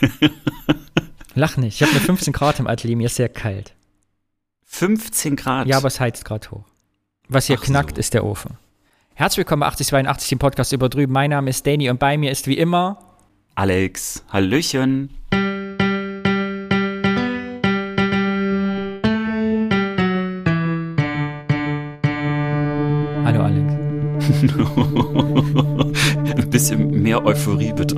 Lach nicht. Ich habe nur 15 Grad im Atelier, mir ist sehr kalt. 15 Grad? Ja, aber es heizt gerade hoch. Was hier Ach knackt, so. ist der Ofen. Herzlich willkommen bei 8082, dem Podcast über drüben. Mein Name ist Danny und bei mir ist wie immer Alex, Hallöchen. Hallo Alex. Bisschen mehr Euphorie bitte.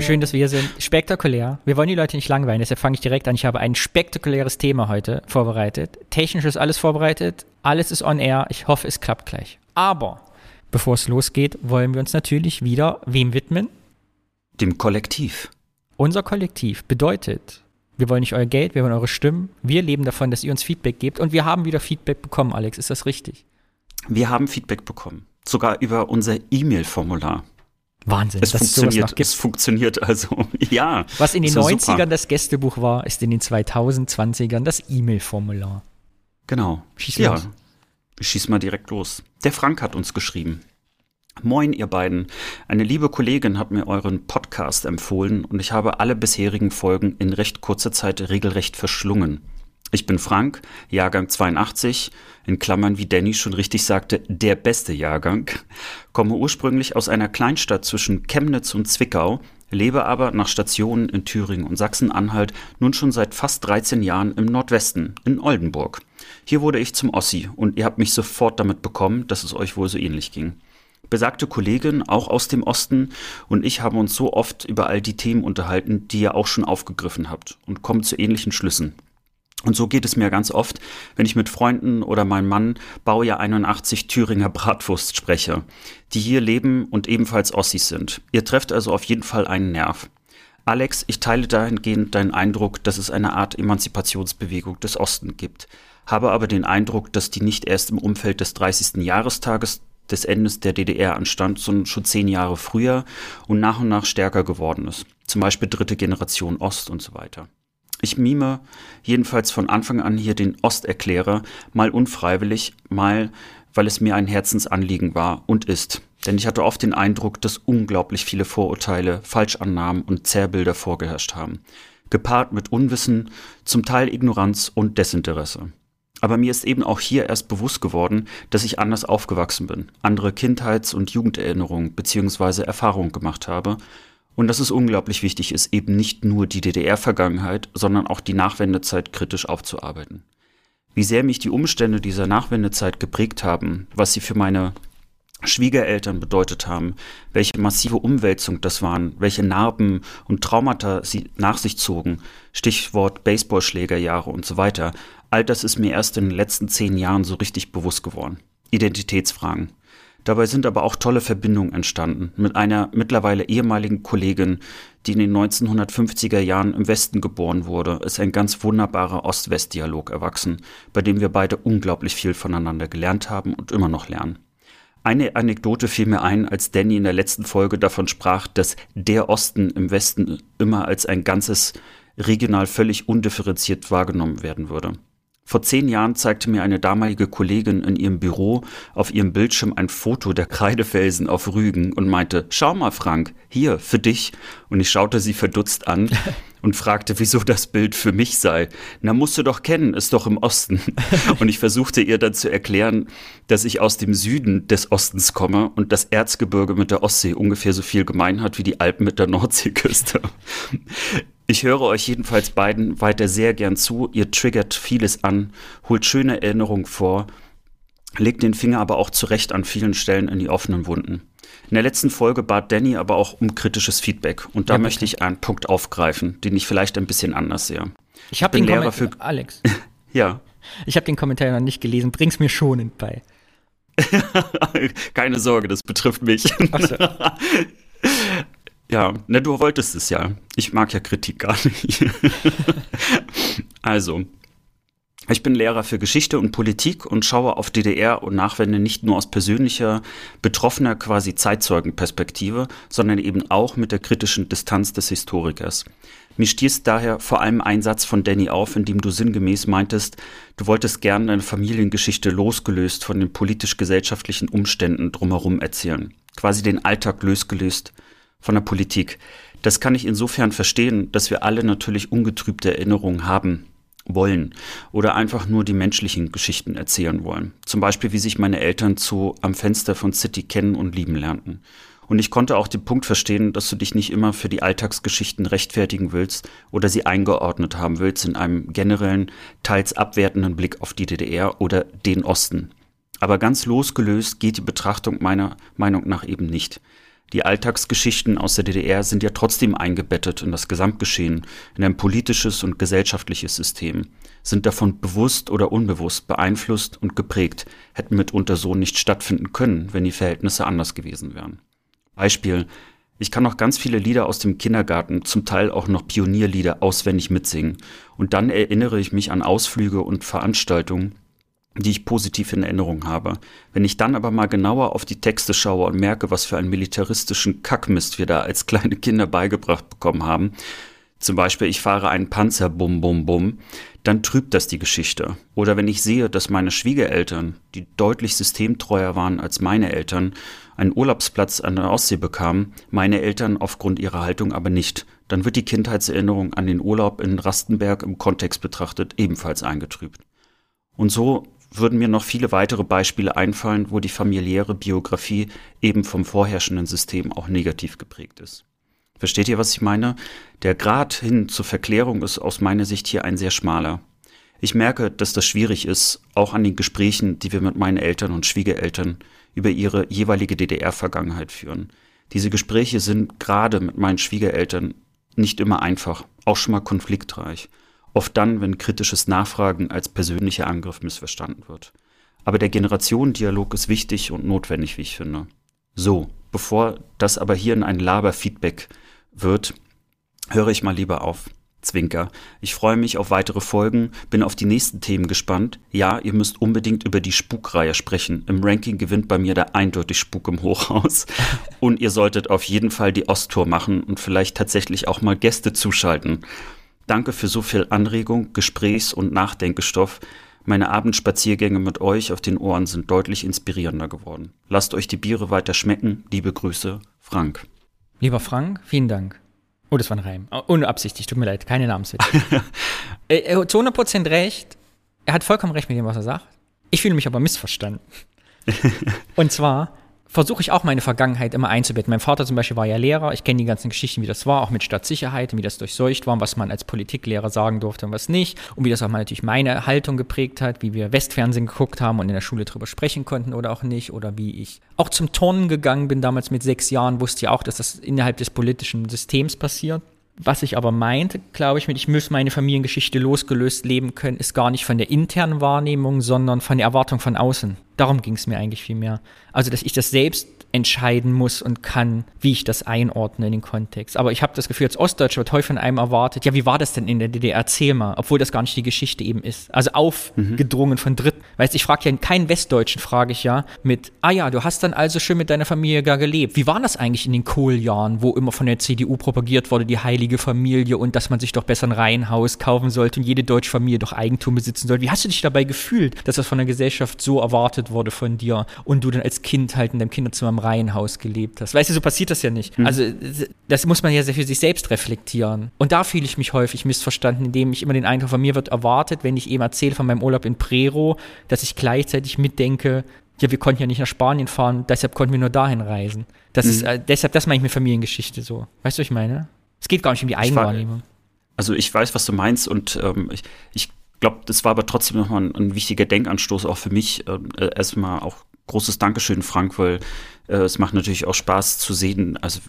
Schön, dass wir hier sind. Spektakulär. Wir wollen die Leute nicht langweilen, deshalb fange ich direkt an. Ich habe ein spektakuläres Thema heute vorbereitet. Technisch ist alles vorbereitet. Alles ist on air. Ich hoffe, es klappt gleich. Aber bevor es losgeht, wollen wir uns natürlich wieder wem widmen? Dem Kollektiv. Unser Kollektiv bedeutet, wir wollen nicht euer Geld, wir wollen eure Stimmen. Wir leben davon, dass ihr uns Feedback gebt. Und wir haben wieder Feedback bekommen, Alex. Ist das richtig? Wir haben Feedback bekommen. Sogar über unser E-Mail-Formular. Wahnsinn, Es dass es sowas noch funktioniert, gibt. es funktioniert also. Ja. Was in den ist ja 90ern super. das Gästebuch war, ist in den 2020ern das E-Mail-Formular. Genau. Schieß ja. los. Ich schieß mal direkt los. Der Frank hat uns geschrieben. Moin, ihr beiden. Eine liebe Kollegin hat mir euren Podcast empfohlen und ich habe alle bisherigen Folgen in recht kurzer Zeit regelrecht verschlungen. Ich bin Frank, Jahrgang 82, in Klammern, wie Danny schon richtig sagte, der beste Jahrgang, komme ursprünglich aus einer Kleinstadt zwischen Chemnitz und Zwickau, lebe aber nach Stationen in Thüringen und Sachsen-Anhalt nun schon seit fast 13 Jahren im Nordwesten, in Oldenburg. Hier wurde ich zum Ossi und ihr habt mich sofort damit bekommen, dass es euch wohl so ähnlich ging. Besagte Kollegin, auch aus dem Osten, und ich haben uns so oft über all die Themen unterhalten, die ihr auch schon aufgegriffen habt, und kommen zu ähnlichen Schlüssen. Und so geht es mir ganz oft, wenn ich mit Freunden oder meinem Mann Baujahr 81 Thüringer Bratwurst spreche, die hier leben und ebenfalls Ossis sind. Ihr trefft also auf jeden Fall einen Nerv. Alex, ich teile dahingehend deinen Eindruck, dass es eine Art Emanzipationsbewegung des Osten gibt, habe aber den Eindruck, dass die nicht erst im Umfeld des 30. Jahrestages des Endes der DDR anstand, sondern schon zehn Jahre früher und nach und nach stärker geworden ist. Zum Beispiel dritte Generation Ost und so weiter. Ich mime jedenfalls von Anfang an hier den Osterklärer, mal unfreiwillig, mal weil es mir ein Herzensanliegen war und ist. Denn ich hatte oft den Eindruck, dass unglaublich viele Vorurteile, Falschannahmen und Zerrbilder vorgeherrscht haben. Gepaart mit Unwissen, zum Teil Ignoranz und Desinteresse. Aber mir ist eben auch hier erst bewusst geworden, dass ich anders aufgewachsen bin, andere Kindheits- und Jugenderinnerungen bzw. Erfahrungen gemacht habe und dass es unglaublich wichtig ist, eben nicht nur die DDR-Vergangenheit, sondern auch die Nachwendezeit kritisch aufzuarbeiten. Wie sehr mich die Umstände dieser Nachwendezeit geprägt haben, was sie für meine Schwiegereltern bedeutet haben, welche massive Umwälzung das waren, welche Narben und Traumata sie nach sich zogen, Stichwort Baseballschlägerjahre und so weiter, all das ist mir erst in den letzten zehn Jahren so richtig bewusst geworden. Identitätsfragen. Dabei sind aber auch tolle Verbindungen entstanden mit einer mittlerweile ehemaligen Kollegin, die in den 1950er Jahren im Westen geboren wurde, ist ein ganz wunderbarer Ost-West-Dialog erwachsen, bei dem wir beide unglaublich viel voneinander gelernt haben und immer noch lernen. Eine Anekdote fiel mir ein, als Danny in der letzten Folge davon sprach, dass der Osten im Westen immer als ein ganzes regional völlig undifferenziert wahrgenommen werden würde. Vor zehn Jahren zeigte mir eine damalige Kollegin in ihrem Büro auf ihrem Bildschirm ein Foto der Kreidefelsen auf Rügen und meinte, schau mal Frank, hier, für dich. Und ich schaute sie verdutzt an und fragte, wieso das Bild für mich sei. Na, musst du doch kennen, ist doch im Osten. Und ich versuchte ihr dann zu erklären, dass ich aus dem Süden des Ostens komme und das Erzgebirge mit der Ostsee ungefähr so viel gemein hat wie die Alpen mit der Nordseeküste. Ich höre euch jedenfalls beiden weiter sehr gern zu. Ihr triggert vieles an, holt schöne Erinnerungen vor, legt den Finger aber auch zurecht an vielen Stellen in die offenen Wunden. In der letzten Folge bat Danny aber auch um kritisches Feedback und da Ja, möchte ich einen Punkt aufgreifen, den ich vielleicht ein bisschen anders sehe. Ich habe den Lehrer Kommentar, für- Alex, Ja, ich habe den Kommentar noch nicht gelesen. Bring's mir schonend bei. keine Sorge, das betrifft mich. So. Ja, ne, du wolltest es ja. Ich mag ja Kritik gar nicht. also, ich bin Lehrer für Geschichte und Politik und schaue auf DDR und Nachwende nicht nur aus persönlicher, betroffener quasi Zeitzeugenperspektive, sondern eben auch mit der kritischen Distanz des Historikers. Mir stieß daher vor allem ein Satz von Danny auf, in dem du sinngemäß meintest, du wolltest gern deine Familiengeschichte losgelöst von den politisch-gesellschaftlichen Umständen drumherum erzählen. Quasi den Alltag losgelöst von der Politik. Das kann ich insofern verstehen, dass wir alle natürlich ungetrübte Erinnerungen haben wollen oder einfach nur die menschlichen Geschichten erzählen wollen. Zum Beispiel, wie sich meine Eltern zu Am Fenster von City kennen und lieben lernten. Und ich konnte auch den Punkt verstehen, dass du dich nicht immer für die Alltagsgeschichten rechtfertigen willst oder sie eingeordnet haben willst in einem generellen, teils abwertenden Blick auf die DDR oder den Osten. Aber ganz losgelöst geht die Betrachtung meiner Meinung nach eben nicht. Die Alltagsgeschichten aus der DDR sind ja trotzdem eingebettet in das Gesamtgeschehen, in ein politisches und gesellschaftliches System, sind davon bewusst oder unbewusst beeinflusst und geprägt, hätten mitunter so nicht stattfinden können, wenn die Verhältnisse anders gewesen wären. Beispiel, ich kann noch ganz viele Lieder aus dem Kindergarten, zum Teil auch noch Pionierlieder auswendig mitsingen. Und dann erinnere ich mich an Ausflüge und Veranstaltungen, die ich positiv in Erinnerung habe. Wenn ich dann aber mal genauer auf die Texte schaue und merke, was für einen militaristischen Kackmist wir da als kleine Kinder beigebracht bekommen haben, zum Beispiel ich fahre einen Panzer, bum, bum, bum, dann trübt das die Geschichte. Oder wenn ich sehe, dass meine Schwiegereltern, die deutlich systemtreuer waren als meine Eltern, einen Urlaubsplatz an der Ostsee bekamen, meine Eltern aufgrund ihrer Haltung aber nicht, dann wird die Kindheitserinnerung an den Urlaub in Rastenberg im Kontext betrachtet ebenfalls eingetrübt. Und so würden mir noch viele weitere Beispiele einfallen, wo die familiäre Biografie eben vom vorherrschenden System auch negativ geprägt ist. Versteht ihr, was ich meine? Der Grad hin zur Verklärung ist aus meiner Sicht hier ein sehr schmaler. Ich merke, dass das schwierig ist, auch an den Gesprächen, die wir mit meinen Eltern und Schwiegereltern über ihre jeweilige DDR-Vergangenheit führen. Diese Gespräche sind gerade mit meinen Schwiegereltern nicht immer einfach, auch schon mal konfliktreich. Oft dann, wenn kritisches Nachfragen als persönlicher Angriff missverstanden wird. Aber der Generationendialog ist wichtig und notwendig, wie ich finde. So, bevor das aber hier in ein Laber-Feedback wird, höre ich mal lieber auf. Zwinker. Ich freue mich auf weitere Folgen, bin auf die nächsten Themen gespannt. Ja, ihr müsst unbedingt über die Spukreihe sprechen. Im Ranking gewinnt bei mir der eindeutig Spuk im Hochhaus. Und ihr solltet auf jeden Fall die Osttour machen und vielleicht tatsächlich auch mal Gäste zuschalten. Danke für so viel Anregung, Gesprächs- und Nachdenkestoff. Meine Abendspaziergänge mit euch auf den Ohren sind deutlich inspirierender geworden. Lasst euch die Biere weiter schmecken. Liebe Grüße, Frank. Lieber Frank, vielen Dank. Oh, das war ein Reim. Oh, unabsichtlich, tut mir leid, keine Namenswitze. äh, äh, zu 100% recht. Er hat vollkommen recht mit dem, was er sagt. Ich fühle mich aber missverstanden. Und zwar, versuche ich auch meine Vergangenheit immer einzubetten. Mein Vater zum Beispiel war ja Lehrer. Ich kenne die ganzen Geschichten, wie das war, auch mit Stadtsicherheit wie das durchseucht war, was man als Politiklehrer sagen durfte und was nicht. Und wie das auch mal natürlich meine Haltung geprägt hat, wie wir Westfernsehen geguckt haben und in der Schule drüber sprechen konnten oder auch nicht. Oder wie ich auch zum Turnen gegangen bin, damals mit sechs Jahren, wusste ja auch, dass das innerhalb des politischen Systems passiert. Was ich aber meinte, glaube ich, mit ich muss meine Familiengeschichte losgelöst leben können, ist gar nicht von der internen Wahrnehmung, sondern von der Erwartung von außen. Darum ging es mir eigentlich viel mehr. Also, dass ich das selbst entscheiden muss und kann, wie ich das einordne in den Kontext. Aber ich habe das Gefühl, als Ostdeutscher wird häufig von einem erwartet, ja, wie war das denn in der DDR? Erzähl mal, obwohl das gar nicht die Geschichte eben ist. Also aufgedrungen mhm. von Dritten. Weißt, ich frage ja keinen Westdeutschen, frage ich ja mit, ah ja, du hast dann also schön mit deiner Familie gar gelebt. Wie war das eigentlich in den Kohljahren, wo immer von der CDU propagiert wurde, die heilige Familie und dass man sich doch besser ein Reihenhaus kaufen sollte und jede deutsche Familie doch Eigentum besitzen soll? Wie hast du dich dabei gefühlt, dass das von der Gesellschaft so erwartet wurde von dir und du dann als Kind halt in deinem Kinderzimmer im Reihenhaus gelebt hast. Weißt du, so passiert das ja nicht. Mhm. Also das muss man ja sehr für sich selbst reflektieren. Und da fühle ich mich häufig missverstanden, indem ich immer den Eindruck von mir wird erwartet, wenn ich eben erzähle von meinem Urlaub in Prero, dass ich gleichzeitig mitdenke, ja, wir konnten ja nicht nach Spanien fahren, deshalb konnten wir nur dahin reisen. Das mhm. ist, äh, deshalb, das meine ich mit Familiengeschichte so. Weißt du, was ich meine? Es geht gar nicht um die Eigenwahrnehmung. Also ich weiß, was du meinst und ähm, ich, ich glaube, das war aber trotzdem nochmal ein, ein wichtiger Denkanstoß auch für mich. Ähm, äh, erstmal auch großes Dankeschön, Frank, weil äh, es macht natürlich auch Spaß zu sehen, also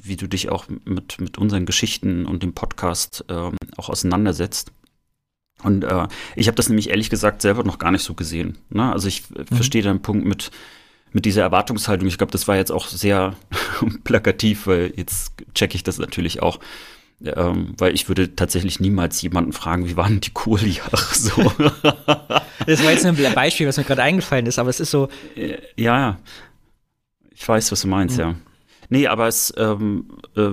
wie du dich auch mit, mit unseren Geschichten und dem Podcast äh, auch auseinandersetzt. Und äh, ich habe das nämlich ehrlich gesagt selber noch gar nicht so gesehen. Ne? Also ich mhm. verstehe deinen Punkt mit, mit dieser Erwartungshaltung. Ich glaube, das war jetzt auch sehr plakativ, weil jetzt checke ich das natürlich auch. Ähm, weil ich würde tatsächlich niemals jemanden fragen, wie waren die Kohljahre so. das war jetzt nur ein Beispiel, was mir gerade eingefallen ist, aber es ist so. Ja, ja. Ich weiß, was du meinst, mhm. ja. Nee, aber es, ähm, äh,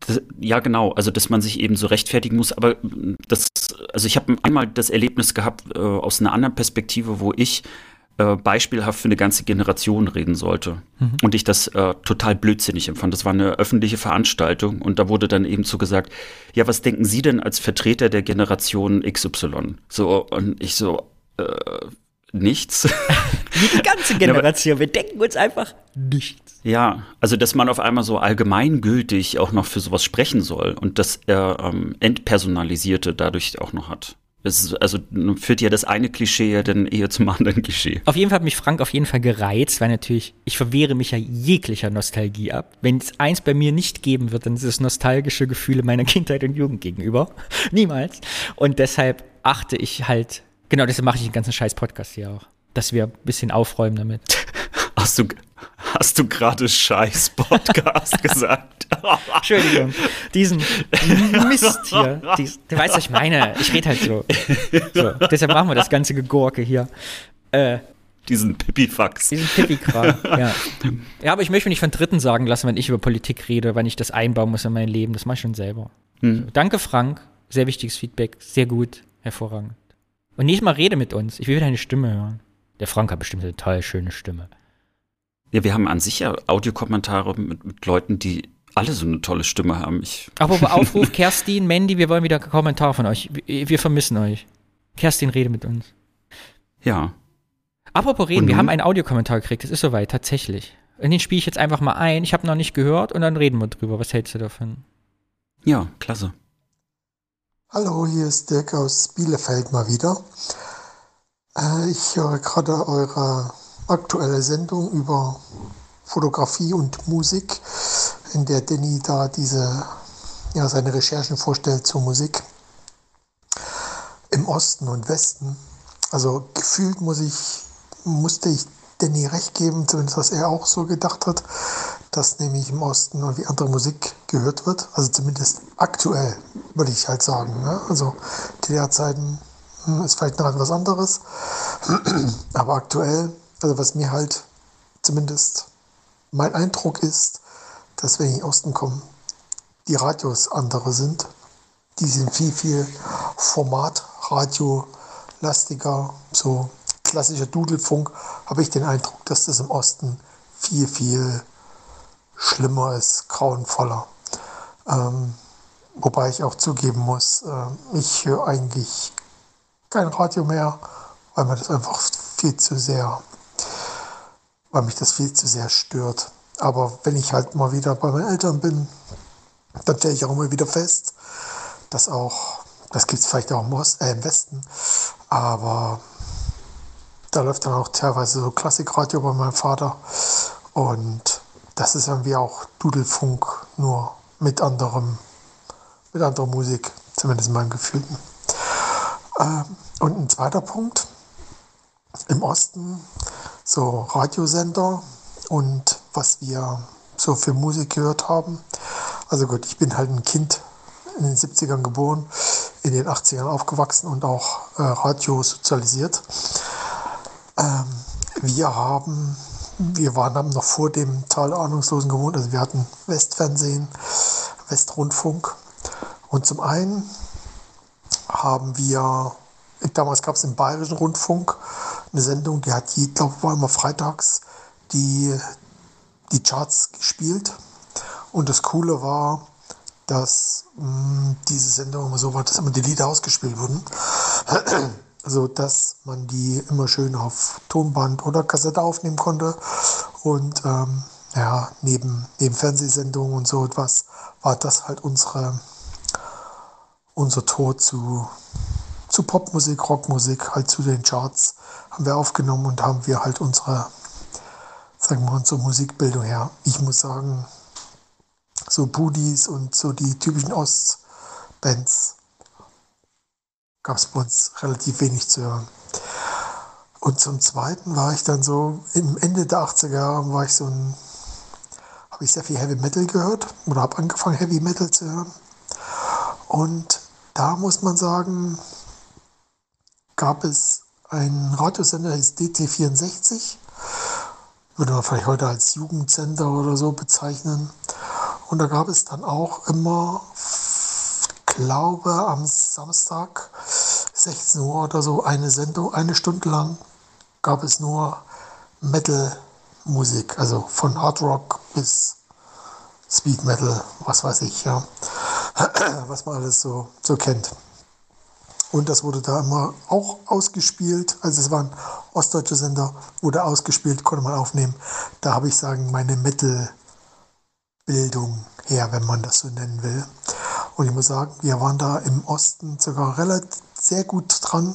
das, ja genau, also dass man sich eben so rechtfertigen muss, aber das, also ich habe einmal das Erlebnis gehabt äh, aus einer anderen Perspektive, wo ich äh, beispielhaft für eine ganze Generation reden sollte. Mhm. Und ich das äh, total blödsinnig empfand. Das war eine öffentliche Veranstaltung und da wurde dann eben so gesagt, ja, was denken Sie denn als Vertreter der Generation XY? So, und ich so, äh, nichts. Wie die ganze Generation. Wir denken uns einfach nichts. Ja, also dass man auf einmal so allgemeingültig auch noch für sowas sprechen soll und dass er ähm, entpersonalisierte dadurch auch noch hat. Ist, also führt ja das eine Klischee ja dann eher zum anderen Klischee. Auf jeden Fall hat mich Frank auf jeden Fall gereizt, weil natürlich, ich verwehre mich ja jeglicher Nostalgie ab. Wenn es eins bei mir nicht geben wird, dann ist es nostalgische Gefühle meiner Kindheit und Jugend gegenüber. Niemals. Und deshalb achte ich halt Genau, deshalb mache ich den ganzen scheiß Podcast hier auch. Dass wir ein bisschen aufräumen damit. Hast du, hast du gerade scheiß Podcast gesagt? Entschuldigung. Diesen Mist hier. Dies, du weißt, was ich meine. Ich rede halt so. so. Deshalb machen wir das ganze Gegurke hier. Äh, diesen Pipifax. Diesen Pipi-Kram, ja. Ja, aber ich möchte mir nicht von Dritten sagen lassen, wenn ich über Politik rede, weil ich das einbauen muss in mein Leben. Das mache ich schon selber. Hm. So. Danke, Frank. Sehr wichtiges Feedback. Sehr gut. Hervorragend. Und nächstes Mal rede mit uns. Ich will deine Stimme hören. Der Frank hat bestimmt eine toll schöne Stimme. Ja, wir haben an sich ja Audiokommentare mit, mit Leuten, die alle so eine tolle Stimme haben. Ich Aber Aufruf, Kerstin, Mandy, wir wollen wieder Kommentare von euch. Wir, wir vermissen euch. Kerstin, rede mit uns. Ja. Apropos reden, wir haben einen Audiokommentar gekriegt. Es ist soweit, tatsächlich. Und den spiele ich jetzt einfach mal ein. Ich habe noch nicht gehört und dann reden wir drüber. Was hältst du davon? Ja, klasse. Hallo, hier ist Dirk aus Bielefeld mal wieder. Äh, ich höre gerade eure aktuelle Sendung über Fotografie und Musik, in der Danny da diese, ja, seine Recherchen vorstellt zur Musik im Osten und Westen. Also gefühlt muss ich, musste ich Danny recht geben, zumindest was er auch so gedacht hat, dass nämlich im Osten irgendwie andere Musik gehört wird. Also zumindest aktuell, würde ich halt sagen. Ne? Also DDR-Zeiten hm, ist vielleicht noch etwas anderes. Aber aktuell, also was mir halt zumindest mein Eindruck ist, dass wenn ich in den Osten komme, die Radios andere sind. Die sind viel, viel Format-Radio-lastiger, so klassischer Dudelfunk, habe ich den Eindruck, dass das im Osten viel, viel schlimmer ist, grauenvoller. Ähm, wobei ich auch zugeben muss, äh, ich höre eigentlich kein Radio mehr, weil mir das einfach viel zu sehr, weil mich das viel zu sehr stört. Aber wenn ich halt mal wieder bei meinen Eltern bin, dann stelle ich auch immer wieder fest, dass auch, das gibt es vielleicht auch im, Ost, äh, im Westen, aber da läuft dann auch teilweise so Klassikradio bei meinem Vater und das ist irgendwie auch Dudelfunk, nur mit anderem, mit anderer Musik, zumindest in meinem Gefühl. Ähm, und ein zweiter Punkt, im Osten so Radiosender und was wir so für Musik gehört haben. Also gut, ich bin halt ein Kind in den 70ern geboren, in den 80ern aufgewachsen und auch äh, Radio sozialisiert. Ähm, wir haben wir waren haben noch vor dem Tal Ahnungslosen gewohnt, also wir hatten Westfernsehen, Westrundfunk. Und zum einen haben wir, damals gab es im Bayerischen Rundfunk eine Sendung, die hat, ich glaube, war immer freitags, die, die Charts gespielt. Und das Coole war, dass mh, hm, diese Sendung immer so war, dass immer die Lieder ausgespielt wurden so dass man die immer schön auf Tonband oder Kassette aufnehmen konnte. Und ähm, ja, neben, neben Fernsehsendungen und so etwas war das halt unsere, unser Tor zu, zu Popmusik, Rockmusik, halt zu den Charts haben wir aufgenommen und haben wir halt unsere, sagen wir, unsere Musikbildung her. Ich muss sagen, so Budis und so die typischen Ostbands gab es bei uns relativ wenig zu hören. Und zum Zweiten war ich dann so, im Ende der 80er Jahre war ich so ein, habe ich sehr viel Heavy Metal gehört oder habe angefangen Heavy Metal zu hören. Und da muss man sagen, gab es einen Radiosender, der ist DT64, würde man vielleicht heute als Jugendsender oder so bezeichnen. Und da gab es dann auch immer glaube, am Samstag 16 Uhr oder so eine Sendung, eine Stunde lang gab es nur Metal-Musik, also von Hard Rock bis Speed Metal, was weiß ich, ja, was man alles so, so kennt. Und das wurde da immer auch ausgespielt. Also es war ein ostdeutscher Sender, wurde ausgespielt, konnte man aufnehmen. Da habe ich sagen, meine Mittelbildung her, wenn man das so nennen will. Und ich muss sagen, wir waren da im Osten sogar relativ sehr gut dran,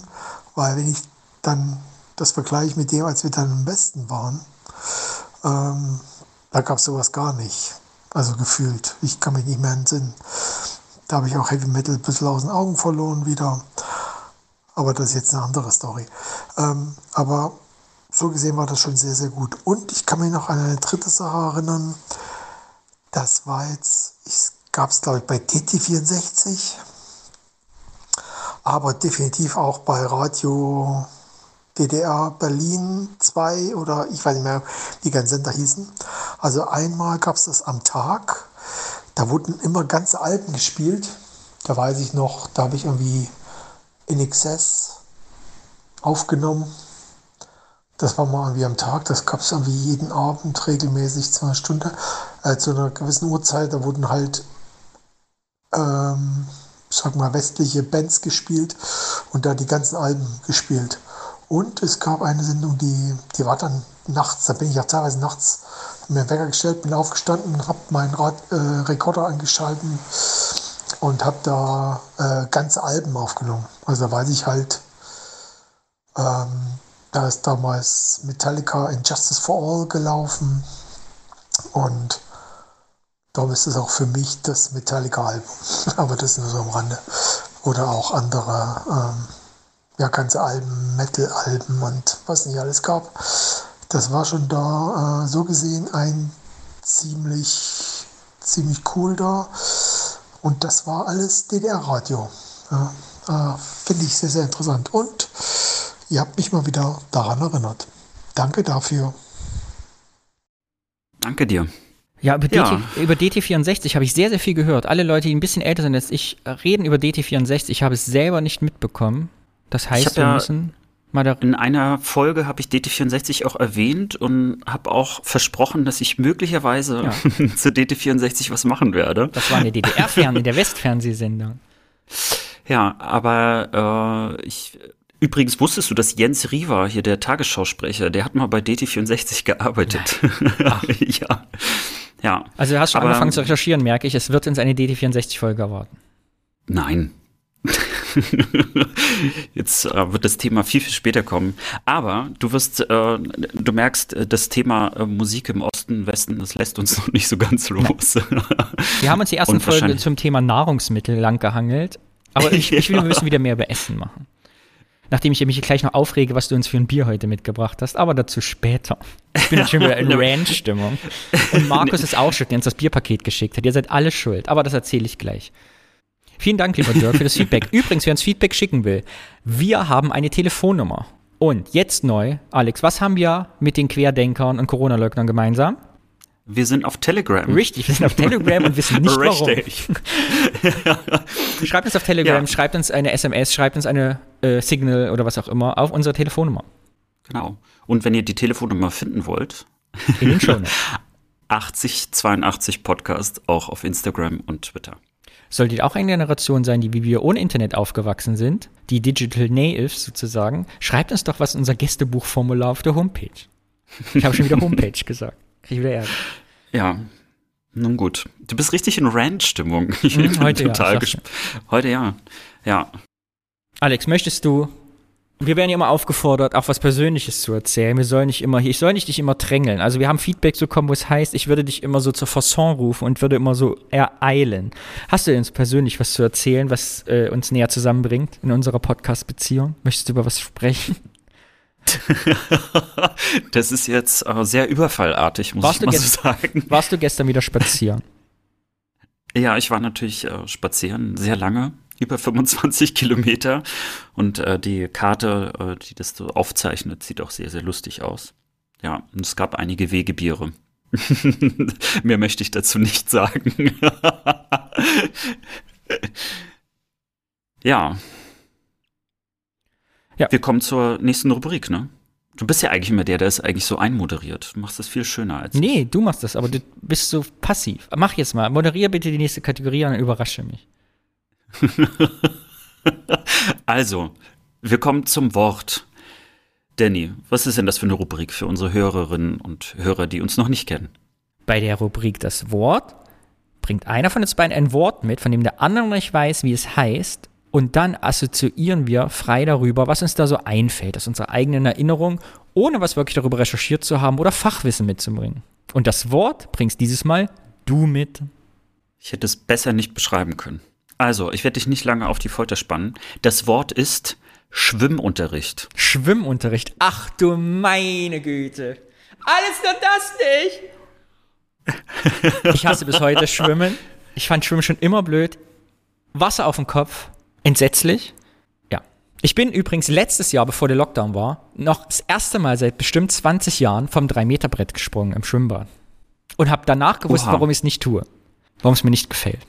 weil wenn ich dann das vergleiche mit dem, als wir dann im Westen waren, ähm, da gab es sowas gar nicht. Also gefühlt. Ich kann mich nicht mehr entsinnen. Da habe ich auch Heavy Metal ein bisschen aus den Augen verloren wieder. Aber das ist jetzt eine andere Story. Ähm, aber so gesehen war das schon sehr, sehr gut. Und ich kann mich noch an eine dritte Sache erinnern. Das war jetzt, gab es glaube ich bei TT64, aber definitiv auch bei Radio DDR Berlin 2 oder ich weiß nicht mehr, wie die ganzen Sender hießen. Also einmal gab es das am Tag. Da wurden immer ganze Alben gespielt. Da weiß ich noch, da habe ich irgendwie in Excess aufgenommen. Das war mal irgendwie am Tag, das gab es irgendwie jeden Abend regelmäßig zwei Stunden. Äh, zu einer gewissen Uhrzeit, da wurden halt, ähm, sag mal, westliche Bands gespielt und da die ganzen Alben gespielt. Und es gab eine Sendung, die, die war dann nachts, da bin ich ja teilweise nachts mir einen Wecker gestellt, bin aufgestanden, habe meinen Rad, äh, Rekorder angeschalten und habe da äh, ganze Alben aufgenommen. Also weiß ich halt, ähm, da ist damals Metallica in Justice for All gelaufen und darum ist es auch für mich das Metallica-Album. Aber das ist nur so am Rande. Oder auch andere, ähm, ja, ganze Alben, Metal-Alben und was nicht alles gab. Das war schon da, äh, so gesehen, ein ziemlich, ziemlich cool da. Und das war alles DDR-Radio. Ja, äh, Finde ich sehr, sehr interessant. Und ihr habt mich mal wieder daran erinnert. Danke dafür. Danke dir. Ja, über, ja. DT, über DT64 habe ich sehr, sehr viel gehört. Alle Leute, die ein bisschen älter sind als ich, reden über DT64. Ich habe es selber nicht mitbekommen. Das heißt, wir ja müssen In einer Folge habe ich DT64 auch erwähnt und habe auch versprochen, dass ich möglicherweise ja. zu DT64 was machen werde. Das war eine DDR-Fern, der Westfernsehsendung. Ja, aber äh, ich Übrigens wusstest du, dass Jens Riva, hier der Tagesschausprecher, der hat mal bei DT64 gearbeitet. ja. ja. Also du hast schon aber, angefangen zu recherchieren, merke ich. Es wird uns eine DT64-Folge erwarten. Nein, Jetzt äh, wird das Thema viel, viel später kommen. Aber du wirst, äh, du merkst, äh, das Thema äh, Musik im Osten, Westen, das lässt uns noch nicht so ganz los. Wir haben uns die ersten Folgen zum Thema Nahrungsmittel lang gehangelt. Aber ich, ich will, wir müssen wieder mehr über Essen machen. Nachdem ich mich gleich noch aufrege, was du uns für ein Bier heute mitgebracht hast, aber dazu später. Ich bin schon wieder in Ranch-Stimmung. Und Markus ist auch schuld, der uns das Bierpaket geschickt hat. Ihr seid alle schuld, aber das erzähle ich gleich. Vielen Dank, lieber Dirk, für das Feedback. Übrigens, wer uns Feedback schicken will, wir haben eine Telefonnummer. Und jetzt neu, Alex, was haben wir mit den Querdenkern und Corona-Leugnern gemeinsam? Wir sind auf Telegram. Richtig, wir sind auf Telegram und wissen nicht Richtig. warum. schreibt uns auf Telegram, ja. schreibt uns eine SMS, schreibt uns eine äh, Signal oder was auch immer auf unsere Telefonnummer. Genau. Und wenn ihr die Telefonnummer finden wollt, in den Show 8082 Podcast auch auf Instagram und Twitter solltet auch eine Generation sein, die wie wir ohne Internet aufgewachsen sind, die Digital Natives sozusagen, schreibt uns doch was in unser Gästebuchformular auf der Homepage. Ich habe schon wieder Homepage gesagt. Krieg ich wieder Ärger. Ja, nun gut. Du bist richtig in Rant-Stimmung. Mhm, heute total ja. Heute ja. Ja. Alex, möchtest du wir werden ja immer aufgefordert, auch was Persönliches zu erzählen. Wir sollen nicht immer hier, ich soll nicht dich immer drängeln. Also wir haben Feedback bekommen, wo es heißt, ich würde dich immer so zur Fasson rufen und würde immer so ereilen. Hast du uns persönlich was zu erzählen, was äh, uns näher zusammenbringt in unserer Podcast-Beziehung? Möchtest du über was sprechen? das ist jetzt äh, sehr überfallartig, muss warst ich mal so sagen. Warst du gestern wieder spazieren? Ja, ich war natürlich äh, spazieren, sehr lange über 25 Kilometer. Und äh, die Karte, äh, die das so aufzeichnet, sieht auch sehr, sehr lustig aus. Ja, und es gab einige Wegebiere. Mehr möchte ich dazu nicht sagen. ja. Ja. Wir kommen zur nächsten Rubrik, ne? Du bist ja eigentlich immer der, der es eigentlich so einmoderiert. Du machst das viel schöner als Nee, du machst das, aber du bist so passiv. Mach jetzt mal. Moderier bitte die nächste Kategorie und überrasche mich. Also, wir kommen zum Wort. Danny, was ist denn das für eine Rubrik für unsere Hörerinnen und Hörer, die uns noch nicht kennen? Bei der Rubrik das Wort bringt einer von uns beiden ein Wort mit, von dem der andere nicht weiß, wie es heißt. Und dann assoziieren wir frei darüber, was uns da so einfällt, aus unserer eigenen Erinnerung, ohne was wirklich darüber recherchiert zu haben oder Fachwissen mitzubringen. Und das Wort bringst dieses Mal du mit. Ich hätte es besser nicht beschreiben können. Also, ich werde dich nicht lange auf die Folter spannen. Das Wort ist Schwimmunterricht. Schwimmunterricht. Ach du meine Güte. Alles nur das nicht. Ich hasse bis heute Schwimmen. Ich fand Schwimmen schon immer blöd. Wasser auf dem Kopf. Entsetzlich. Ja. Ich bin übrigens letztes Jahr, bevor der Lockdown war, noch das erste Mal seit bestimmt 20 Jahren vom 3-Meter-Brett gesprungen im Schwimmbad. Und habe danach gewusst, Oha. warum ich es nicht tue. Warum es mir nicht gefällt.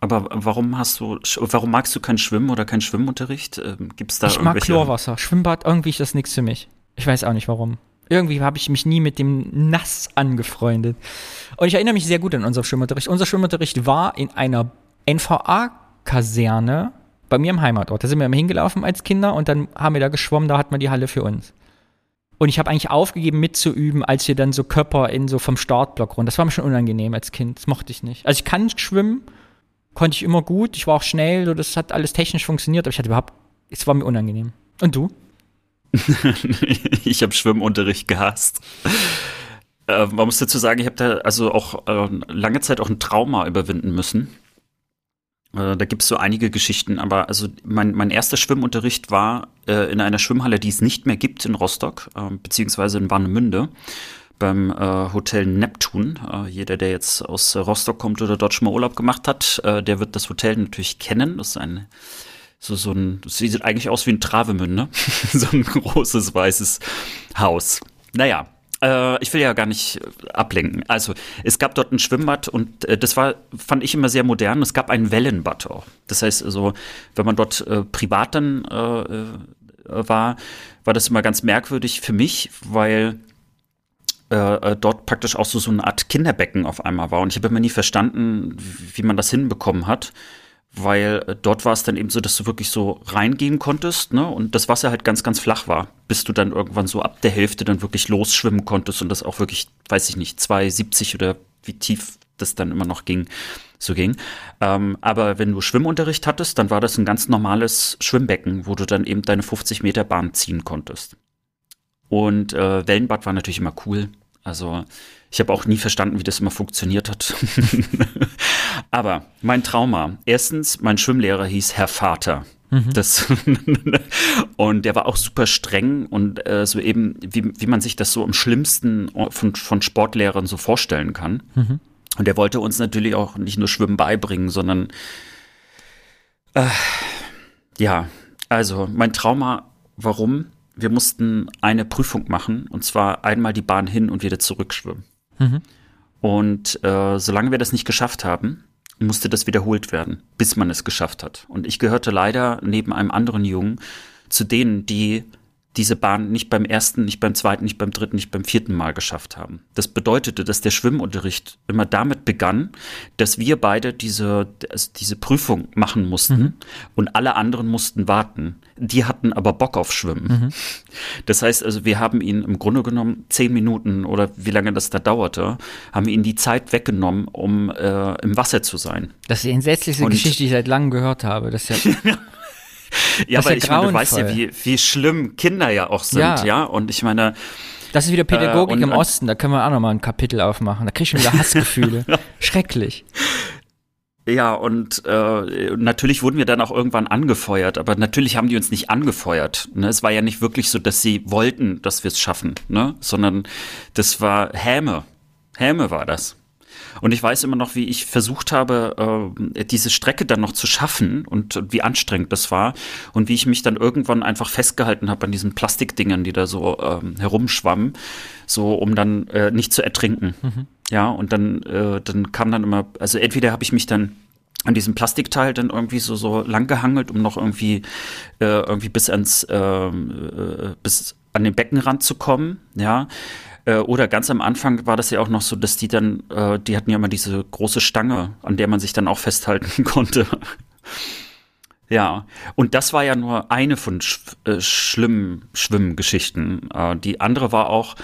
Aber warum hast du, warum magst du kein Schwimmen oder keinen Schwimmunterricht? Ähm, Gibt's da Ich mag Chlorwasser. Schwimmbad, irgendwie ist das nichts für mich. Ich weiß auch nicht warum. Irgendwie habe ich mich nie mit dem Nass angefreundet. Und ich erinnere mich sehr gut an unseren Schwimmunterricht. Unser Schwimmunterricht war in einer NVA-Kaserne bei mir im Heimatort. Da sind wir immer hingelaufen als Kinder und dann haben wir da geschwommen, da hat man die Halle für uns. Und ich habe eigentlich aufgegeben mitzuüben, als wir dann so Körper in so vom Startblock runter. Das war mir schon unangenehm als Kind. Das mochte ich nicht. Also ich kann schwimmen, konnte ich immer gut. Ich war auch schnell, das hat alles technisch funktioniert, aber ich hatte überhaupt, es war mir unangenehm. Und du? ich habe Schwimmunterricht gehasst. Äh, man muss dazu sagen, ich habe da also auch äh, lange Zeit auch ein Trauma überwinden müssen. Äh, da gibt es so einige Geschichten, aber also mein, mein erster Schwimmunterricht war äh, in einer Schwimmhalle, die es nicht mehr gibt in Rostock, äh, beziehungsweise in Warnemünde beim äh, Hotel Neptun. Äh, jeder, der jetzt aus Rostock kommt oder dort schon mal Urlaub gemacht hat, äh, der wird das Hotel natürlich kennen. Das ist ein so, so ein, das sieht eigentlich aus wie ein Travemünde. so ein großes weißes Haus. Naja, äh, ich will ja gar nicht ablenken. Also, es gab dort ein Schwimmbad und äh, das war, fand ich immer sehr modern. Es gab ein Wellenbad auch. Das heißt also, wenn man dort äh, privat dann äh, äh, war, war das immer ganz merkwürdig für mich, weil äh, äh, dort praktisch auch so, so eine Art Kinderbecken auf einmal war. Und ich habe immer nie verstanden, wie man das hinbekommen hat. Weil äh, dort war es dann eben so, dass du wirklich so reingehen konntest, ne? Und das Wasser halt ganz, ganz flach war, bis du dann irgendwann so ab der Hälfte dann wirklich losschwimmen konntest und das auch wirklich, weiß ich nicht, 2,70 oder wie tief das dann immer noch ging, so ging. Ähm, aber wenn du Schwimmunterricht hattest, dann war das ein ganz normales Schwimmbecken, wo du dann eben deine 50 Meter Bahn ziehen konntest. Und äh, Wellenbad war natürlich immer cool. Also ich habe auch nie verstanden, wie das immer funktioniert hat. Aber mein Trauma. Erstens, mein Schwimmlehrer hieß Herr Vater. Das und der war auch super streng und äh, so eben, wie, wie man sich das so am schlimmsten von, von Sportlehrern so vorstellen kann. Und der wollte uns natürlich auch nicht nur Schwimmen beibringen, sondern äh, ja, also mein Trauma, warum? Wir mussten eine Prüfung machen und zwar einmal die Bahn hin und wieder zurückschwimmen. Und äh, solange wir das nicht geschafft haben, musste das wiederholt werden, bis man es geschafft hat. Und ich gehörte leider neben einem anderen Jungen zu denen, die diese Bahn nicht beim ersten, nicht beim zweiten, nicht beim dritten, nicht beim vierten Mal geschafft haben. Das bedeutete, dass der Schwimmunterricht immer damit begann, dass wir beide diese, also diese Prüfung machen mussten und alle anderen mussten warten. Die hatten aber Bock auf Schwimmen. Das heißt also, wir haben ihn im Grunde genommen zehn Minuten oder wie lange das da dauerte, haben wir ihnen die Zeit weggenommen, um äh, im Wasser zu sein. Das ist die entsetzlichste Und- Geschichte, die ich seit langem gehört habe. Das ist ja, Ja, aber ja ich meine, du weißt ja, wie, wie schlimm Kinder ja auch sind, Ja. ja. Und ich meine, das ist wieder Pädagogik und- im Osten. Da können wir auch nochmal ein Kapitel aufmachen. Da krieg ich schon wieder Hassgefühle. Schrecklich. ja, und äh, natürlich wurden wir dann auch irgendwann angefeuert, aber natürlich haben die uns nicht angefeuert. Ne? Es war ja nicht wirklich so, dass sie wollten, dass wir es schaffen, ne? sondern das war Häme. Häme war das. Und ich weiß immer noch, wie ich versucht habe, äh, diese Strecke dann noch zu schaffen und, und wie anstrengend das war und wie ich mich dann irgendwann einfach festgehalten habe an diesen Plastikdingern, die da so ähm, herumschwammen, so um dann äh, nicht zu ertrinken. Ja, und dann, äh, dann kam dann immer, also entweder habe ich mich dann an diesem Plastikteil dann irgendwie so so lang gehangelt, um noch irgendwie äh, irgendwie bis ans ähm, äh, bis an den Beckenrand zu kommen, ja. Äh, oder ganz am Anfang war das ja auch noch so, dass die dann, äh, die hatten ja immer diese große Stange, an der man sich dann auch festhalten konnte. ja, und das war ja nur eine von sch äh, schlimmen Schwimmgeschichten. Äh, die andere war auch,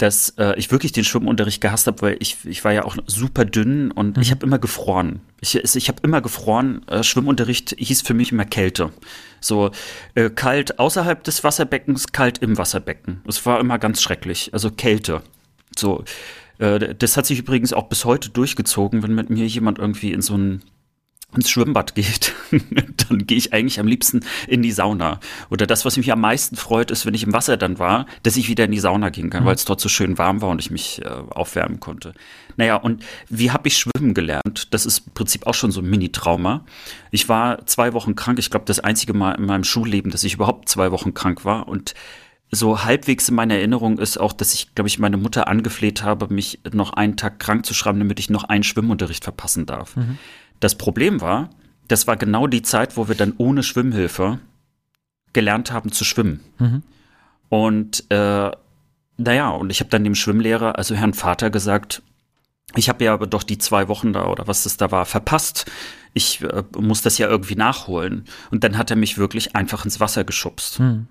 dass äh, ich wirklich den Schwimmunterricht gehasst habe, weil ich, ich war ja auch super dünn und mhm. ich habe immer gefroren. Ich, ich habe immer gefroren. Äh, Schwimmunterricht hieß für mich immer Kälte. So äh, kalt außerhalb des Wasserbeckens, kalt im Wasserbecken. Es war immer ganz schrecklich. Also Kälte. So. Äh, das hat sich übrigens auch bis heute durchgezogen, wenn mit mir jemand irgendwie in so ein ins Schwimmbad geht, dann gehe ich eigentlich am liebsten in die Sauna. Oder das, was mich am meisten freut, ist, wenn ich im Wasser dann war, dass ich wieder in die Sauna gehen kann, mhm. weil es dort so schön warm war und ich mich äh, aufwärmen konnte. Naja, und wie habe ich schwimmen gelernt? Das ist im Prinzip auch schon so ein Mini-Trauma. Ich war zwei Wochen krank. Ich glaube, das einzige Mal in meinem Schulleben, dass ich überhaupt zwei Wochen krank war. Und so halbwegs in meiner Erinnerung ist auch, dass ich, glaube ich, meine Mutter angefleht habe, mich noch einen Tag krank zu schreiben, damit ich noch einen Schwimmunterricht verpassen darf. Mhm. Das Problem war, das war genau die Zeit, wo wir dann ohne Schwimmhilfe gelernt haben zu schwimmen. Mhm. Und äh, naja, und ich habe dann dem Schwimmlehrer, also Herrn Vater, gesagt, ich habe ja aber doch die zwei Wochen da oder was das da war, verpasst. Ich äh, muss das ja irgendwie nachholen. Und dann hat er mich wirklich einfach ins Wasser geschubst. Mhm.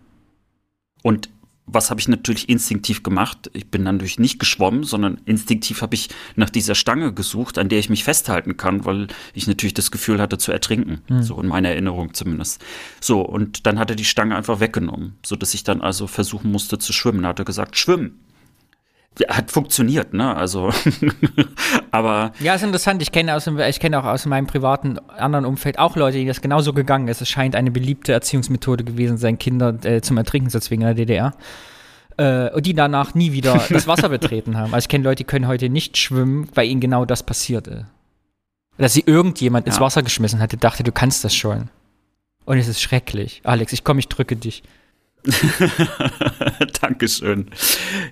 Und was habe ich natürlich instinktiv gemacht? Ich bin dann natürlich nicht geschwommen, sondern instinktiv habe ich nach dieser Stange gesucht, an der ich mich festhalten kann, weil ich natürlich das Gefühl hatte zu ertrinken. Mhm. So in meiner Erinnerung zumindest. So, und dann hat er die Stange einfach weggenommen, sodass ich dann also versuchen musste zu schwimmen. Da hat er gesagt, schwimmen. Hat funktioniert, ne? Also, aber. Ja, ist interessant. Ich kenne aus ich kenne auch aus meinem privaten anderen Umfeld auch Leute, die das genauso gegangen ist. Es scheint eine beliebte Erziehungsmethode gewesen sein, Kinder äh, zum Ertrinken zu zwingen in der DDR. Äh, und die danach nie wieder das Wasser betreten haben. Also ich kenne Leute, die können heute nicht schwimmen, weil ihnen genau das passiert ist. Dass sie irgendjemand ja. ins Wasser geschmissen hatte, dachte, du kannst das schon. Und es ist schrecklich. Alex, ich komme, ich drücke dich. Dankeschön.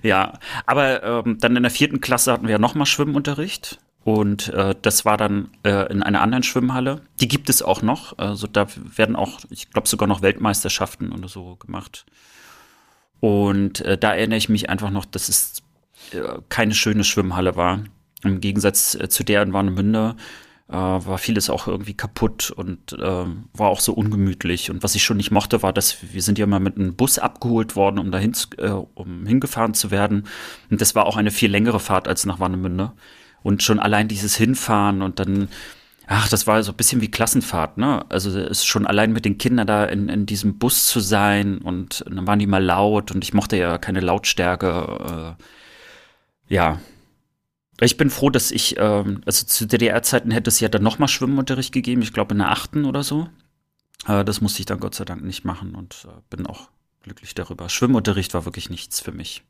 Ja, aber ähm, dann in der vierten Klasse hatten wir ja nochmal Schwimmunterricht. Und äh, das war dann äh, in einer anderen Schwimmhalle. Die gibt es auch noch. Also da werden auch, ich glaube, sogar noch Weltmeisterschaften oder so gemacht. Und äh, da erinnere ich mich einfach noch, dass es äh, keine schöne Schwimmhalle war. Im Gegensatz äh, zu der in Warnemünde äh, war vieles auch irgendwie kaputt und äh, war auch so ungemütlich. Und was ich schon nicht mochte, war, dass wir sind ja mal mit einem Bus abgeholt worden, um dahin äh, um hingefahren zu werden. Und das war auch eine viel längere Fahrt als nach Warnemünde. Und schon allein dieses Hinfahren und dann Ach, das war so ein bisschen wie Klassenfahrt, ne? Also es ist schon allein mit den Kindern da in, in diesem Bus zu sein und, und dann waren die mal laut und ich mochte ja keine Lautstärke. Äh, ja, ich bin froh, dass ich, ähm, also zu DDR-Zeiten hätte es ja dann nochmal Schwimmunterricht gegeben, ich glaube in der achten oder so. Äh, das musste ich dann Gott sei Dank nicht machen und äh, bin auch glücklich darüber. Schwimmunterricht war wirklich nichts für mich.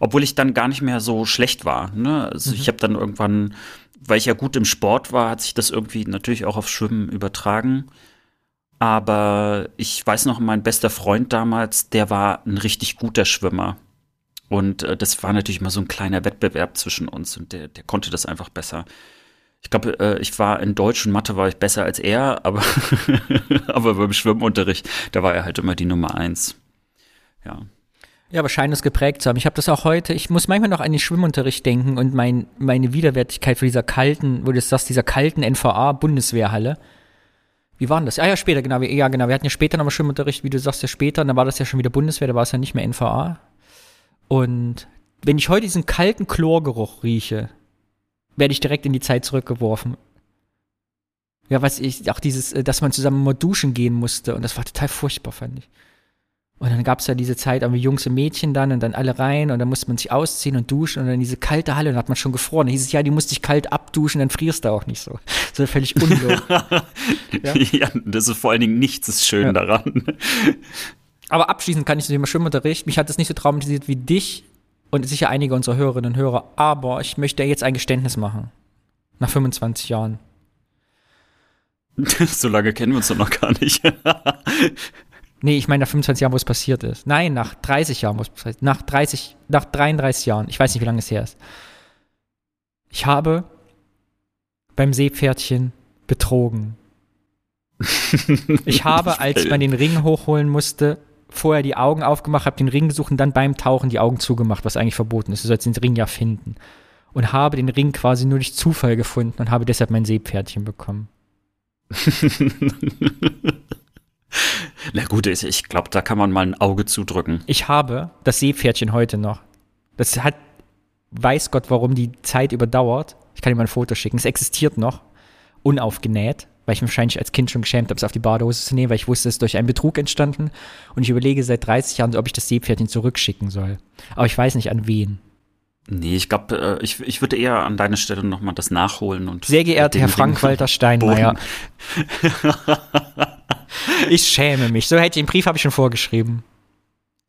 Obwohl ich dann gar nicht mehr so schlecht war. Ne? Also mhm. ich habe dann irgendwann, weil ich ja gut im Sport war, hat sich das irgendwie natürlich auch auf Schwimmen übertragen. Aber ich weiß noch, mein bester Freund damals, der war ein richtig guter Schwimmer. Und äh, das war natürlich mal so ein kleiner Wettbewerb zwischen uns und der, der konnte das einfach besser. Ich glaube, äh, ich war in Deutsch und Mathe war ich besser als er, aber, aber beim Schwimmunterricht, da war er halt immer die Nummer eins. Ja. Ja, aber scheint es geprägt zu haben. Ich habe das auch heute, ich muss manchmal noch an den Schwimmunterricht denken und mein, meine Widerwärtigkeit für dieser kalten, wo du sagst, dieser kalten NVA-Bundeswehrhalle. Wie war denn das? Ah ja, später, genau. Ja, genau. Wir hatten ja später nochmal Schwimmunterricht, wie du sagst, ja später. Und dann war das ja schon wieder Bundeswehr, da war es ja nicht mehr NVA. Und wenn ich heute diesen kalten Chlorgeruch rieche, werde ich direkt in die Zeit zurückgeworfen. Ja, was ich, auch dieses, äh, dass man zusammen mal duschen gehen musste und das war total furchtbar, fand ich. Und dann gab es ja diese Zeit, aber Jungs und Mädchen dann und dann alle rein und dann musste man sich ausziehen und duschen und dann diese kalte Halle und dann hat man schon gefroren. Dann hieß es, ja, die musst dich kalt abduschen, dann frierst du auch nicht so. So völlig unlogisch. ja? ja? das ist vor allen Dingen nichts ist schön ja. daran. Aber abschließend kann ich zu dem Schwimmunterricht, mich hat das nicht so traumatisiert wie dich und sicher einige unserer Hörerinnen und Hörer, aber ich möchte jetzt ein Geständnis machen. Nach 25 Jahren. so lange kennen wir uns doch noch gar nicht. nee, ich meine nach 25 Jahren, wo es passiert ist. Nein, nach 30 Jahren, wo es passiert ist. Nach 30, nach 33 Jahren. Ich weiß nicht, wie lange es her ist. Ich habe beim Seepferdchen betrogen. ich habe, als man den Ring hochholen musste, vorher die Augen aufgemacht, habe den Ring gesucht und dann beim Tauchen die Augen zugemacht, was eigentlich verboten ist. Du sollst den Ring ja finden. Und habe den Ring quasi nur durch Zufall gefunden und habe deshalb mein Seepferdchen bekommen. Na gut, ich glaube, da kann man mal ein Auge zudrücken. Ich habe das Seepferdchen heute noch. Das hat, weiß Gott, warum die Zeit überdauert. Ich kann dir mal ein Foto schicken. Es existiert noch, unaufgenäht, weil ich mich wahrscheinlich als Kind schon geschämt habe, es auf die Badehose zu nehmen, weil ich wusste, es ist durch einen Betrug entstanden. Und ich überlege seit 30 Jahren, ob ich das Seepferdchen zurückschicken soll. Aber ich weiß nicht an wen. Nee, ich glaube, äh, ich, ich würde eher an deiner Stelle nochmal das nachholen und. Sehr geehrter Herr Frank-Walter Steinmeier. ich schäme mich. So hätte ich den Brief habe ich schon vorgeschrieben.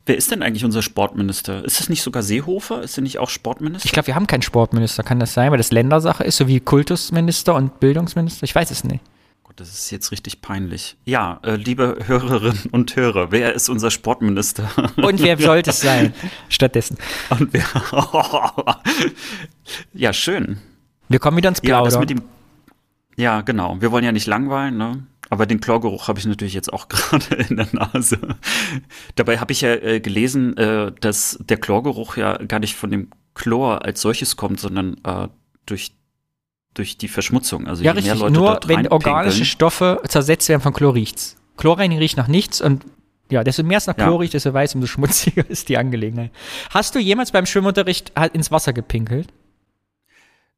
Wer ist denn eigentlich unser Sportminister? Ist das nicht sogar Seehofer? Ist er nicht auch Sportminister? Ich glaube, wir haben keinen Sportminister. Kann das sein, weil das Ländersache ist, so wie Kultusminister und Bildungsminister? Ich weiß es nicht. Das ist jetzt richtig peinlich. Ja, äh, liebe Hörerinnen und Hörer, wer ist unser Sportminister? Und wer sollte es sein? Stattdessen. Und wer? ja, schön. Wir kommen wieder ins Plaudern. Ja, dem, ja, genau. Wir wollen ja nicht langweilen, ne? Aber den Chlorgeruch habe ich natürlich jetzt auch gerade in der Nase. Dabei habe ich ja äh, gelesen, äh, dass der Chlorgeruch ja gar nicht von dem Chlor als solches kommt, sondern äh, durch durch die Verschmutzung. Also ja, richtig. Nur wenn organische Stoffe zersetzt werden von Chlor riecht's. Chlorreinigung riecht nach nichts und ja, desto mehr es nach Chlor ja. riecht, desto weiß, umso schmutziger ist die Angelegenheit. Hast du jemals beim Schwimmunterricht halt ins Wasser gepinkelt?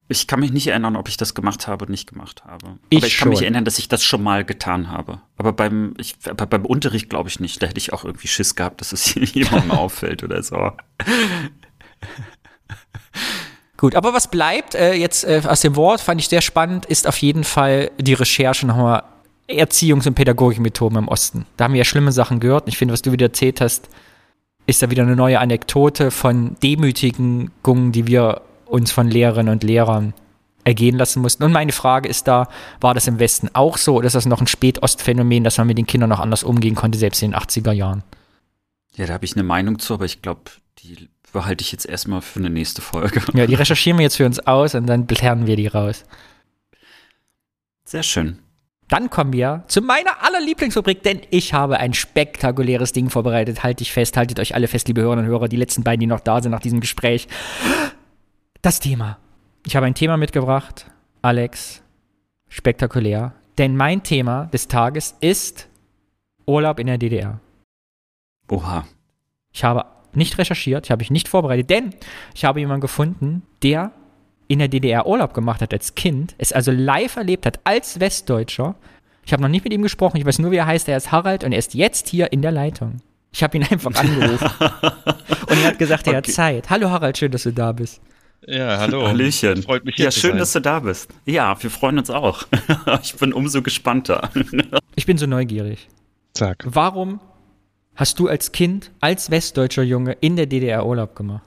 Ich kann mich nicht erinnern, ob ich das gemacht habe oder nicht gemacht habe. Ich aber ich kann schon. mich erinnern, dass ich das schon mal getan habe. Aber beim, ich, aber beim Unterricht glaube ich nicht. Da hätte ich auch irgendwie Schiss gehabt, dass es jemandem auffällt oder so. Gut, aber was bleibt äh, jetzt äh, aus dem Wort, fand ich sehr spannend, ist auf jeden Fall die Recherche nochmal Erziehungs- und Pädagogikmethoden im Osten. Da haben wir ja schlimme Sachen gehört. Ich finde, was du wieder erzählt hast, ist da wieder eine neue Anekdote von Demütigungen, die wir uns von Lehrerinnen und Lehrern ergehen lassen mussten. Und meine Frage ist da, war das im Westen auch so oder ist das noch ein Spätostphänomen, dass man mit den Kindern noch anders umgehen konnte, selbst in den 80er Jahren? Ja, da habe ich eine Meinung zu, aber ich glaube, die behalte ich jetzt erstmal für eine nächste Folge. Ja, die recherchieren wir jetzt für uns aus und dann lernen wir die raus. Sehr schön. Dann kommen wir zu meiner allerlieblingsrubrik, denn ich habe ein spektakuläres Ding vorbereitet. Haltet dich fest, haltet euch alle fest, liebe Hörerinnen und Hörer, die letzten beiden, die noch da sind nach diesem Gespräch das Thema. Ich habe ein Thema mitgebracht, Alex, spektakulär, denn mein Thema des Tages ist Urlaub in der DDR. Oha. Ich habe nicht recherchiert, ich habe mich nicht vorbereitet, denn ich habe jemanden gefunden, der in der DDR Urlaub gemacht hat als Kind, es also live erlebt hat als Westdeutscher. Ich habe noch nicht mit ihm gesprochen, ich weiß nur, wie er heißt, er ist Harald und er ist jetzt hier in der Leitung. Ich habe ihn einfach angerufen. und er hat gesagt, er okay. hat Zeit. Hallo Harald, schön, dass du da bist. Ja, hallo. Hallöchen. Freut mich hier Ja, schön, dass du da bist. Ja, wir freuen uns auch. ich bin umso gespannter. ich bin so neugierig. Sag. Warum hast du als Kind, als westdeutscher Junge in der DDR Urlaub gemacht?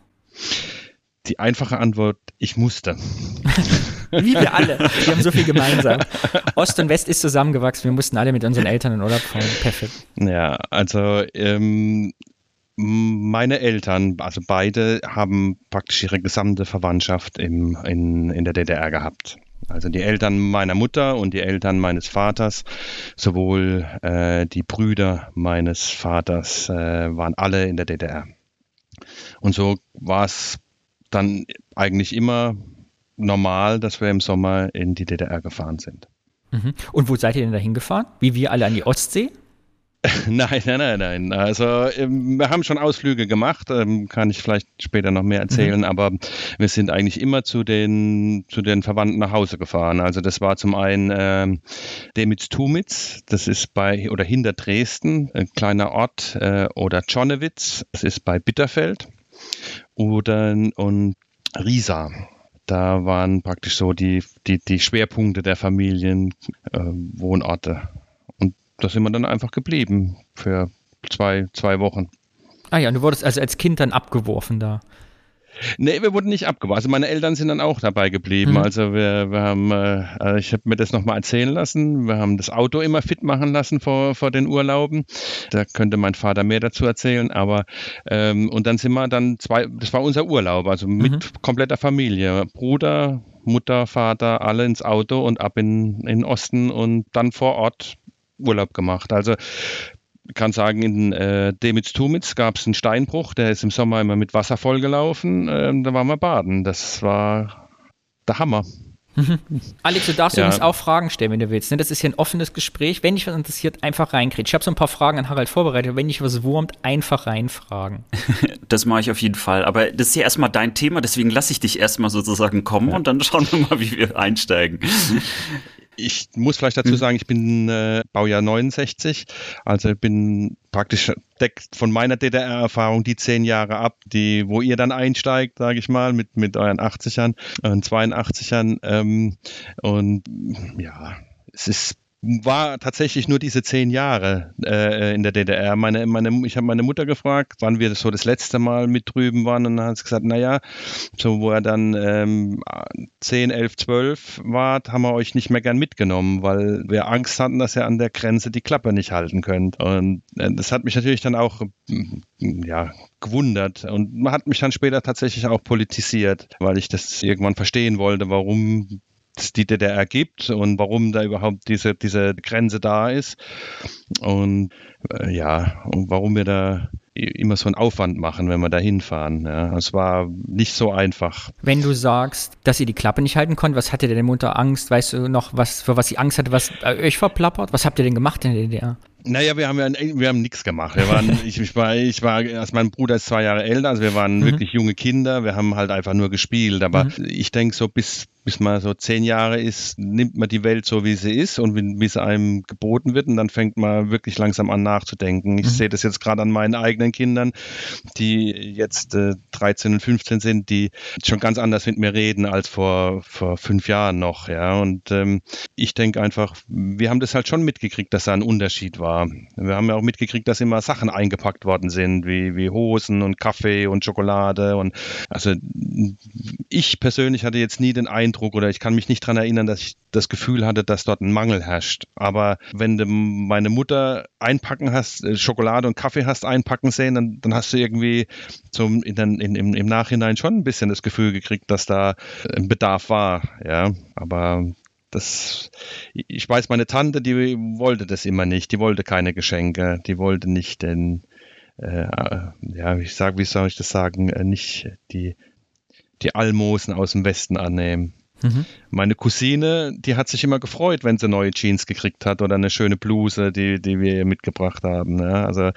Die einfache Antwort, ich musste. Wie wir alle. Wir haben so viel gemeinsam. Ost und West ist zusammengewachsen. Wir mussten alle mit unseren Eltern in Urlaub fahren. Perfekt. Ja, also ähm, meine Eltern, also beide, haben praktisch ihre gesamte Verwandtschaft im, in, in der DDR gehabt. Also die Eltern meiner Mutter und die Eltern meines Vaters, sowohl äh, die Brüder meines Vaters äh, waren alle in der DDR. Und so war es dann eigentlich immer normal, dass wir im Sommer in die DDR gefahren sind. Mhm. Und wo seid ihr denn da hingefahren? Wie wir alle an die Ostsee? Nein, nein, nein, nein. Also ähm, wir haben schon Ausflüge gemacht, ähm, kann ich vielleicht später noch mehr erzählen, mhm. aber wir sind eigentlich immer zu den, zu den Verwandten nach Hause gefahren. Also das war zum einen ähm, Demitz-Tumitz, das ist bei oder hinter Dresden, ein kleiner Ort, äh, oder Czonnewitz, das ist bei Bitterfeld, oder und Riesa. Da waren praktisch so die, die, die Schwerpunkte der Familienwohnorte. Äh, da sind wir dann einfach geblieben für zwei, zwei Wochen. Ah ja, und du wurdest also als Kind dann abgeworfen da. Nee, wir wurden nicht abgeworfen. Also meine Eltern sind dann auch dabei geblieben. Mhm. Also wir, wir haben, äh, ich habe mir das nochmal erzählen lassen. Wir haben das Auto immer fit machen lassen vor, vor den Urlauben. Da könnte mein Vater mehr dazu erzählen. Aber ähm, und dann sind wir dann zwei, das war unser Urlaub, also mit mhm. kompletter Familie. Bruder, Mutter, Vater, alle ins Auto und ab in, in den Osten und dann vor Ort Urlaub gemacht. Also kann sagen, in äh, Demitz-Tumitz gab es einen Steinbruch, der ist im Sommer immer mit Wasser vollgelaufen. Äh, da waren wir baden. Das war der Hammer. Alex, du darfst ja. übrigens auch Fragen stellen, wenn du willst. Ne? Das ist hier ein offenes Gespräch. Wenn dich was interessiert, einfach reinkriegen. Ich habe so ein paar Fragen an Harald vorbereitet. Wenn dich was wurmt, einfach reinfragen. Das mache ich auf jeden Fall. Aber das ist ja erstmal dein Thema, deswegen lasse ich dich erstmal sozusagen kommen ja. und dann schauen wir mal, wie wir einsteigen. Ich muss vielleicht dazu hm. sagen, ich bin äh, Baujahr 69, also bin praktisch deckt von meiner DDR-Erfahrung die zehn Jahre ab, die, wo ihr dann einsteigt, sage ich mal, mit, mit euren 80ern und 82ern. Ähm, und ja, es ist war tatsächlich nur diese zehn Jahre äh, in der DDR. Meine, meine, ich habe meine Mutter gefragt, wann wir so das letzte Mal mit drüben waren und dann hat sie gesagt, naja, so wo er dann ähm, 10, 11, 12 war, haben wir euch nicht mehr gern mitgenommen, weil wir Angst hatten, dass ihr an der Grenze die Klappe nicht halten könnt. Und äh, das hat mich natürlich dann auch ja, gewundert und man hat mich dann später tatsächlich auch politisiert, weil ich das irgendwann verstehen wollte, warum die DDR gibt und warum da überhaupt diese, diese Grenze da ist. Und äh, ja, und warum wir da immer so einen Aufwand machen, wenn wir da hinfahren. Ja. Es war nicht so einfach. Wenn du sagst, dass ihr die Klappe nicht halten konntet, was hatte denn Mutter Angst? Weißt du noch, was, für was sie Angst hatte, was äh, euch verplappert? Was habt ihr denn gemacht in der DDR? Naja, wir haben ja wir haben nichts gemacht. Wir waren, ich, ich war, ich war, also mein Bruder ist zwei Jahre älter, also wir waren mhm. wirklich junge Kinder. Wir haben halt einfach nur gespielt. Aber mhm. ich denke so bis bis man so zehn Jahre ist, nimmt man die Welt so, wie sie ist und wie, wie sie einem geboten wird und dann fängt man wirklich langsam an nachzudenken. Ich mhm. sehe das jetzt gerade an meinen eigenen Kindern, die jetzt äh, 13 und 15 sind, die schon ganz anders mit mir reden als vor, vor fünf Jahren noch. Ja, und ähm, ich denke einfach, wir haben das halt schon mitgekriegt, dass da ein Unterschied war. Wir haben ja auch mitgekriegt, dass immer Sachen eingepackt worden sind, wie, wie Hosen und Kaffee und Schokolade und also ich persönlich hatte jetzt nie den Eindruck, oder ich kann mich nicht daran erinnern, dass ich das Gefühl hatte, dass dort ein Mangel herrscht. Aber wenn du meine Mutter einpacken hast, äh, Schokolade und Kaffee hast einpacken sehen, dann, dann hast du irgendwie zum, in in, im, im Nachhinein schon ein bisschen das Gefühl gekriegt, dass da ein Bedarf war. Ja, aber das, ich weiß, meine Tante, die wollte das immer nicht. Die wollte keine Geschenke. Die wollte nicht den, äh, ja, ich sag, wie soll ich das sagen, äh, nicht die, die Almosen aus dem Westen annehmen. Mhm. Meine Cousine, die hat sich immer gefreut, wenn sie neue Jeans gekriegt hat oder eine schöne Bluse, die, die wir ihr mitgebracht haben. Ja, also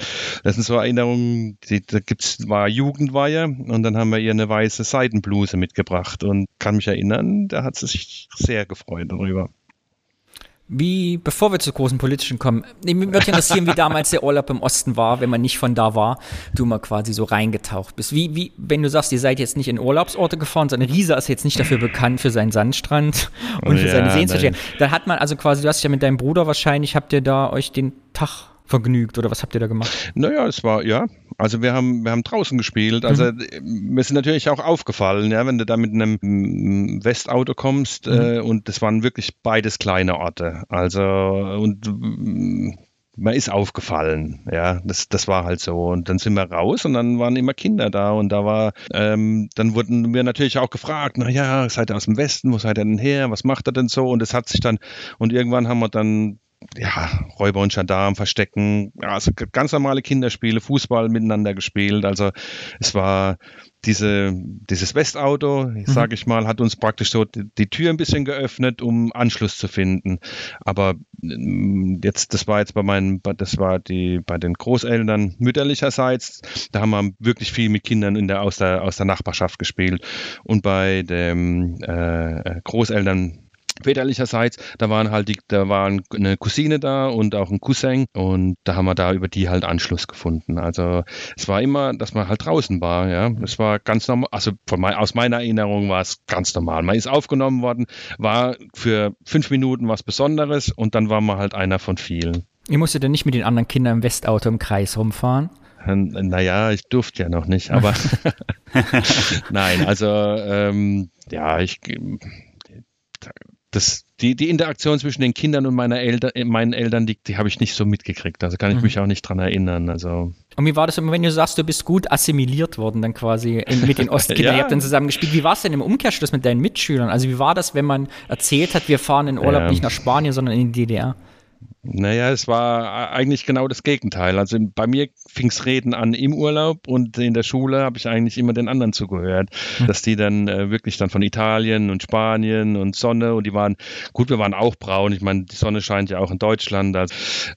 das sind so Erinnerungen, die, da gibt's, war Jugendweihe und dann haben wir ihr eine weiße Seidenbluse mitgebracht und kann mich erinnern, da hat sie sich sehr gefreut darüber. Wie, bevor wir zu großen politischen kommen, mich würde interessieren, wie damals der Urlaub im Osten war, wenn man nicht von da war, du mal quasi so reingetaucht bist. Wie, wie, wenn du sagst, ihr seid jetzt nicht in Urlaubsorte gefahren, sondern Riesa ist jetzt nicht dafür bekannt für seinen Sandstrand und für ja, seine Sehenswürdigkeiten. Da hat man also quasi, du hast ja mit deinem Bruder wahrscheinlich, habt ihr da euch den Tag vergnügt oder was habt ihr da gemacht? Naja, es war, ja, also wir haben, wir haben draußen gespielt. Also mhm. mir ist natürlich auch aufgefallen, ja, wenn du da mit einem mm, Westauto kommst mhm. äh, und das waren wirklich beides kleine Orte. Also und mm, man ist aufgefallen, ja, das, das war halt so. Und dann sind wir raus und dann waren immer Kinder da und da war, ähm, dann wurden wir natürlich auch gefragt, na ja, seid ihr aus dem Westen, wo seid ihr denn her, was macht er denn so? Und es hat sich dann, und irgendwann haben wir dann ja, Räuber und Gendarm, Verstecken, ja, also ganz normale Kinderspiele, Fußball miteinander gespielt. Also es war diese, dieses Westauto, mhm. sage ich mal, hat uns praktisch so die, die, Tür ein bisschen geöffnet, um Anschluss zu finden. Aber mm, jetzt, das war jetzt bei meinen, das war die bei den Großeltern mütterlicherseits, da haben wir wirklich viel mit Kindern in der, aus, der, aus der Nachbarschaft gespielt. Und bei den äh, Großeltern väterlicherseits, da waren halt die, da waren eine Cousine da und auch ein Cousin und da haben wir da über die halt Anschluss gefunden. Also es war immer, dass man halt draußen war, ja. Es war ganz normal, also von mein, aus meiner Erinnerung war es ganz normal. Man ist aufgenommen worden, war für fünf Minuten was Besonderes und dann war man halt einer von vielen. Ihr musstet ja nicht mit den anderen Kindern im Westauto im Kreis rumfahren? Naja, ich durfte ja noch nicht, aber nein, also ähm, ja, ich das, die, die Interaktion zwischen den Kindern und meiner Eltern, äh, meinen Eltern, die, die habe ich nicht so mitgekriegt. Also kann ich mhm. mich auch nicht dran erinnern. Also. Und wie war das immer, wenn du sagst, du bist gut assimiliert worden, dann quasi in, mit den Ostkindern? ja. Ihr habt dann zusammen gespielt. Wie war es denn im Umkehrschluss mit deinen Mitschülern? Also wie war das, wenn man erzählt hat, wir fahren in Urlaub ja. nicht nach Spanien, sondern in die DDR? Naja, es war eigentlich genau das Gegenteil. Also bei mir fing es Reden an im Urlaub und in der Schule habe ich eigentlich immer den anderen zugehört, mhm. dass die dann äh, wirklich dann von Italien und Spanien und Sonne und die waren, gut, wir waren auch braun. Ich meine, die Sonne scheint ja auch in Deutschland, also,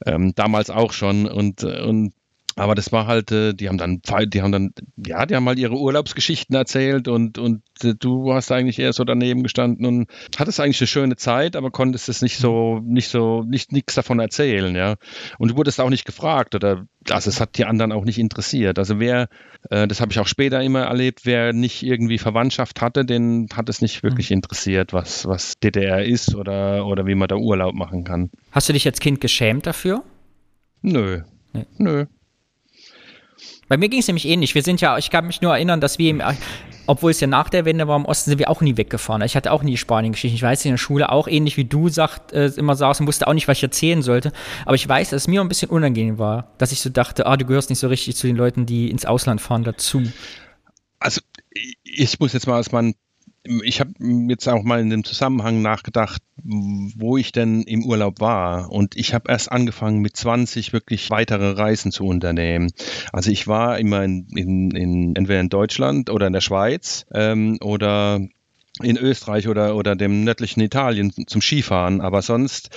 ähm, damals auch schon und, und aber das war halt, äh, die haben dann, die haben dann, ja, die haben halt ihre Urlaubsgeschichten erzählt und, und äh, du hast eigentlich eher so daneben gestanden und hattest eigentlich eine schöne Zeit, aber konntest es nicht so, nicht so, nicht nichts davon erzählen, ja. Und du wurdest auch nicht gefragt oder, also es hat die anderen auch nicht interessiert. Also wer, äh, das habe ich auch später immer erlebt, wer nicht irgendwie Verwandtschaft hatte, den hat es nicht wirklich mhm. interessiert, was, was DDR ist oder, oder wie man da Urlaub machen kann. Hast du dich als Kind geschämt dafür? Nö. Nee. Nö. Bei mir ging es nämlich ähnlich. Wir sind ja, ich kann mich nur erinnern, dass wir, im, obwohl es ja nach der Wende war im Osten, sind wir auch nie weggefahren. Ich hatte auch nie Spanien-Geschichten. Ich weiß, in der Schule auch ähnlich wie du sagt, äh, immer saß und wusste auch nicht, was ich erzählen sollte. Aber ich weiß, dass es mir ein bisschen unangenehm war, dass ich so dachte, ah, du gehörst nicht so richtig zu den Leuten, die ins Ausland fahren, dazu. Also, ich muss jetzt mal aus meinem ich habe jetzt auch mal in dem Zusammenhang nachgedacht, wo ich denn im Urlaub war. Und ich habe erst angefangen mit 20 wirklich weitere Reisen zu unternehmen. Also ich war immer in, in, in entweder in Deutschland oder in der Schweiz ähm, oder in Österreich oder, oder dem nördlichen Italien zum Skifahren. Aber sonst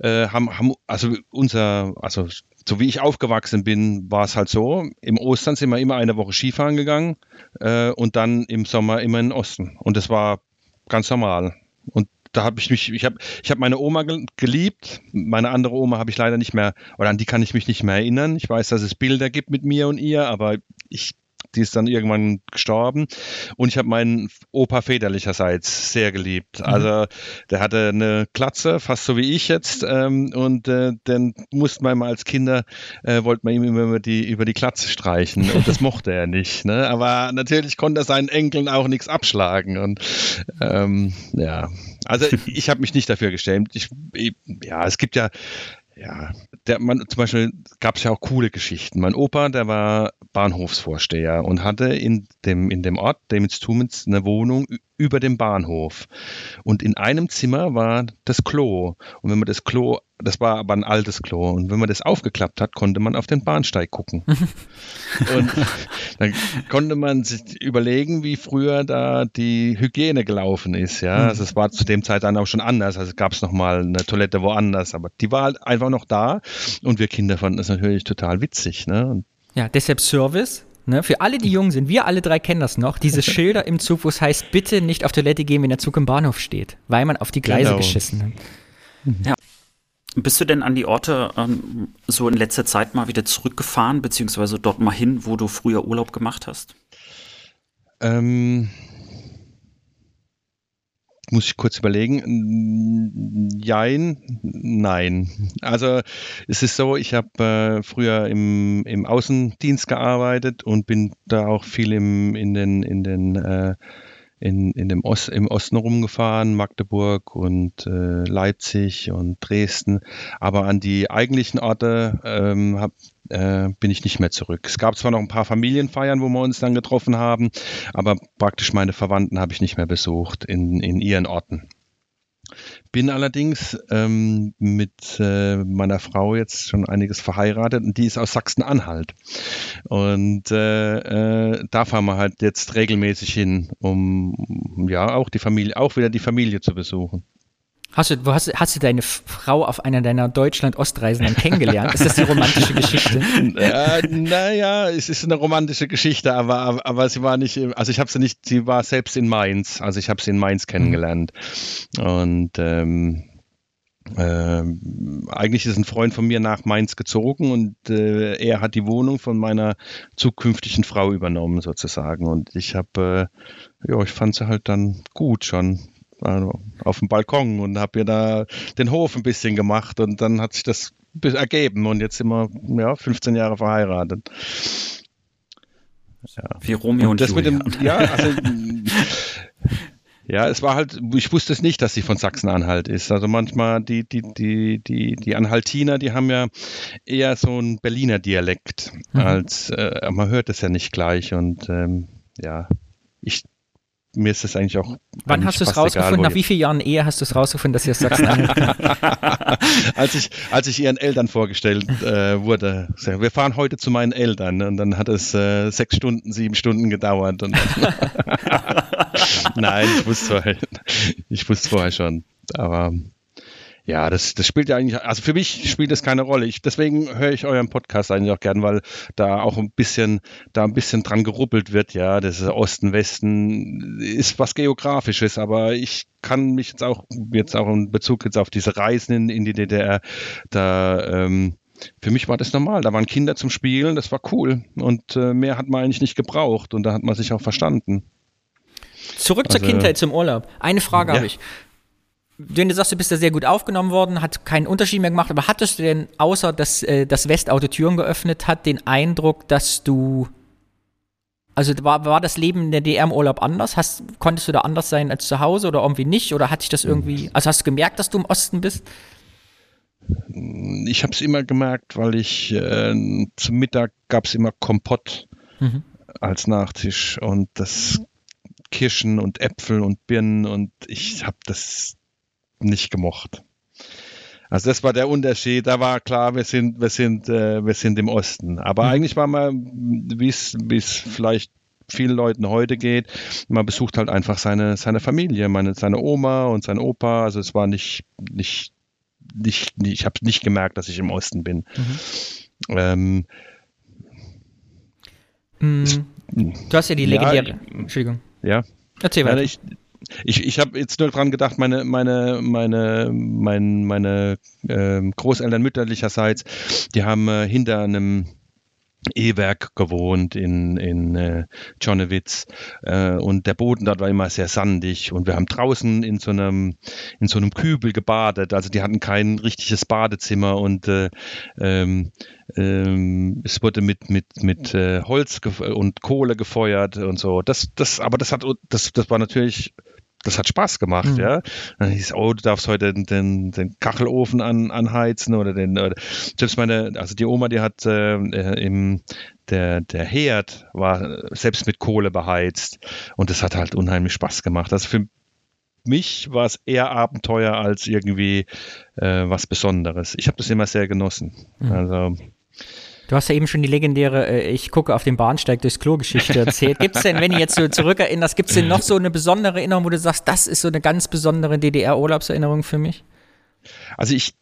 äh, haben, haben also unser, also so wie ich aufgewachsen bin, war es halt so. Im Ostern sind wir immer eine Woche Skifahren gegangen äh, und dann im Sommer immer in den Osten. Und das war ganz normal. Und da habe ich mich, ich habe ich hab meine Oma geliebt. Meine andere Oma habe ich leider nicht mehr, oder an die kann ich mich nicht mehr erinnern. Ich weiß, dass es Bilder gibt mit mir und ihr, aber ich die ist dann irgendwann gestorben. Und ich habe meinen Opa väterlicherseits sehr geliebt. Mhm. Also der hatte eine Klatze, fast so wie ich jetzt. Ähm, und äh, dann musste man mal als Kinder, äh, wollte man ihm immer über die, über die Klatze streichen. Und das mochte er nicht. Ne? Aber natürlich konnte er seinen Enkeln auch nichts abschlagen. Und ähm, ja, also ich habe mich nicht dafür geschämt. Ich, ich, ja, es gibt ja ja, der, man, zum Beispiel gab es ja auch coole Geschichten. Mein Opa, der war Bahnhofsvorsteher und hatte in dem, in dem Ort Demitstumens eine Wohnung über dem Bahnhof. Und in einem Zimmer war das Klo. Und wenn man das Klo, das war aber ein altes Klo, und wenn man das aufgeklappt hat, konnte man auf den Bahnsteig gucken. und dann konnte man sich überlegen, wie früher da die Hygiene gelaufen ist. Ja, mhm. also es war zu dem Zeit dann auch schon anders. Also gab es nochmal eine Toilette woanders, aber die war halt einfach noch da. Und wir Kinder fanden das natürlich total witzig. Ne? Und ja, deshalb Service. Ne, für alle, die jung sind, wir alle drei kennen das noch, diese Schilder im Zug, wo es heißt, bitte nicht auf Toilette gehen, wenn der Zug im Bahnhof steht, weil man auf die Gleise genau. geschissen hat. Ja. Bist du denn an die Orte ähm, so in letzter Zeit mal wieder zurückgefahren, beziehungsweise dort mal hin, wo du früher Urlaub gemacht hast? Ähm, muss ich kurz überlegen. Jein, nein. Also es ist so, ich habe äh, früher im, im Außendienst gearbeitet und bin da auch viel im, in den, in den äh, in, in dem Ost, im Osten rumgefahren, Magdeburg und äh, Leipzig und Dresden. Aber an die eigentlichen Orte ähm, hab, äh, bin ich nicht mehr zurück. Es gab zwar noch ein paar Familienfeiern, wo wir uns dann getroffen haben, aber praktisch meine Verwandten habe ich nicht mehr besucht in, in ihren Orten. Bin allerdings ähm, mit äh, meiner Frau jetzt schon einiges verheiratet und die ist aus Sachsen-Anhalt. Und äh, äh, da fahren wir halt jetzt regelmäßig hin, um ja auch die Familie, auch wieder die Familie zu besuchen. Hast du, wo hast, hast du deine Frau auf einer deiner Deutschland-Ostreisen dann kennengelernt? Ist das die romantische Geschichte? äh, naja, es ist eine romantische Geschichte, aber, aber, sie war nicht, also ich habe sie nicht, sie war selbst in Mainz, also ich habe sie in Mainz kennengelernt. Und ähm, äh, eigentlich ist ein Freund von mir nach Mainz gezogen und äh, er hat die Wohnung von meiner zukünftigen Frau übernommen sozusagen. Und ich habe, äh, ja, ich fand sie halt dann gut schon also auf dem Balkon und habe mir da den Hof ein bisschen gemacht und dann hat sich das ergeben und jetzt sind wir ja, 15 Jahre verheiratet. Ja. Wie Romeo und, und das Julia. Mit dem, ja, also, ja, es war halt, ich wusste es nicht, dass sie von Sachsen-Anhalt ist. Also manchmal die, die, die, die, die Anhaltiner, die haben ja eher so einen Berliner Dialekt, mhm. als äh, man hört es ja nicht gleich und ähm, ja, ich mir ist das eigentlich auch. Wann hast du es rausgefunden? Egal, Nach wie vielen Jahren Ehe hast du es rausgefunden, dass ihr es Sachsen-Anhalt als ich Als ich ihren Eltern vorgestellt äh, wurde, wir fahren heute zu meinen Eltern. Und dann hat es äh, sechs Stunden, sieben Stunden gedauert. Nein, ich wusste, vorher, ich wusste vorher schon. Aber ja, das, das spielt ja eigentlich, also für mich spielt das keine Rolle. Ich, deswegen höre ich euren Podcast eigentlich auch gern, weil da auch ein bisschen, da ein bisschen dran geruppelt wird, ja. Das ist Osten, Westen ist was Geografisches, aber ich kann mich jetzt auch, jetzt auch in Bezug jetzt auf diese Reisen in, in die DDR, da, ähm, für mich war das normal. Da waren Kinder zum Spielen, das war cool. Und äh, mehr hat man eigentlich nicht gebraucht und da hat man sich auch verstanden. Zurück zur also, Kindheit, zum Urlaub. Eine Frage ja. habe ich wenn du sagst, du bist da sehr gut aufgenommen worden, hat keinen Unterschied mehr gemacht, aber hattest du denn, außer dass äh, das Westauto Türen geöffnet hat, den Eindruck, dass du, also war, war das Leben in der DR im Urlaub anders? Hast, konntest du da anders sein als zu Hause oder irgendwie nicht? Oder hat sich das irgendwie, also hast du gemerkt, dass du im Osten bist? Ich habe es immer gemerkt, weil ich äh, zum Mittag gab es immer Kompott mhm. als Nachtisch und das Kirschen und Äpfel und Birnen und ich habe das nicht gemocht. Also das war der Unterschied. Da war klar, wir sind, wir sind, äh, wir sind im Osten. Aber mhm. eigentlich war man, wie es, vielleicht vielen Leuten heute geht, man besucht halt einfach seine, seine Familie, meine, seine Oma und sein Opa. Also es war nicht, nicht, nicht, nicht ich habe nicht gemerkt, dass ich im Osten bin. Mhm. Ähm, mhm. Du hast ja die legendäre. Ja, Entschuldigung. Ja. Erzähl weiter. Ja, ich, ich, ich habe jetzt nur dran gedacht, meine, meine, meine, mein, meine äh, Großeltern mütterlicherseits, die haben äh, hinter einem E-Werk gewohnt in, in äh, Czernowitz äh, und der Boden dort war immer sehr sandig und wir haben draußen in so einem in so einem Kübel gebadet, also die hatten kein richtiges Badezimmer und äh, ähm, ähm, es wurde mit mit mit äh, Holz und Kohle gefeuert und so. Das das aber das hat das das war natürlich das hat Spaß gemacht, mhm. ja. Dann hieß, oh, du darfst heute den, den, den Kachelofen an, anheizen oder den, oder, selbst meine, also die Oma, die hat äh, im, der, der Herd war selbst mit Kohle beheizt und das hat halt unheimlich Spaß gemacht. Also für mich war es eher Abenteuer als irgendwie äh, was Besonderes. Ich habe das immer sehr genossen. Mhm. Also Du hast ja eben schon die legendäre äh, Ich gucke auf den Bahnsteig durchs Klo-Geschichte erzählt. Gibt es denn, wenn du jetzt so zurückerinnerst, gibt es denn noch so eine besondere Erinnerung, wo du sagst, das ist so eine ganz besondere DDR-Urlaubserinnerung für mich? Also ich,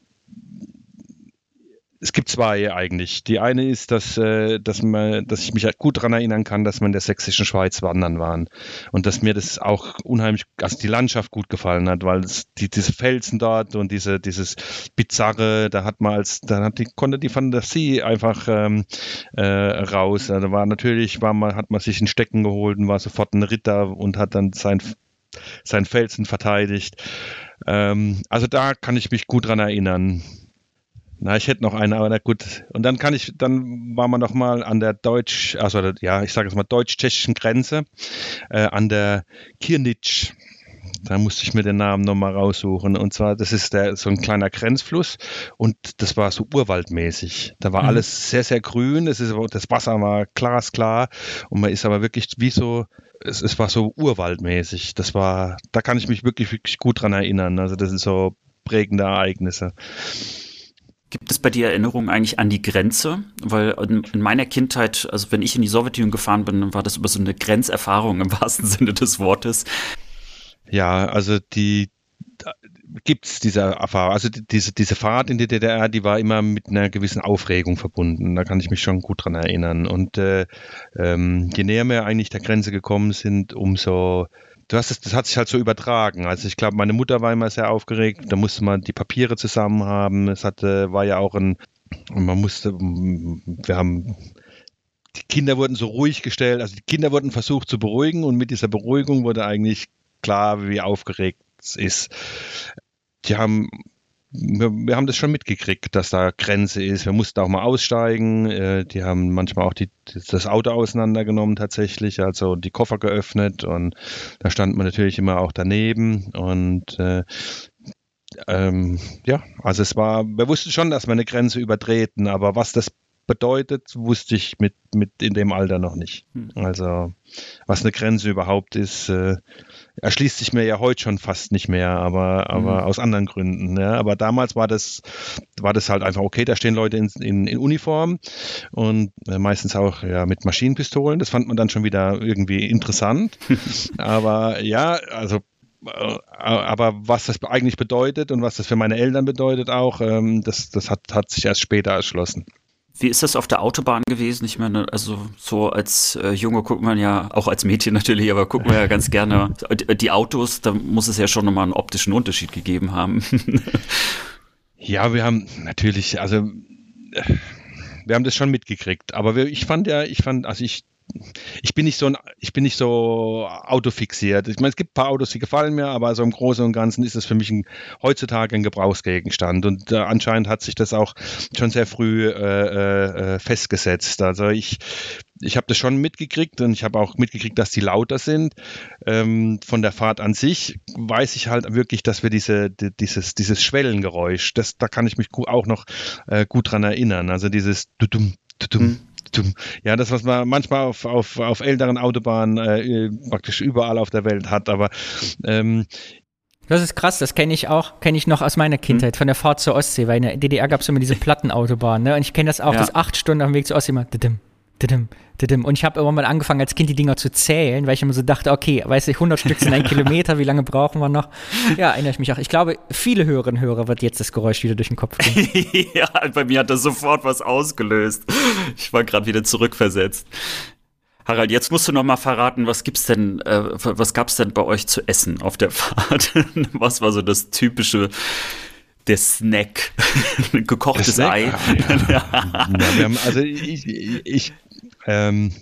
es gibt zwei eigentlich. Die eine ist, dass, äh, dass, man, dass ich mich gut daran erinnern kann, dass wir in der sächsischen Schweiz wandern waren. Und dass mir das auch unheimlich, also die Landschaft gut gefallen hat, weil es, die, diese Felsen dort und diese, dieses Bizarre, da hat man als, da hat die, konnte die Fantasie einfach ähm, äh, raus. Also war natürlich, war man, hat man sich ein Stecken geholt und war sofort ein Ritter und hat dann sein, sein Felsen verteidigt. Ähm, also da kann ich mich gut dran erinnern. Na, ich hätte noch eine, aber na gut. Und dann kann ich, dann waren wir noch mal an der Deutsch, also ja, ich sage es mal deutsch-tschechischen Grenze, äh, an der Kirnitsch. Da musste ich mir den Namen noch mal raussuchen. Und zwar, das ist der, so ein kleiner Grenzfluss und das war so urwaldmäßig. Da war mhm. alles sehr, sehr grün. Das, ist, das Wasser war glasklar und man ist aber wirklich wie so, es, es war so urwaldmäßig. Das war, da kann ich mich wirklich, wirklich gut dran erinnern. Also das sind so prägende Ereignisse. Gibt es bei dir Erinnerungen eigentlich an die Grenze? Weil in meiner Kindheit, also wenn ich in die Sowjetunion gefahren bin, dann war das über so eine Grenzerfahrung im wahrsten Sinne des Wortes. Ja, also die gibt es diese Erfahrung. Also diese, diese Fahrt in die DDR, die war immer mit einer gewissen Aufregung verbunden. Da kann ich mich schon gut dran erinnern. Und äh, ähm, je näher wir eigentlich der Grenze gekommen sind, umso du hast es, das hat sich halt so übertragen. Also ich glaube, meine Mutter war immer sehr aufgeregt. Da musste man die Papiere zusammen haben. Es hatte, war ja auch ein, man musste, wir haben die Kinder wurden so ruhig gestellt, also die Kinder wurden versucht zu beruhigen und mit dieser Beruhigung wurde eigentlich klar, wie aufgeregt es ist. Die haben wir, wir, haben das schon mitgekriegt, dass da Grenze ist. Wir mussten auch mal aussteigen. Äh, die haben manchmal auch die, das Auto auseinandergenommen tatsächlich, also die Koffer geöffnet und da stand man natürlich immer auch daneben und äh, ähm, ja, also es war, wir wussten schon, dass wir eine Grenze übertreten, aber was das bedeutet, wusste ich mit, mit in dem Alter noch nicht. Hm. Also was eine Grenze überhaupt ist, äh, erschließt sich mir ja heute schon fast nicht mehr, aber, aber mhm. aus anderen Gründen. Ja. Aber damals war das, war das halt einfach okay, da stehen Leute in, in, in Uniform und äh, meistens auch ja, mit Maschinenpistolen. Das fand man dann schon wieder irgendwie interessant. aber ja, also äh, aber was das eigentlich bedeutet und was das für meine Eltern bedeutet auch, ähm, das, das hat, hat sich erst später erschlossen. Wie ist das auf der Autobahn gewesen? Ich meine, also so als äh, Junge guckt man ja, auch als Mädchen natürlich, aber guckt man ja ganz gerne die Autos, da muss es ja schon nochmal einen optischen Unterschied gegeben haben. ja, wir haben natürlich, also äh, wir haben das schon mitgekriegt, aber wir, ich fand ja, ich fand, also ich ich bin nicht so ein, ich bin nicht so autofixiert. Ich meine, es gibt ein paar Autos, die gefallen mir, aber so im Großen und Ganzen ist es für mich ein, heutzutage ein Gebrauchsgegenstand. Und äh, anscheinend hat sich das auch schon sehr früh äh, äh, festgesetzt. Also ich, ich habe das schon mitgekriegt und ich habe auch mitgekriegt, dass die lauter sind. Ähm, von der Fahrt an sich weiß ich halt wirklich, dass wir diese, die, dieses, dieses Schwellengeräusch, das, da kann ich mich auch noch äh, gut dran erinnern. Also dieses Dudum, Dudum, hm. Ja, das, was man manchmal auf, auf, auf älteren Autobahnen äh, praktisch überall auf der Welt hat, aber ähm, das ist krass, das kenne ich auch, kenne ich noch aus meiner Kindheit, hm. von der Fahrt zur Ostsee, weil in der DDR gab es immer diese Plattenautobahn, ne? Und ich kenne das auch, ja. das acht Stunden auf dem Weg zur Ostsee immer. Didim, und ich habe irgendwann mal angefangen, als Kind die Dinger zu zählen, weil ich immer so dachte, okay, weiß ich, 100 Stück sind ein Kilometer, wie lange brauchen wir noch? Ja, erinnere ich mich auch. Ich glaube, viele Hörerinnen und Hörer wird jetzt das Geräusch wieder durch den Kopf gehen. ja, bei mir hat das sofort was ausgelöst. Ich war gerade wieder zurückversetzt. Harald, jetzt musst du noch mal verraten, was gibt's denn, äh, was gab's denn bei euch zu essen auf der Fahrt? was war so das typische der Snack, gekochtes Snack? Ei. Ja. ja. ja haben, also ich, ich ähm,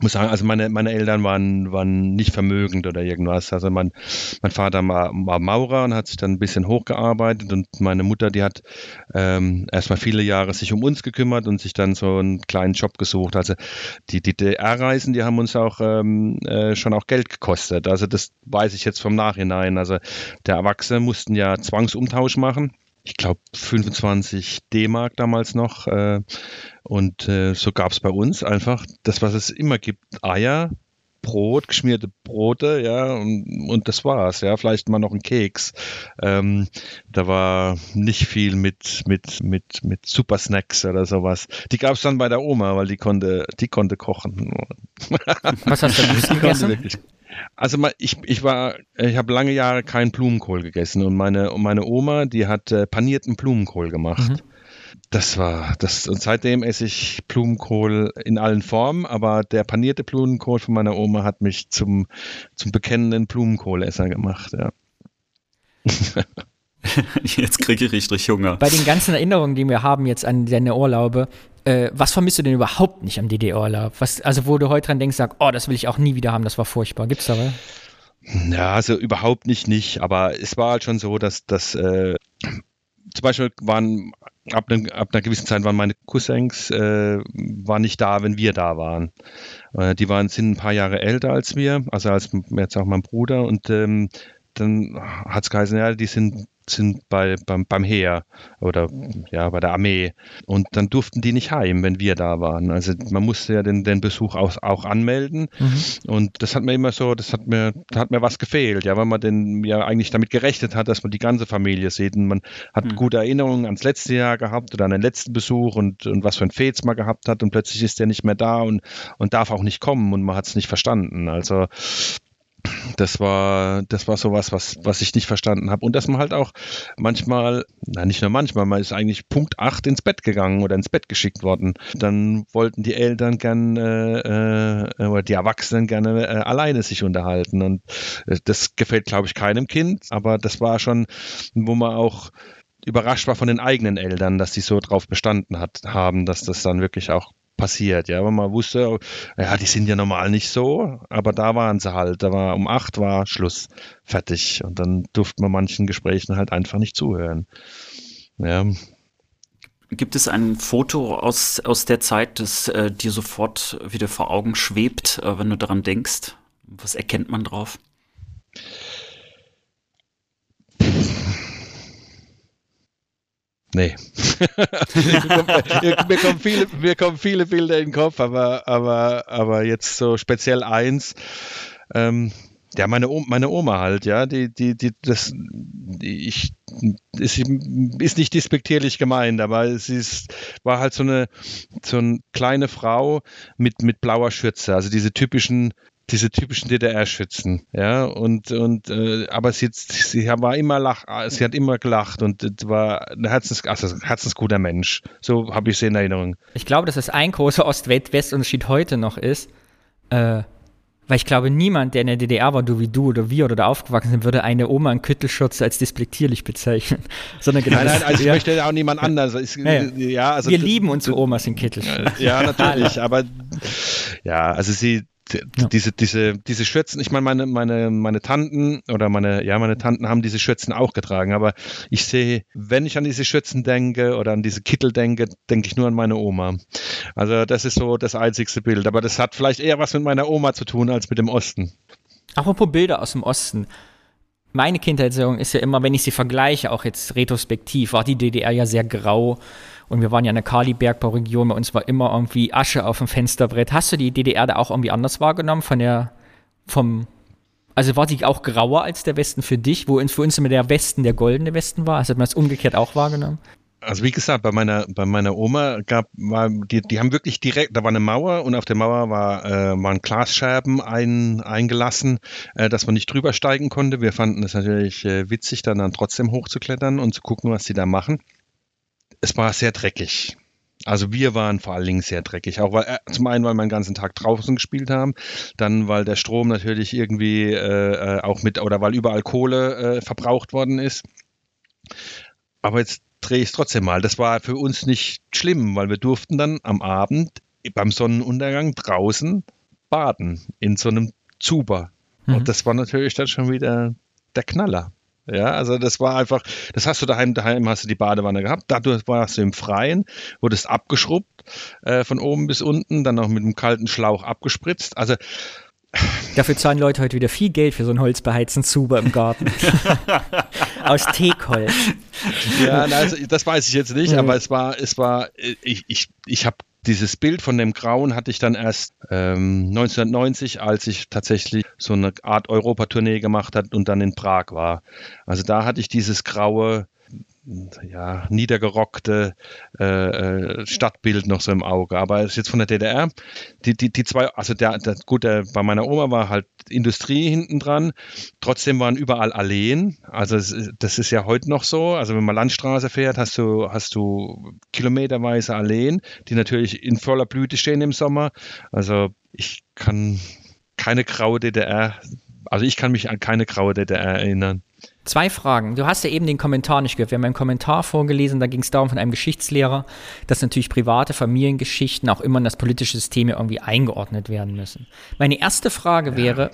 muss sagen, also meine, meine Eltern waren, waren nicht vermögend oder irgendwas. Also mein, mein Vater war, war Maurer und hat sich dann ein bisschen hochgearbeitet und meine Mutter, die hat ähm, erstmal viele Jahre sich um uns gekümmert und sich dann so einen kleinen Job gesucht. Also die DDR-Reisen, die haben uns auch ähm, äh, schon auch Geld gekostet. Also das weiß ich jetzt vom Nachhinein. Also der Erwachsene mussten ja Zwangsumtausch machen ich glaube, 25 D-Mark damals noch. Äh, und äh, so gab es bei uns einfach das, was es immer gibt: Eier, Brot, geschmierte Brote, ja, und, und das war's, ja, vielleicht mal noch ein Keks. Ähm, da war nicht viel mit, mit, mit, mit Super Snacks oder sowas. Die gab es dann bei der Oma, weil die konnte, die konnte kochen. Was hast du gegessen? Also ich, ich war, ich habe lange Jahre keinen Blumenkohl gegessen und meine, und meine Oma, die hat äh, panierten Blumenkohl gemacht. Mhm. Das war das und seitdem esse ich Blumenkohl in allen Formen, aber der panierte Blumenkohl von meiner Oma hat mich zum, zum bekennenden Blumenkohlesser gemacht, ja. Jetzt kriege ich richtig Hunger. Bei den ganzen Erinnerungen, die wir haben jetzt an deine Urlaube, äh, was vermisst du denn überhaupt nicht am DDR-Urlaub? also, wo du heute dran denkst, sag, oh, das will ich auch nie wieder haben, das war furchtbar. Gibt's da was? Ja, also überhaupt nicht, nicht. Aber es war halt schon so, dass, dass äh, zum Beispiel waren ab, ne, ab einer gewissen Zeit waren meine Cousins äh, waren nicht da, wenn wir da waren. Äh, die waren sind ein paar Jahre älter als wir, also als jetzt auch mein Bruder und ähm, dann hat es geheißen, ja, die sind sind bei, beim, beim Heer oder ja, bei der Armee. Und dann durften die nicht heim, wenn wir da waren. Also man musste ja den, den Besuch auch, auch anmelden. Mhm. Und das hat mir immer so, das hat mir, da hat mir was gefehlt, ja, weil man denn ja eigentlich damit gerechnet hat, dass man die ganze Familie sieht. Und man hat mhm. gute Erinnerungen ans letzte Jahr gehabt oder an den letzten Besuch und, und was für ein Fets man gehabt hat und plötzlich ist der nicht mehr da und, und darf auch nicht kommen und man hat es nicht verstanden. Also das war, das war sowas, was, was ich nicht verstanden habe. Und dass man halt auch manchmal, na nicht nur manchmal, man ist eigentlich Punkt 8 ins Bett gegangen oder ins Bett geschickt worden. Dann wollten die Eltern gerne äh, äh, oder die Erwachsenen gerne äh, alleine sich unterhalten. Und äh, das gefällt, glaube ich, keinem Kind, aber das war schon, wo man auch überrascht war von den eigenen Eltern, dass sie so drauf bestanden hat, haben, dass das dann wirklich auch passiert, ja, weil man wusste, ja, die sind ja normal nicht so, aber da waren sie halt, da war um acht war Schluss, fertig und dann durfte man manchen Gesprächen halt einfach nicht zuhören. Ja. Gibt es ein Foto aus, aus der Zeit, das äh, dir sofort wieder vor Augen schwebt, äh, wenn du daran denkst? Was erkennt man drauf? Nee. mir, kommen viele, mir kommen viele Bilder in den Kopf, aber, aber, aber jetzt so speziell eins. Ähm, ja, meine, Oma, meine Oma halt, ja, die, die, die, das, die, ich, ist, ist nicht despektierlich gemeint, aber sie ist, war halt so eine, so eine kleine Frau mit, mit blauer Schürze, also diese typischen diese typischen DDR-Schützen, ja, und, und äh, aber sie, sie war immer lach, sie hat immer gelacht und war ein Herzens, also herzensguter Mensch. So habe ich sie in Erinnerung. Ich glaube, dass es ein großer Ost-West-Unterschied heute noch ist, äh, weil ich glaube, niemand, der in der DDR war, du wie du oder wir oder da aufgewachsen sind, würde eine Oma in Kittelschürze als despektierlich bezeichnen. Sondern genau nein, nein, also ich ja. möchte auch niemand anders. Ich, ja, ja. also wir lieben unsere Omas in Kittelschürze. Ja, natürlich, aber ja, also sie, ja. diese, diese, diese Schürzen, ich meine, meine, meine, meine Tanten oder meine, ja, meine Tanten haben diese Schürzen auch getragen, aber ich sehe, wenn ich an diese Schürzen denke oder an diese Kittel denke, denke ich nur an meine Oma. Also das ist so das einzigste Bild, aber das hat vielleicht eher was mit meiner Oma zu tun als mit dem Osten. Apropos Bilder aus dem Osten meine Kindheitserinnerung ist ja immer, wenn ich sie vergleiche, auch jetzt retrospektiv, war die DDR ja sehr grau. Und wir waren ja in der Kali-Bergbauregion, bei uns war immer irgendwie Asche auf dem Fensterbrett. Hast du die DDR da auch irgendwie anders wahrgenommen von der, vom, also war sie auch grauer als der Westen für dich, wo für uns immer der Westen der goldene Westen war? Hast du das umgekehrt auch wahrgenommen? Also wie gesagt, bei meiner, bei meiner Oma gab, war, die, die haben wirklich direkt, da war eine Mauer und auf der Mauer war, äh, waren Glasscherben ein, eingelassen, äh, dass man nicht drüber steigen konnte. Wir fanden es natürlich äh, witzig, dann, dann trotzdem hochzuklettern und zu gucken, was sie da machen. Es war sehr dreckig. Also wir waren vor allen Dingen sehr dreckig. Auch weil, äh, zum einen, weil wir den ganzen Tag draußen gespielt haben, dann weil der Strom natürlich irgendwie äh, äh auch mit, oder weil überall Kohle äh, verbraucht worden ist. Aber jetzt drehe ich es trotzdem mal. Das war für uns nicht schlimm, weil wir durften dann am Abend beim Sonnenuntergang draußen baden in so einem Zuber. Mhm. Und das war natürlich dann schon wieder der Knaller. Ja, also das war einfach, das hast du daheim, daheim hast du die Badewanne gehabt, dadurch warst du im Freien, wurdest abgeschrubbt äh, von oben bis unten, dann noch mit einem kalten Schlauch abgespritzt. Also Dafür zahlen Leute heute wieder viel Geld für so einen holzbeheizten Zuber im Garten. Aus Teakholz. Ja, also das weiß ich jetzt nicht, mhm. aber es war, es war, ich, ich, ich habe dieses Bild von dem Grauen hatte ich dann erst ähm, 1990, als ich tatsächlich so eine Art Europatournee gemacht hat und dann in Prag war. Also da hatte ich dieses graue ja, niedergerockte äh, äh, Stadtbild noch so im Auge. Aber es ist jetzt von der DDR. Die, die, die zwei, also der, der, gut, der, bei meiner Oma war halt Industrie hinten dran. Trotzdem waren überall Alleen. Also das ist ja heute noch so. Also wenn man Landstraße fährt, hast du, hast du kilometerweise Alleen, die natürlich in voller Blüte stehen im Sommer. Also ich kann keine graue DDR, also ich kann mich an keine graue DDR erinnern. Zwei Fragen. Du hast ja eben den Kommentar nicht gehört. Wir haben einen Kommentar vorgelesen, da ging es darum von einem Geschichtslehrer, dass natürlich private Familiengeschichten auch immer in das politische System irgendwie eingeordnet werden müssen. Meine erste Frage wäre,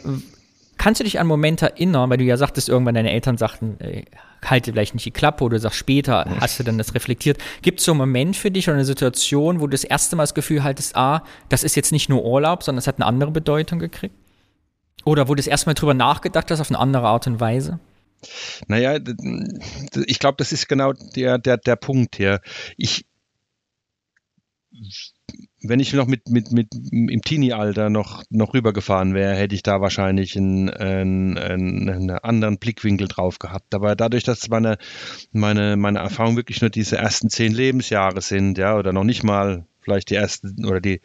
kannst du dich an Momente erinnern, weil du ja sagtest, irgendwann deine Eltern sagten, äh, halte vielleicht nicht die Klappe oder du sagst später, hast du dann das reflektiert. Gibt es so einen Moment für dich oder eine Situation, wo du das erste Mal das Gefühl haltest, ah, das ist jetzt nicht nur Urlaub, sondern es hat eine andere Bedeutung gekriegt? Oder wo du das erste Mal drüber nachgedacht hast auf eine andere Art und Weise? Naja, ich glaube, das ist genau der, der, der Punkt hier. Ich, wenn ich noch mit, mit, mit im Teenie-Alter noch, noch rübergefahren wäre, hätte ich da wahrscheinlich einen, einen, einen anderen Blickwinkel drauf gehabt. Aber dadurch, dass meine, meine, meine Erfahrung wirklich nur diese ersten zehn Lebensjahre sind, ja, oder noch nicht mal vielleicht die ersten oder die,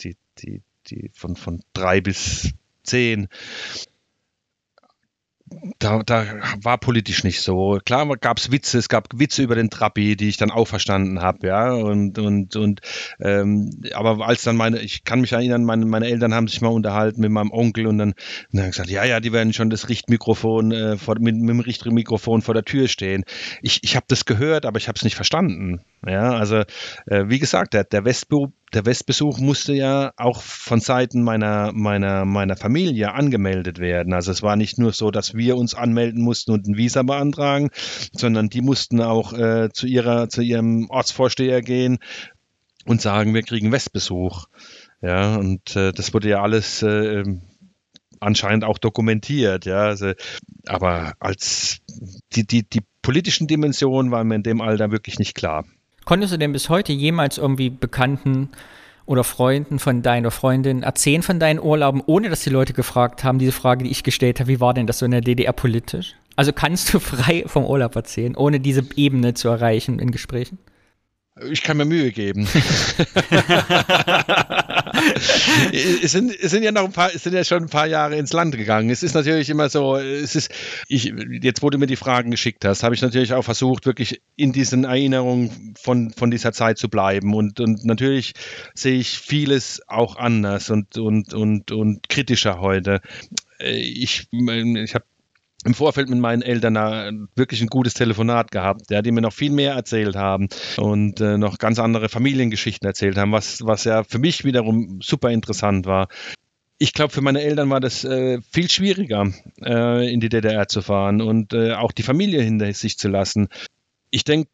die, die, die von, von drei bis zehn, da, da war politisch nicht so. Klar gab es Witze, es gab Witze über den Trabi, die ich dann auch verstanden habe, ja. Und, und, und ähm, aber als dann meine, ich kann mich erinnern, meine, meine Eltern haben sich mal unterhalten mit meinem Onkel und dann, und dann gesagt, ja, ja, die werden schon das Richtmikrofon äh, vor, mit, mit dem Richtmikrofon vor der Tür stehen. Ich, ich habe das gehört, aber ich habe es nicht verstanden. Ja, also äh, wie gesagt, der, der Westbüro der Westbesuch musste ja auch von Seiten meiner, meiner, meiner Familie angemeldet werden. Also es war nicht nur so, dass wir uns anmelden mussten und ein Visa beantragen, sondern die mussten auch äh, zu, ihrer, zu ihrem Ortsvorsteher gehen und sagen, wir kriegen Westbesuch. Ja, und äh, das wurde ja alles äh, anscheinend auch dokumentiert, ja. Also, aber als die, die, die politischen Dimension war mir in dem Alter wirklich nicht klar. Konntest du denn bis heute jemals irgendwie Bekannten oder Freunden von deiner Freundin erzählen von deinen Urlauben, ohne dass die Leute gefragt haben, diese Frage, die ich gestellt habe, wie war denn das so in der DDR politisch? Also kannst du frei vom Urlaub erzählen, ohne diese Ebene zu erreichen in Gesprächen? Ich kann mir Mühe geben. es, sind, es sind ja noch ein paar, es sind ja schon ein paar Jahre ins Land gegangen. Es ist natürlich immer so, es ist, ich, jetzt wo du mir die Fragen geschickt hast, habe ich natürlich auch versucht, wirklich in diesen Erinnerungen von, von dieser Zeit zu bleiben. Und, und natürlich sehe ich vieles auch anders und, und, und, und kritischer heute. Äh, ich, ich habe im Vorfeld mit meinen Eltern wirklich ein gutes Telefonat gehabt, ja, die mir noch viel mehr erzählt haben und äh, noch ganz andere Familiengeschichten erzählt haben, was, was ja für mich wiederum super interessant war. Ich glaube, für meine Eltern war das äh, viel schwieriger, äh, in die DDR zu fahren und äh, auch die Familie hinter sich zu lassen. Ich denke,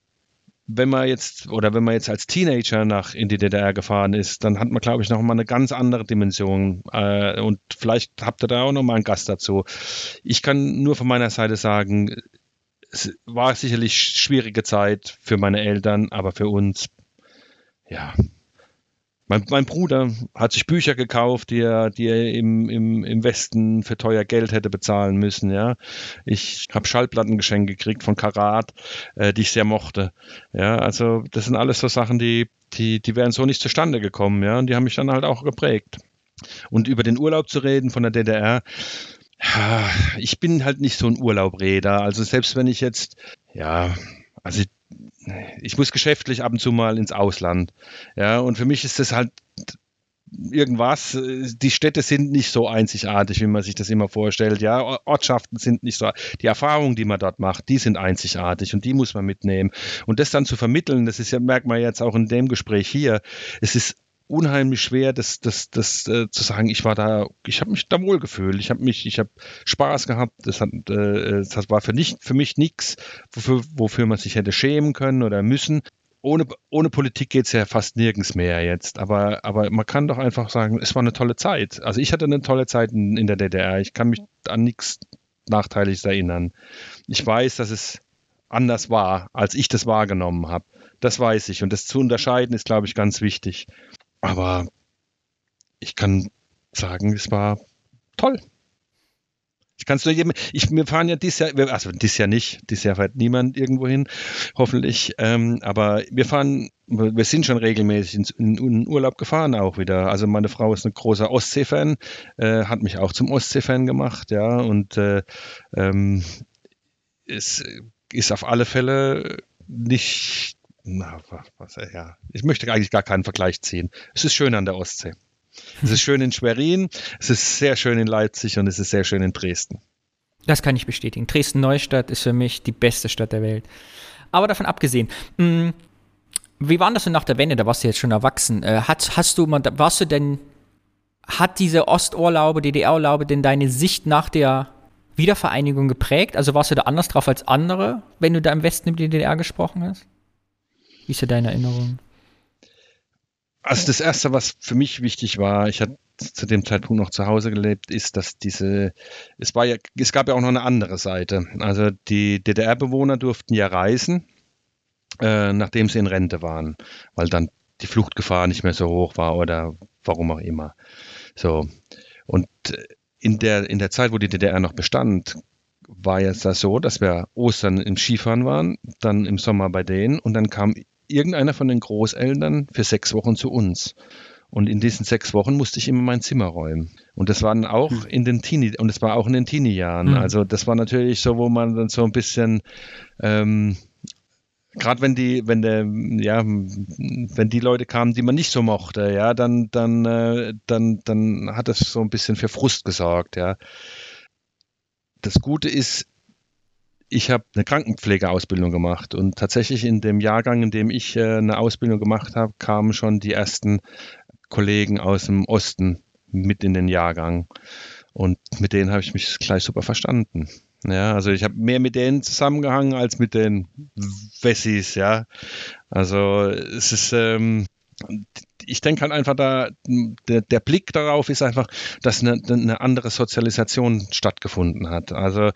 wenn man jetzt oder wenn man jetzt als Teenager nach in die DDR gefahren ist, dann hat man, glaube ich, noch mal eine ganz andere Dimension. Äh, und vielleicht habt ihr da auch noch mal einen Gast dazu. Ich kann nur von meiner Seite sagen, es war sicherlich schwierige Zeit für meine Eltern, aber für uns, ja, mein, mein, Bruder hat sich Bücher gekauft, die er, die er im, im, im Westen für teuer Geld hätte bezahlen müssen. Ja, ich habe Schallplatten geschenkt gekriegt von Karat, äh, die ich sehr mochte. Ja, also das sind alles so Sachen, die, die, die wären so nicht zustande gekommen. Ja, und die haben mich dann halt auch geprägt. Und über den Urlaub zu reden von der DDR, ich bin halt nicht so ein Urlaubräder. Also selbst wenn ich jetzt, ja, also ich, muss geschäftlich ab und zu mal ins Ausland. Ja, und für mich ist das halt irgendwas. Die Städte sind nicht so einzigartig, wie man sich das immer vorstellt. Ja, Ortschaften sind nicht so. Die Erfahrungen, die man dort macht, die sind einzigartig und die muss man mitnehmen. Und das dann zu vermitteln, das ist ja, merkt man jetzt auch in dem Gespräch hier. Es ist unheimlich schwer, das, das, das äh, zu sagen, ich war da, ich habe mich da wohl gefühlt, ich habe mich, ich habe Spaß gehabt, das, hat, äh, das war für, nicht, für mich nichts, wofür, wofür man sich hätte schämen können oder müssen. Ohne, ohne Politik geht es ja fast nirgends mehr jetzt, aber, aber man kann doch einfach sagen, es war eine tolle Zeit. Also ich hatte eine tolle Zeit in, in der DDR, ich kann mich an nichts Nachteiliges erinnern. Ich weiß, dass es anders war, als ich das wahrgenommen habe. Das weiß ich. Und das zu unterscheiden ist, glaube ich, ganz wichtig. Aber ich kann sagen, es war toll. Ich kann es nur jedem, ich, wir fahren ja dieses Jahr, also dieses Jahr nicht, dieses Jahr fährt niemand irgendwo hin, hoffentlich, ähm, aber wir fahren, wir sind schon regelmäßig in, in, Urlaub gefahren auch wieder. Also meine Frau ist ein großer Ostsee-Fan, äh, hat mich auch zum Ostsee-Fan gemacht, ja, und äh, ähm, es ist auf alle Fälle nicht na, was, ja. Ich möchte eigentlich gar keinen Vergleich ziehen. Es ist schön an der Ostsee. Es ist schön in Schwerin, es ist sehr schön in Leipzig und es ist sehr schön in Dresden. Das kann ich bestätigen. Dresden-Neustadt ist für mich die beste Stadt der Welt. Aber davon abgesehen, mh, hm, wie war das denn nach der Wende? Da warst du jetzt schon erwachsen. Äh, hast, hast du, warst du denn, hat diese Osturlaube, DDR-Urlaube denn deine Sicht nach der Wiedervereinigung geprägt? Also warst du da anders drauf als andere, wenn du da im Westen über die DDR gesprochen hast? Wie ist ja deine Erinnerung? Also das Erste, was für mich wichtig war, ich hatte zu dem Zeitpunkt noch zu Hause gelebt, ist, dass diese, es war ja, es gab ja auch noch eine andere Seite. Also die DDR-Bewohner durften ja reisen, äh, nachdem sie in Rente waren, weil dann die Fluchtgefahr nicht mehr so hoch war oder warum auch immer. So. Und in der, in der Zeit, wo die DDR noch bestand, war jetzt das so, dass wir Ostern im Skifahren waren, dann im Sommer bei denen und dann kam irgendeiner von den Großeltern für sechs Wochen zu uns. Und in diesen sechs Wochen musste ich immer mein Zimmer räumen. Und das waren auch hm. in den Teenie, und das war auch in den Teenie-Jahren. Mhm. Also das war natürlich so, wo man dann so ein bisschen, ähm, gerade wenn die, wenn der, ja, wenn die Leute kamen, die man nicht so mochte, ja, dann, dann, äh, dann, dann hat das so ein bisschen für Frust gesorgt, ja. Das Gute ist, ich habe eine Krankenpflegeausbildung gemacht und tatsächlich in dem Jahrgang, in dem ich äh, eine Ausbildung gemacht habe, kamen schon die ersten Kollegen aus dem Osten mit in den Jahrgang und mit denen habe ich mich gleich super verstanden. Ja, also ich habe mehr mit denen zusammengehangen als mit den Wessis, ja. Also es ist, ähm, ich denke halt einfach da, der, der, Blick darauf ist einfach, dass eine, eine andere Sozialisation stattgefunden hat. Also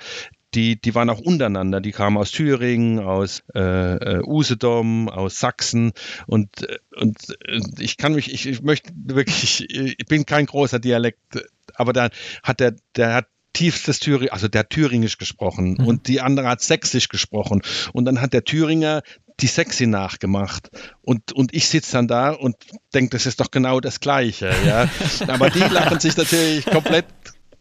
die, die waren auch untereinander. Die kamen aus Thüringen, aus äh, äh Usedom, aus Sachsen und, äh, und äh, ich kann mich, ich, ich möchte wirklich, ich bin kein großer Dialekt, aber da hat der, der hat tiefstes Thüring, also der Thüringisch gesprochen mhm. und die andere hat Sächsisch gesprochen und dann hat der Thüringer die Sexy nachgemacht und, und ich sitze dann da und denke, das ist doch genau das Gleiche, ja. Aber die lachen sich natürlich komplett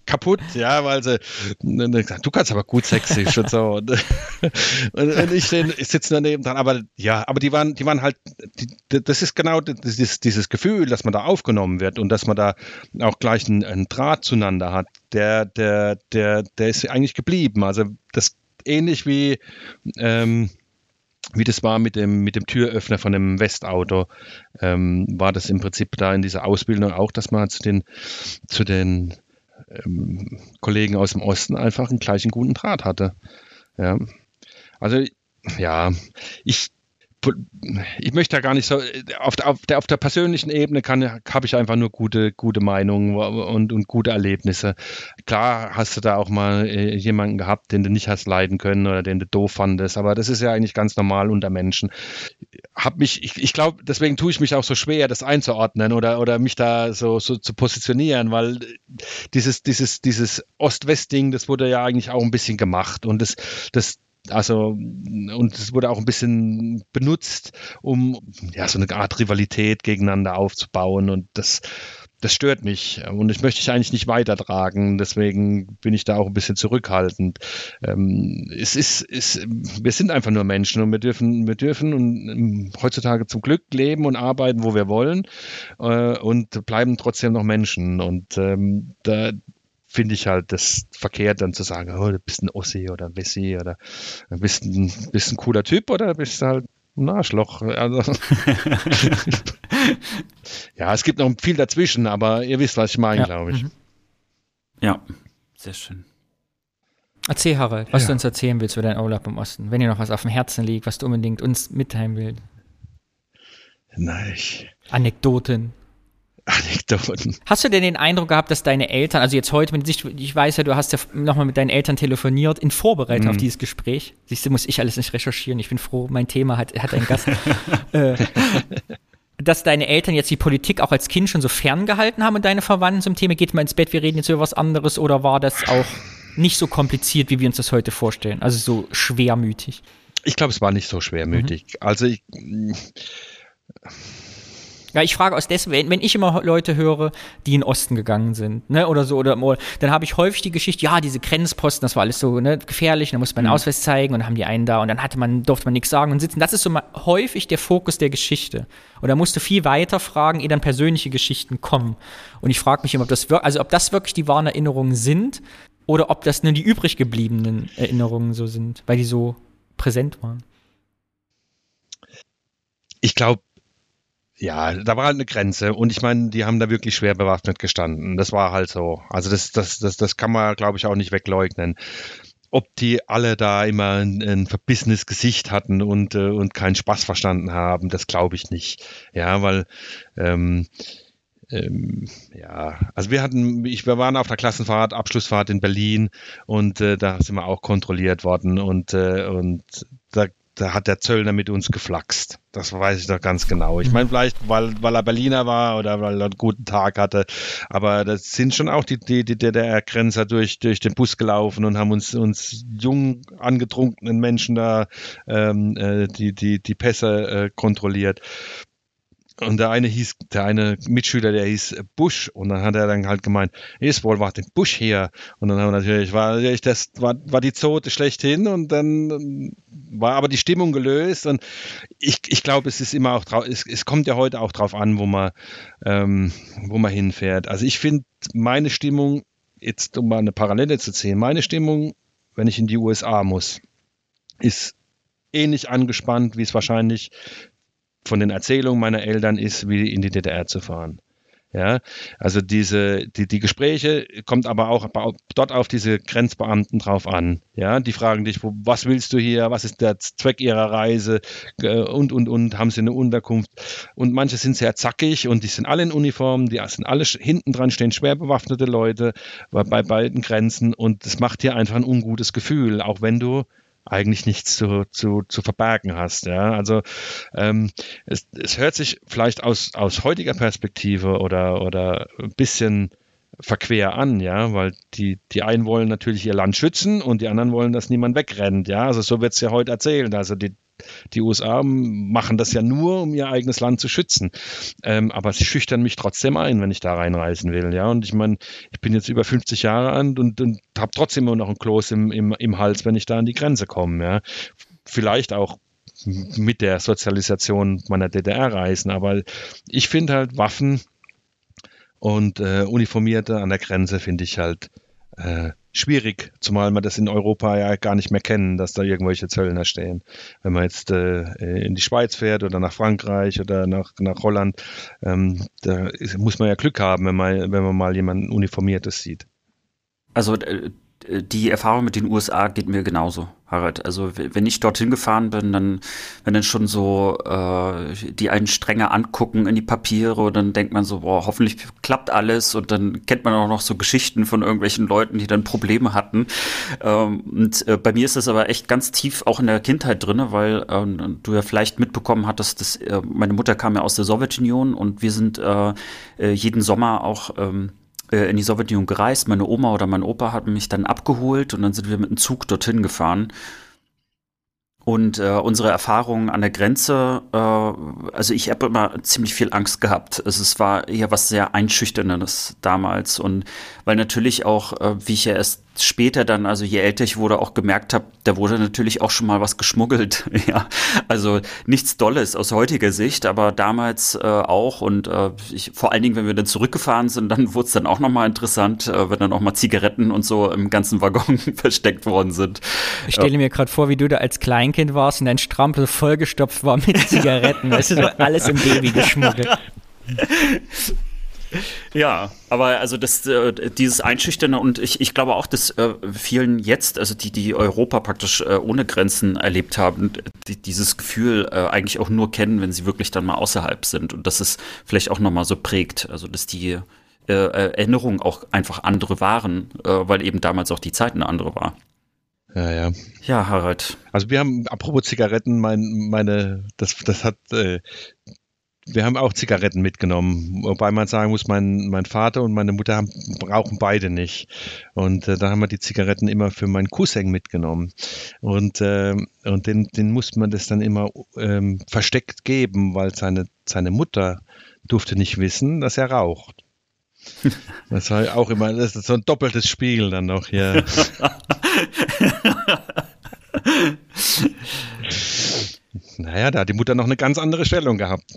kaputt, ja, weil sie, du kannst aber gut sächsisch und so. Und, und ich, ich sitze daneben dran, aber ja, aber die waren, die waren halt, die, das ist genau dieses, dieses Gefühl, dass man da aufgenommen wird und dass man da auch gleich einen, einen Draht zueinander hat, der, der, der, der ist eigentlich geblieben. Also das ähnlich wie, ähm, wie das war mit dem, mit dem Türöffner von dem Westauto, ähm, war das im Prinzip da in dieser Ausbildung auch, dass man zu den, zu den ähm, Kollegen aus dem Osten einfach einen gleichen guten Draht hatte. Ja. Also ja, ich ich möchte da gar nicht so, auf der, auf der, auf der persönlichen Ebene habe ich einfach nur gute, gute Meinungen und, und gute Erlebnisse. Klar hast du da auch mal äh, jemanden gehabt, den du nicht hast leiden können oder den du doof fandest, aber das ist ja eigentlich ganz normal unter Menschen. Hab mich, ich, ich glaube, deswegen tue ich mich auch so schwer, das einzuordnen oder, oder mich da so, so zu positionieren, weil dieses, dieses, dieses Ost-West-Ding, das wurde ja eigentlich auch ein bisschen gemacht und das, das, also, und es wurde auch ein bisschen benutzt, um ja so eine Art Rivalität gegeneinander aufzubauen. Und das, das stört mich. Und ich möchte ich eigentlich nicht weitertragen. Deswegen bin ich da auch ein bisschen zurückhaltend. Ähm, es ist, ist, wir sind einfach nur Menschen und wir dürfen, wir dürfen und, ähm, heutzutage zum Glück leben und arbeiten, wo wir wollen äh, und bleiben trotzdem noch Menschen. Und ähm, da, finde ich halt das verkehrt, dann zu sagen, oh, du bist ein Ossi oder Wessi oder du bist ein, bist ein cooler Typ oder bist halt ein Arschloch. Also, ja, es gibt noch viel dazwischen, aber ihr wisst, was ich meine, ja. glaube ich. Mhm. Ja, sehr schön. Erzähl, Harald, was ja. du uns erzählen willst über deinen Urlaub im Osten. Wenn dir noch was auf dem Herzen liegt, was du unbedingt uns mitteilen willst. Nein. Anekdoten. Anekdoten. Hast du denn den Eindruck gehabt, dass deine Eltern, also jetzt heute mit sich, ich weiß ja, du hast ja nochmal mit deinen Eltern telefoniert in Vorbereitung mhm. auf dieses Gespräch. Siehst du, muss ich alles nicht recherchieren. Ich bin froh, mein Thema hat, hat einen Gast. äh, dass deine Eltern jetzt die Politik auch als Kind schon so ferngehalten haben und deine Verwandten zum Thema, geht mal ins Bett, wir reden jetzt über was anderes oder war das auch nicht so kompliziert, wie wir uns das heute vorstellen? Also so schwermütig? Ich glaube, es war nicht so schwermütig. Mhm. Also ich ja, ich frage aus deswegen, wenn ich immer Leute höre, die in den Osten gegangen sind, ne, oder so, oder, dann habe ich häufig die Geschichte, ja, diese Grenzposten, das war alles so ne, gefährlich, dann musste man einen mhm. Ausweis zeigen und dann haben die einen da und dann hatte man, durfte man nichts sagen und sitzen. Das ist so mal häufig der Fokus der Geschichte. Und da musst du viel weiter fragen, ehe dann persönliche Geschichten kommen. Und ich frage mich immer, ob das, also ob das wirklich die wahren Erinnerungen sind oder ob das nur die übrig gebliebenen Erinnerungen so sind, weil die so präsent waren. Ich glaube, ja, da war halt eine Grenze und ich meine, die haben da wirklich schwer bewaffnet gestanden. Das war halt so. Also das, das, das, das kann man, glaube ich, auch nicht wegleugnen. Ob die alle da immer ein, ein verbissenes Gesicht hatten und, äh, und keinen Spaß verstanden haben, das glaube ich nicht. Ja, weil ähm, ähm, ja, also wir hatten, ich, wir waren auf der Klassenfahrt, Abschlussfahrt in Berlin und äh, da sind wir auch kontrolliert worden und, äh, und da da hat der Zöllner mit uns geflaxt. Das weiß ich doch ganz genau. Ich mhm. meine, vielleicht, weil, weil er Berliner war oder weil er einen guten Tag hatte. Aber das sind schon auch die, die, die DDR-Grenzer durch, durch den Bus gelaufen und haben uns, uns jung angetrunkenen Menschen da ähm, äh, die, die, die Pässe äh, kontrolliert. Und der eine hieß, der eine Mitschüler, der hieß Bush. Und dann hat er dann halt gemeint, ist wohl was den Bush hier. Und dann haben wir natürlich, war, das war, war die Zote schlechthin und dann war aber die Stimmung gelöst. Und ich, ich glaube, es ist immer auch drauf, es, es kommt ja heute auch drauf an, wo man, ähm, wo man hinfährt. Also ich finde meine Stimmung, jetzt um mal eine Parallele zu ziehen, meine Stimmung, wenn ich in die USA muss, ist ähnlich angespannt, wie es wahrscheinlich von den Erzählungen meiner Eltern ist, wie in die DDR zu fahren. Ja, also diese, die, die Gespräche kommt aber auch dort auf diese Grenzbeamten drauf an. Ja, die fragen dich, wo, was willst du hier? Was ist der Zweck ihrer Reise? Äh, und, und, und, haben sie eine Unterkunft? Und manche sind sehr zackig und die sind alle in Uniform, die sind alle hinten dran stehen schwer bewaffnete Leute bei, bei beiden Grenzen und das macht dir einfach ein ungutes Gefühl, auch wenn du eigentlich nichts zu, zu, zu verbergen hast. Ja? Also ähm, es, es hört sich vielleicht aus, aus heutiger Perspektive oder, oder ein bisschen verquer an, ja, weil die, die einen wollen natürlich ihr Land schützen und die anderen wollen, dass niemand wegrennt, ja. Also so wird es ja heute erzählt. Also die, die USA machen das ja nur, um ihr eigenes Land zu schützen. Ähm, aber sie schüchtern mich trotzdem ein, wenn ich da reinreisen will. Ja, und ich meine, ich bin jetzt über 50 Jahre alt und, und habe trotzdem immer noch ein Kloß im, im, im Hals, wenn ich da an die Grenze komme. Ja, vielleicht auch mit der Sozialisation meiner DDR-Reisen. Aber ich finde halt Waffen und äh, Uniformierte an der Grenze finde ich halt äh, schwierig, zumal wir das in Europa ja gar nicht mehr kennen, dass da irgendwelche Zöllner stehen. Wenn man jetzt äh, in die Schweiz fährt oder nach Frankreich oder nach, nach Holland, ähm, da ist, muss man ja Glück haben, wenn man, wenn man mal jemanden Uniformiertes sieht. Also äh, die Erfahrung mit den USA geht mir genauso. Harald. Also wenn ich dorthin gefahren bin, dann, wenn dann schon so äh, die einen strenger angucken in die Papiere dann denkt man so, boah, hoffentlich klappt alles und dann kennt man auch noch so Geschichten von irgendwelchen Leuten, die dann Probleme hatten. Ähm, und äh, bei mir ist das aber echt ganz tief auch in der Kindheit drinne, weil äh, du ja vielleicht mitbekommen hattest, dass äh, meine Mutter kam ja aus der Sowjetunion und wir sind äh, äh jeden Sommer auch ähm, äh, in die Sowjetunion gereist. Meine Oma oder mein Opa hatten mich dann abgeholt und dann sind wir mit dem Zug dorthin gefahren. Und äh, unsere Erfahrungen an der Grenze, äh, also ich habe immer ziemlich viel Angst gehabt. Also es war ja was sehr Einschüchterndes damals. Und weil natürlich auch, äh, wie ich ja erst später dann, also je älter ich wurde, auch gemerkt habe, da wurde natürlich auch schon mal was geschmuggelt. ja, also nichts Dolles aus heutiger Sicht, aber damals äh, auch. Und äh, ich, vor allen Dingen, wenn wir dann zurückgefahren sind, dann wurde es dann auch nochmal interessant, äh, wenn dann auch mal Zigaretten und so im ganzen Waggon versteckt worden sind. Ich stelle mir gerade vor, wie du da als Kleinkind warst und dein Strampel vollgestopft war mit Zigaretten. weißt du, so alles im Baby geschmuggelt. Ja, aber also das, äh, dieses Einschüchternde und ich, ich glaube auch, dass äh, vielen jetzt, also die, die Europa praktisch äh, ohne Grenzen erlebt haben, die, dieses Gefühl äh, eigentlich auch nur kennen, wenn sie wirklich dann mal außerhalb sind und dass es vielleicht auch nochmal so prägt, also dass die äh, Erinnerungen auch einfach andere waren, äh, weil eben damals auch die Zeit eine andere war. Ja, ja. Ja, Harald. Also wir haben, apropos Zigaretten, mein, meine, das, das hat äh, wir haben auch Zigaretten mitgenommen, wobei man sagen muss, mein, mein Vater und meine Mutter haben, brauchen beide nicht. Und äh, da haben wir die Zigaretten immer für meinen Cousin mitgenommen. Und, äh, und den, den musste man das dann immer ähm, versteckt geben, weil seine, seine Mutter durfte nicht wissen, dass er raucht. Das war auch immer, das ist so ein doppeltes Spiel dann noch hier. naja, da hat die Mutter noch eine ganz andere Stellung gehabt.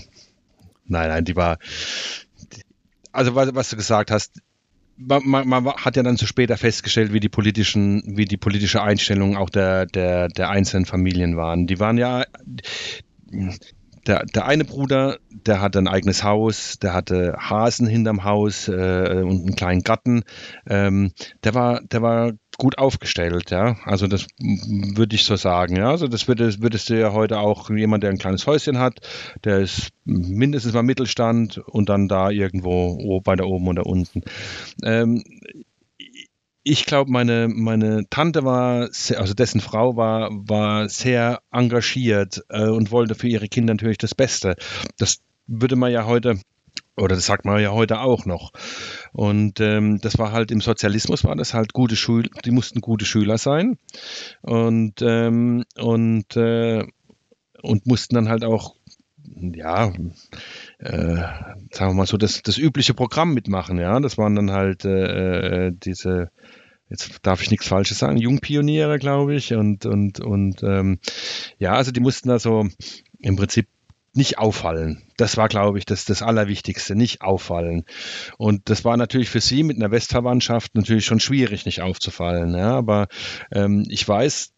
Nein, nein, die war. Also was, was du gesagt hast, man, man, man, hat ja dann zu später festgestellt, wie die politischen, wie die politische Einstellung auch der, der, der einzelnen Familien waren. Die waren ja, der, der eine Bruder, der hatte ein eigenes Haus, der hatte Hasen hinterm Haus äh, und einen kleinen Garten. Ähm, der war, der war gut aufgestellt, ja. Also das würde ich so sagen, ja. Also das würdest, würdest du ja heute auch jemand, der ein kleines Häuschen hat, der ist mindestens mal Mittelstand und dann da irgendwo weiter oben oder unten. Ähm, ich glaube, meine, meine Tante war, sehr, also dessen Frau war, war sehr engagiert äh, und wollte für ihre Kinder natürlich das Beste. Das würde man ja heute, oder das sagt man ja heute auch noch. Und ähm, das war halt im Sozialismus war das halt gute Schüler, die mussten gute Schüler sein und ähm, und äh, und mussten dann halt auch ja, äh, sagen wir mal so, das, das übliche Programm mitmachen, ja. Das waren dann halt äh, äh, diese, jetzt darf ich nichts Falsches sagen, Jungpioniere, glaube ich. Und, und, und ähm, ja, also die mussten also im Prinzip nicht auffallen. Das war, glaube ich, das, das Allerwichtigste, nicht auffallen. Und das war natürlich für sie mit einer Westverwandtschaft natürlich schon schwierig, nicht aufzufallen. Ja, aber ähm, ich weiß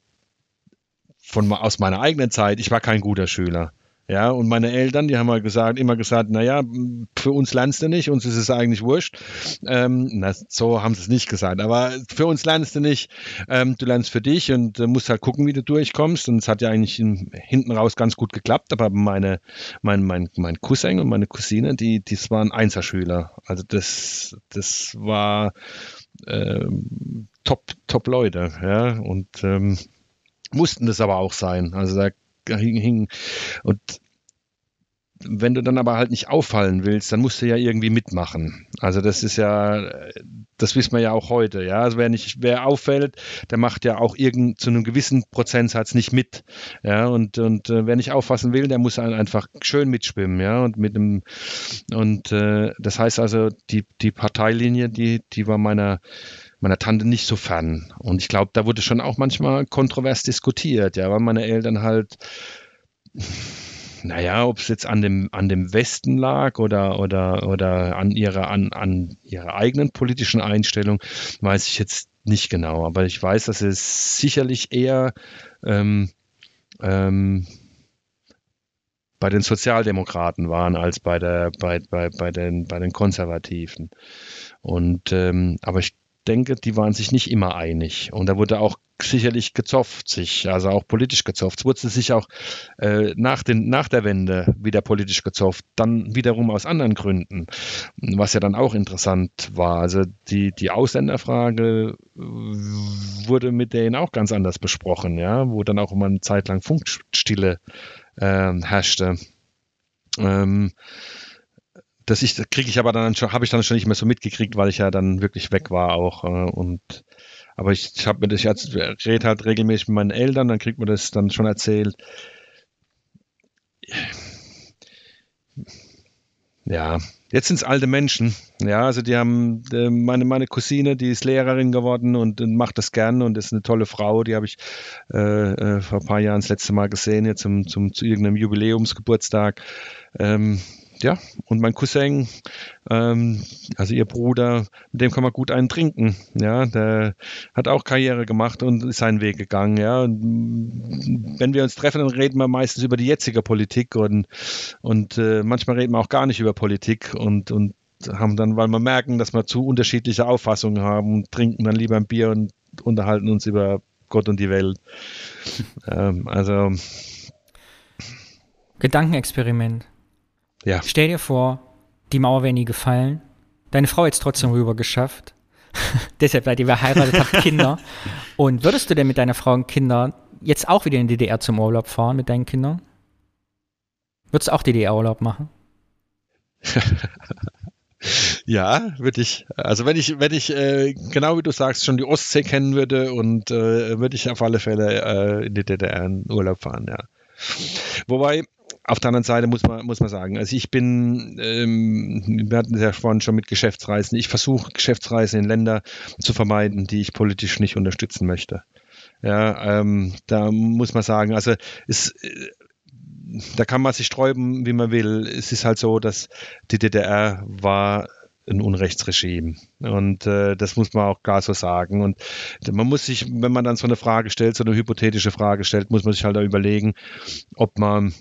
von aus meiner eigenen Zeit, ich war kein guter Schüler. Ja, und meine Eltern, die haben mal gesagt, immer gesagt, naja, für uns lernst du nicht, uns ist es eigentlich wurscht. Ähm, na, so haben sie es nicht gesagt, aber für uns lernst du nicht, ähm, du lernst für dich und äh, musst halt gucken, wie du durchkommst. Und es hat ja eigentlich in, hinten raus ganz gut geklappt, aber meine, mein, mein, mein Cousin und meine Cousine, die, die waren Einserschüler. Also das, das war ähm, top, top Leute, ja, und ähm, mussten das aber auch sein. Also da hing, hing. Und wenn du dann aber halt nicht auffallen willst, dann musst du ja irgendwie mitmachen. Also das ist ja, das wissen wir ja auch heute, ja. Also wer nicht, wer auffällt, der macht ja auch irgend zu einem gewissen Prozentsatz nicht mit, ja. Und und äh, wer nicht auffassen will, der muss einfach schön mitschwimmen, ja. Und mit dem und äh, das heißt also die die Parteilinie, die die war meiner meiner Tante nicht so fern. Und ich glaube, da wurde schon auch manchmal kontrovers diskutiert, ja, weil meine Eltern halt, naja, ob es jetzt an dem, an dem Westen lag oder, oder, oder an ihrer, an, an ihrer eigenen politischen Einstellung, weiß ich jetzt nicht genau. Aber ich weiß, dass es sicherlich eher ähm, ähm, bei den Sozialdemokraten waren als bei der bei, bei, bei den bei den Konservativen. Und ähm, aber ich denke, die waren sich nicht immer einig. Und da wurde auch sicherlich gezofft, sich, also auch politisch gezofft. Es wurde sich auch äh, nach, den, nach der Wende wieder politisch gezofft, dann wiederum aus anderen Gründen, was ja dann auch interessant war. Also die, die Ausländerfrage wurde mit denen auch ganz anders besprochen, ja, wo dann auch immer eine Zeit lang Funkstille äh, herrschte. Ähm, das ich kriege ich aber dann schon habe ich dann schon nicht mehr so mitgekriegt, weil ich ja dann wirklich weg war auch äh, und aber ich, habe mir das jetzt rede halt regelmäßig mit meinen Eltern, dann kriegt man das dann schon erzählt. Ja, jetzt sind es alte Menschen. Ja, also die haben äh, meine meine Cousine, die ist Lehrerin geworden und, und macht das gern und ist eine tolle Frau. Die habe ich äh, äh, vor ein paar Jahren das letzte Mal gesehen, jetzt zum, zum zu irgendeinem Jubiläumsgeburtstag. Ähm, ja, und mein Cousin, ähm, also ihr Bruder, mit dem kann man gut einen trinken. Ja, der hat auch Karriere gemacht und ist seinen Weg gegangen. Ja, und wenn wir uns treffen, dann reden wir meistens über die jetzige Politik und, und äh, manchmal reden wir auch gar nicht über Politik und, und haben dann, weil wir merken, dass wir zu unterschiedliche Auffassungen haben, trinken dann lieber ein Bier und unterhalten uns über Gott und die Welt. ähm, also Gedankenexperiment. Ja. Stell dir vor, die Mauer wäre nie gefallen. Deine Frau hätte es trotzdem rüber geschafft. Deshalb seid ihr verheiratet, habt Kinder. Und würdest du denn mit deiner Frau und Kindern jetzt auch wieder in die DDR zum Urlaub fahren mit deinen Kindern? Würdest du auch DDR-Urlaub machen? Ja, würde ich. Also wenn ich, wenn ich äh, genau wie du sagst, schon die Ostsee kennen würde und äh, würde ich auf alle Fälle äh, in die DDR in Urlaub fahren, ja. Wobei, auf der anderen Seite muss man, muss man sagen, also ich bin, ähm, wir hatten es ja vorhin schon mit Geschäftsreisen, ich versuche Geschäftsreisen in Länder zu vermeiden, die ich politisch nicht unterstützen möchte. Ja, ähm, da muss man sagen, also es, äh, da kann man sich sträuben, wie man will. Es ist halt so, dass die DDR war ein Unrechtsregime. Und äh, das muss man auch gar so sagen. Und man muss sich, wenn man dann so eine Frage stellt, so eine hypothetische Frage stellt, muss man sich halt auch überlegen, ob man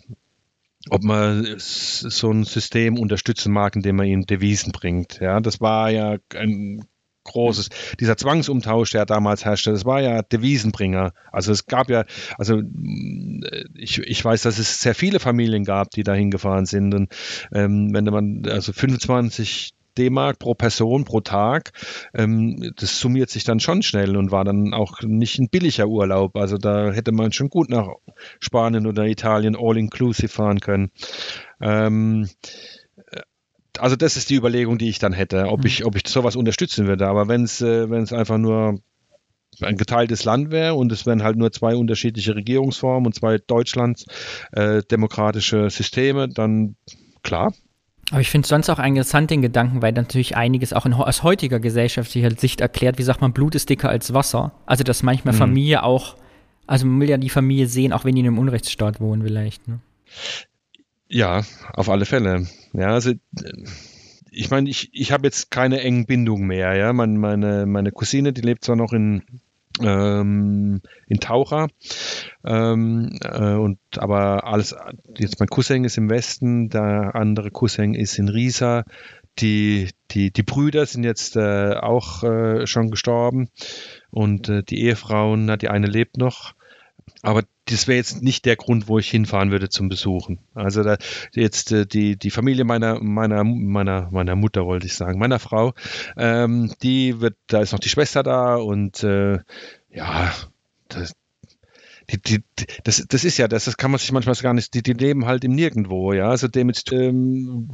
ob man so ein System unterstützen mag, indem man ihnen Devisen bringt. Ja, das war ja ein großes, dieser Zwangsumtausch, der damals herrschte, das war ja Devisenbringer. Also es gab ja, also ich, ich weiß, dass es sehr viele Familien gab, die da hingefahren sind. Und ähm, wenn man, also 25 D-Mark pro Person pro Tag. Ähm, das summiert sich dann schon schnell und war dann auch nicht ein billiger Urlaub. Also da hätte man schon gut nach Spanien oder Italien all-inclusive fahren können. Ähm, also das ist die Überlegung, die ich dann hätte, ob ich, ob ich sowas unterstützen würde. Aber wenn es, äh, wenn es einfach nur ein geteiltes Land wäre und es wären halt nur zwei unterschiedliche Regierungsformen und zwei Deutschlands äh, demokratische Systeme, dann klar, aber ich finde sonst auch interessant den Gedanken, weil natürlich einiges auch in, aus heutiger gesellschaftlicher Sicht erklärt, wie sagt man, Blut ist dicker als Wasser. Also dass manchmal mhm. Familie auch, also man will ja die Familie sehen, auch wenn die in einem Unrechtsstaat wohnen vielleicht. Ne? Ja, auf alle Fälle. Ja, also ich meine, ich, ich habe jetzt keine engen Bindungen mehr, ja. Meine, meine, meine Cousine, die lebt zwar noch in, ähm, in Taucher. Ähm, äh, und aber alles, jetzt mein Cousin ist im Westen, der andere Cousin ist in Riesa. Die, die, die Brüder sind jetzt äh, auch äh, schon gestorben und äh, die Ehefrauen, na, die eine lebt noch. Aber das wäre jetzt nicht der Grund, wo ich hinfahren würde zum Besuchen. Also da, jetzt äh, die, die Familie meiner, meiner, meiner, meiner Mutter, wollte ich sagen, meiner Frau, ähm, die wird, da ist noch die Schwester da und äh, ja, das, die, die, das, das ist ja das, das kann man sich manchmal gar nicht, die, die leben halt im Nirgendwo, ja. Also dem ähm,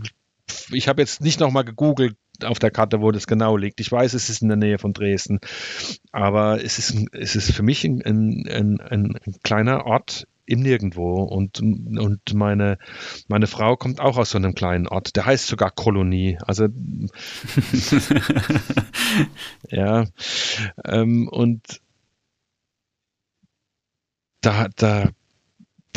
ich habe jetzt nicht nochmal gegoogelt auf der Karte, wo das genau liegt. Ich weiß, es ist in der Nähe von Dresden, aber es ist, es ist für mich ein, ein, ein, ein kleiner Ort im Nirgendwo. Und, und meine, meine Frau kommt auch aus so einem kleinen Ort. Der heißt sogar Kolonie. Also ja. Ähm, und da, da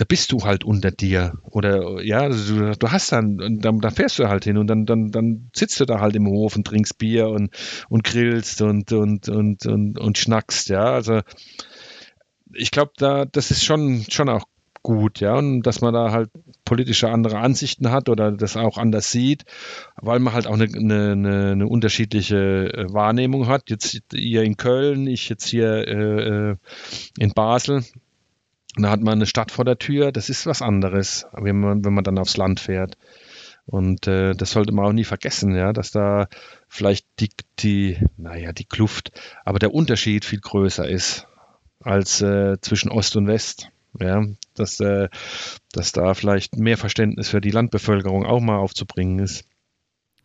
da bist du halt unter dir. Oder ja, du, du hast dann, dann, da fährst du halt hin und dann, dann, dann sitzt du da halt im Hof und trinkst Bier und, und grillst und, und, und, und, und schnackst, ja. Also ich glaube, da, das ist schon, schon auch gut, ja, und dass man da halt politische andere Ansichten hat oder das auch anders sieht, weil man halt auch eine, eine, eine unterschiedliche äh, Wahrnehmung hat. Jetzt ihr in Köln, ich jetzt hier äh, äh in Basel da hat man eine Stadt vor der Tür, das ist was anderes, wenn man, wenn man dann aufs Land fährt. Und äh, das sollte man auch nie vergessen, ja, dass da vielleicht die, die, naja, die Kluft, aber der Unterschied viel größer ist als äh, zwischen Ost und West. Ja, dass, äh, dass da vielleicht mehr Verständnis für die Landbevölkerung auch mal aufzubringen ist.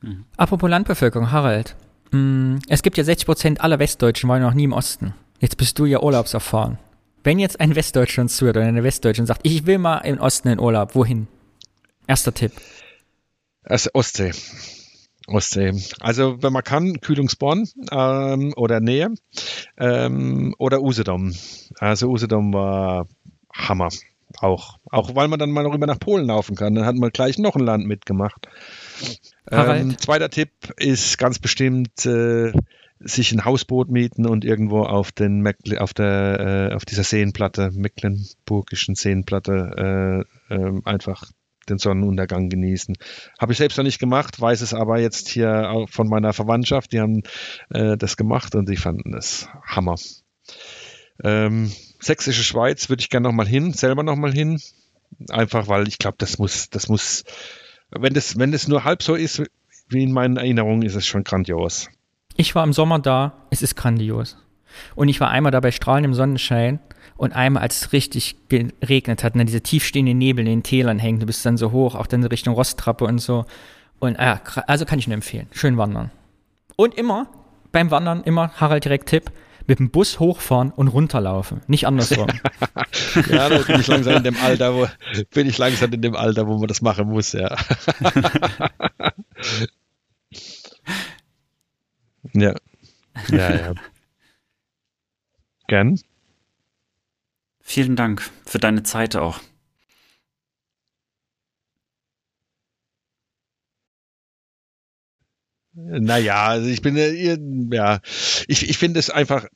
Mhm. Apropos Landbevölkerung, Harald. Mh, mm, es gibt ja 60 Prozent aller Westdeutschen waren noch nie im Osten. Jetzt bist du ja urlaubserfahren. Wenn jetzt ein Westdeutscher uns zuhört oder eine Westdeutsche und sagt, ich will mal im Osten in Urlaub, wohin? Erster Tipp. Also Ostsee. Ostsee. Also wenn man kann, Kühlungsborn ähm, oder Nähe ähm, oder Usedom. Also Usedom war Hammer. Auch, auch weil man dann mal noch rüber nach Polen laufen kann. Dann hat man gleich noch ein Land mitgemacht. Ähm, zweiter Tipp ist ganz bestimmt äh, sich ein Hausboot mieten und irgendwo auf den Meckle, auf der äh, auf dieser Seenplatte, mecklenburgischen Seenplatte äh, äh, einfach den Sonnenuntergang genießen. Habe ich selbst noch nicht gemacht, weiß es aber jetzt hier auch von meiner Verwandtschaft, die haben äh, das gemacht und die fanden es Hammer. Ähm, Sächsische Schweiz würde ich gerne nochmal hin, selber nochmal hin. Einfach weil ich glaube, das muss, das muss, wenn das, wenn das nur halb so ist, wie in meinen Erinnerungen, ist es schon grandios. Ich war im Sommer da, es ist grandios. Und ich war einmal da bei strahlendem Sonnenschein und einmal, als es richtig geregnet hat, und dann diese tiefstehenden Nebel in den Tälern hängen, du bist dann so hoch, auch dann Richtung Rosttrappe und so. Und ja, also kann ich nur empfehlen. Schön wandern. Und immer, beim Wandern, immer, Harald direkt Tipp, mit dem Bus hochfahren und runterlaufen, nicht andersrum. ja, da bin ich langsam in dem Alter, wo bin ich langsam in dem Alter, wo man das machen muss, ja. Ja. Ja, ja. Gern. Vielen Dank für deine Zeit auch. Naja, also ich bin, äh, ja, ich, ich finde es einfach,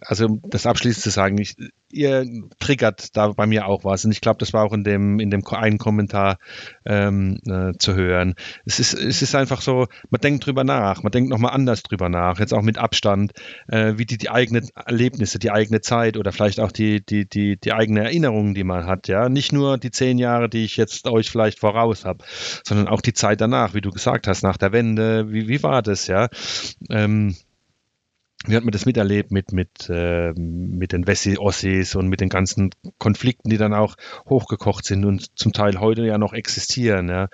also das abschließend zu sagen, ich, ihr triggert da bei mir auch was. Und ich glaube, das war auch in dem, in dem einen Kommentar ähm, äh, zu hören. Es ist, es ist einfach so, man denkt drüber nach, man denkt nochmal anders drüber nach, jetzt auch mit Abstand, äh, wie die, die eigenen Erlebnisse, die eigene Zeit oder vielleicht auch die, die, die, die eigene Erinnerungen, die man hat, ja. Nicht nur die zehn Jahre, die ich jetzt euch vielleicht voraus habe, sondern auch die Zeit danach, wie du gesagt hast, nach der Wende, wie, wie war war das, ja. Ähm, wie hat man das miterlebt mit, mit, äh, mit den Wessi-Ossis und mit den ganzen Konflikten, die dann auch hochgekocht sind und zum Teil heute ja noch existieren, ja.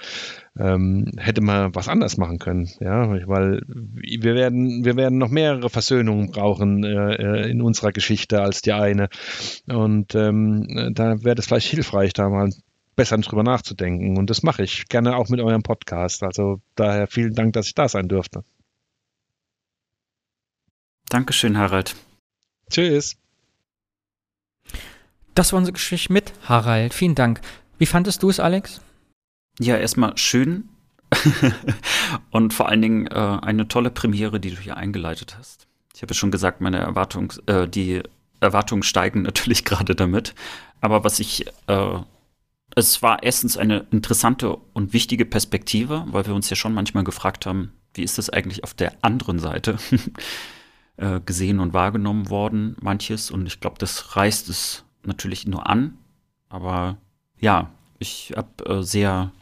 Ähm, hätte man was anders machen können, ja, weil wir werden, wir werden noch mehrere Versöhnungen brauchen äh, äh in unserer Geschichte als die eine. Und ähm, da wäre das vielleicht hilfreich, da mal besser drüber nachzudenken. Und das mache ich gerne auch mit eurem Podcast. Also daher vielen Dank, dass ich da sein durfte. Dankeschön, Harald. Tschüss. Das war unsere Geschichte mit Harald. Vielen Dank. Wie fandest du es, Alex? Ja, erstmal schön. und vor allen Dingen äh, eine tolle Premiere, die du hier eingeleitet hast. Ich habe ja schon gesagt, meine Erwartung, äh, die Erwartungen steigen natürlich gerade damit. Aber was ich, äh, es war erstens eine interessante und wichtige Perspektive, weil wir uns ja schon manchmal gefragt haben, wie ist das eigentlich auf der anderen Seite äh, gesehen und wahrgenommen worden, manches. Und ich glaube, das reißt es natürlich nur an. Aber ja, ich habe äh, sehr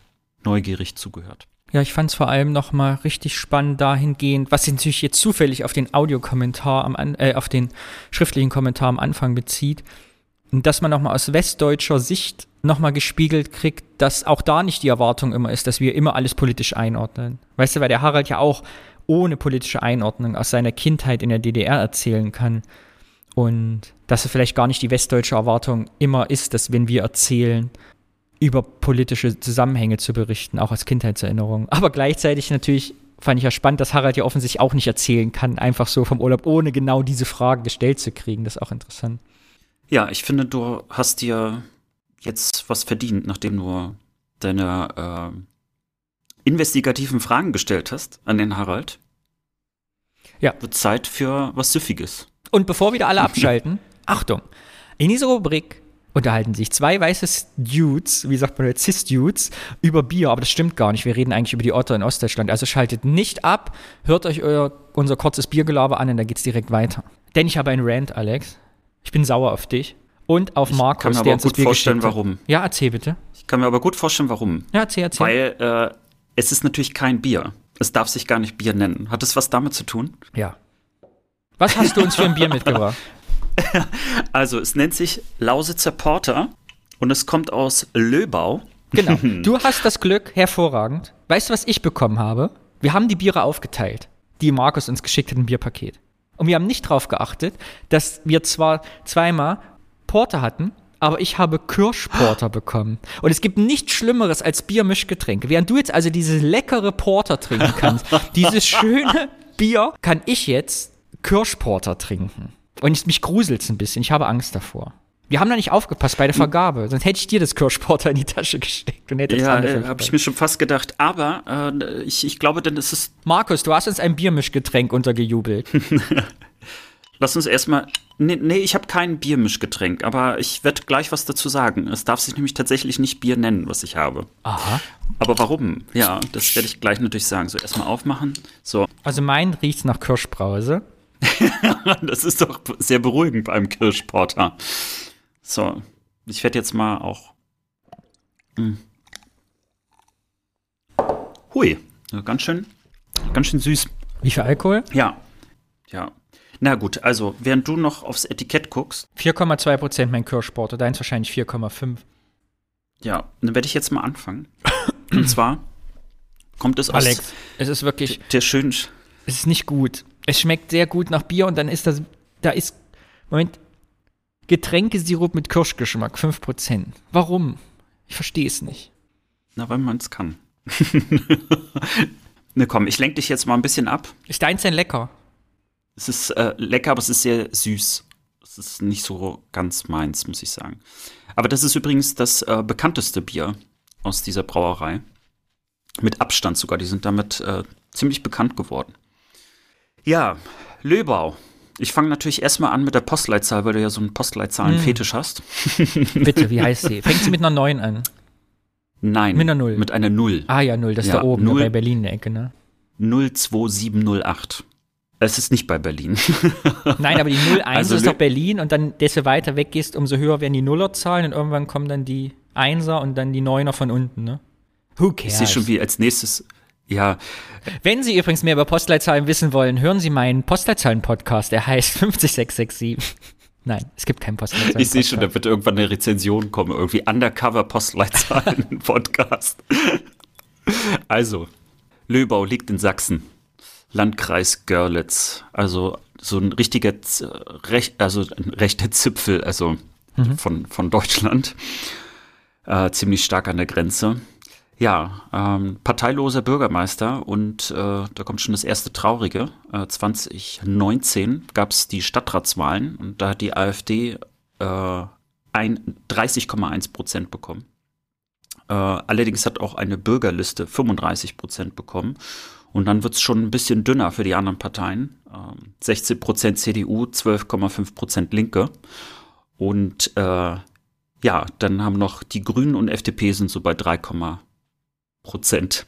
neugierig zugehört. Ja, ich fand es vor allem nochmal richtig spannend dahingehend, was sich natürlich jetzt zufällig auf den Audiokommentar am äh, auf den schriftlichen Kommentar am Anfang bezieht, dass man nochmal aus westdeutscher Sicht nochmal gespiegelt kriegt, dass auch da nicht die Erwartung immer ist, dass wir immer alles politisch einordnen. Weißt du, weil der Harald ja auch ohne politische Einordnung aus seiner Kindheit in der DDR erzählen kann. Und dass es vielleicht gar nicht die westdeutsche Erwartung immer ist, dass wenn wir erzählen, über politische Zusammenhänge zu berichten, auch als Kindheitserinnerung. Aber gleichzeitig natürlich fand ich ja spannend, dass Harald ja offensichtlich auch nicht erzählen kann, einfach so vom Urlaub, ohne genau diese Fragen gestellt zu kriegen. Das ist auch interessant. Ja, ich finde, du hast dir jetzt was verdient, nachdem du deine äh, investigativen Fragen gestellt hast an den Harald. Ja. Wird Zeit für was Süffiges. Und bevor wieder alle abschalten, Achtung, in dieser Rubrik unterhalten sich zwei weiße Dudes, wie sagt man jetzt, Cis-Dudes, über Bier, aber das stimmt gar nicht. Wir reden eigentlich über die Otter in Ostdeutschland. Also schaltet nicht ab, hört euch euer, unser kurzes Biergelaber an und dann geht's direkt weiter. Denn ich habe einen Rant, Alex. Ich bin sauer auf dich. Und auf Ich Markus, der uns das gut Bier vorstellen, warum. Ja, erzähl bitte. Ich kann mir aber gut vorstellen, warum. Ja, erzähl, erzähl. Weil äh, es ist natürlich kein Bier. Es darf sich gar nicht Bier nennen. Hat es was damit zu tun? ja. Was hast du uns für ein Bier mitgebracht? Also, es nennt sich Lausitzer Porter und es kommt aus Löbau. Genau. Du hast das Glück, hervorragend. Weißt du, was ich bekommen habe? Wir haben die Biere aufgeteilt, die Markus uns geschickt hat im Bierpaket. Und wir haben nicht darauf geachtet, dass wir zwar zweimal Porter hatten, aber ich habe Kirschporter bekommen. Und es gibt nichts Schlimmeres als Biermischgetränke. Während du jetzt also dieses leckere Porter trinken kannst, dieses schöne Bier, kann ich jetzt Kirschporter trinken. Und ich, mich gruselt's ein bisschen. Ich habe Angst davor. Wir haben da nicht aufgepasst bei der Vergabe, sonst hätte ich dir das Kirschporter in die Tasche gesteckt und hätte Ja, äh, habe ich mir schon fast gedacht. Aber äh, ich, ich glaube, dann ist es. Markus, du hast uns ein Biermischgetränk untergejubelt. Lass uns erstmal. Nee, nee ich habe kein Biermischgetränk, aber ich werde gleich was dazu sagen. Es darf sich nämlich tatsächlich nicht Bier nennen, was ich habe. Aha. Aber warum? Ja, das werde ich gleich natürlich sagen. So, erstmal aufmachen. So, Also mein riecht nach Kirschbrause. das ist doch sehr beruhigend beim Kirschporter. So, ich werde jetzt mal auch. Hm. Hui, ja, ganz schön, ganz schön süß. Wie viel Alkohol? Ja, ja. Na gut, also während du noch aufs Etikett guckst, 4,2 Prozent mein Kirschporter, deins wahrscheinlich 4,5. ja, dann werde ich jetzt mal anfangen. Und zwar kommt es aus Alex, es ist wirklich, der schönen. es ist nicht gut. Es schmeckt sehr gut nach Bier und dann ist das, da ist, Moment, Getränkesirup mit Kirschgeschmack, 5 Prozent. Warum? Ich verstehe es nicht. Na, weil man es kann. ne, komm, ich lenke dich jetzt mal ein bisschen ab. Ist deins denn lecker? Es ist äh, lecker, aber es ist sehr süß. Es ist nicht so ganz meins, muss ich sagen. Aber das ist übrigens das äh, bekannteste Bier aus dieser Brauerei. Mit Abstand sogar. Die sind damit äh, ziemlich bekannt geworden. Ja, Löbau. Ich fange natürlich erstmal an mit der Postleitzahl, weil du ja so einen Postleitzahlen-Fetisch hast. Bitte, wie heißt sie? Fängt sie mit einer 9 an? Nein. Mit einer Null. Mit einer Null. Ah ja, 0, das ist Ja, da oben, null. bei Berlin in der Ecke, ne? 02708. Es ist nicht bei Berlin. Nein, aber die 01 Also ist doch Berlin und dann, desto weiter weg gehst, umso höher werden die Nullerzahlen und irgendwann kommen dann die Einser und dann die Neuner von unten, ne? Who Ich cares? sehe schon, wie als nächstes. Ja, Wenn Sie übrigens mehr über Postleitzahlen wissen wollen, hören Sie meinen Postleitzahlen-Podcast, der heißt 50667. Nein, es gibt keinen Postleitzahlen. Ich sehe schon, da wird irgendwann eine Rezension kommen, irgendwie Undercover Postleitzahlen Podcast. Also, Löbau liegt in Sachsen, Landkreis Görlitz, also so ein richtiger, Z- rech, also ein rechter Zipfel, also von, von Deutschland, äh, ziemlich stark an der Grenze. Ja, ähm, parteiloser Bürgermeister und äh, da kommt schon das erste Traurige. Äh, 2019 gab es die Stadtratswahlen und da hat die AfD äh, ein 30,1 Prozent bekommen. Äh, allerdings hat auch eine Bürgerliste 35 Prozent bekommen Und dann wird es schon ein bisschen dünner für die anderen Parteien. Ähm, 16 Prozent CDU, 12,5 Prozent Linke. Und äh, ja, dann haben noch die Grünen und FDP sind so bei 3, Prozent.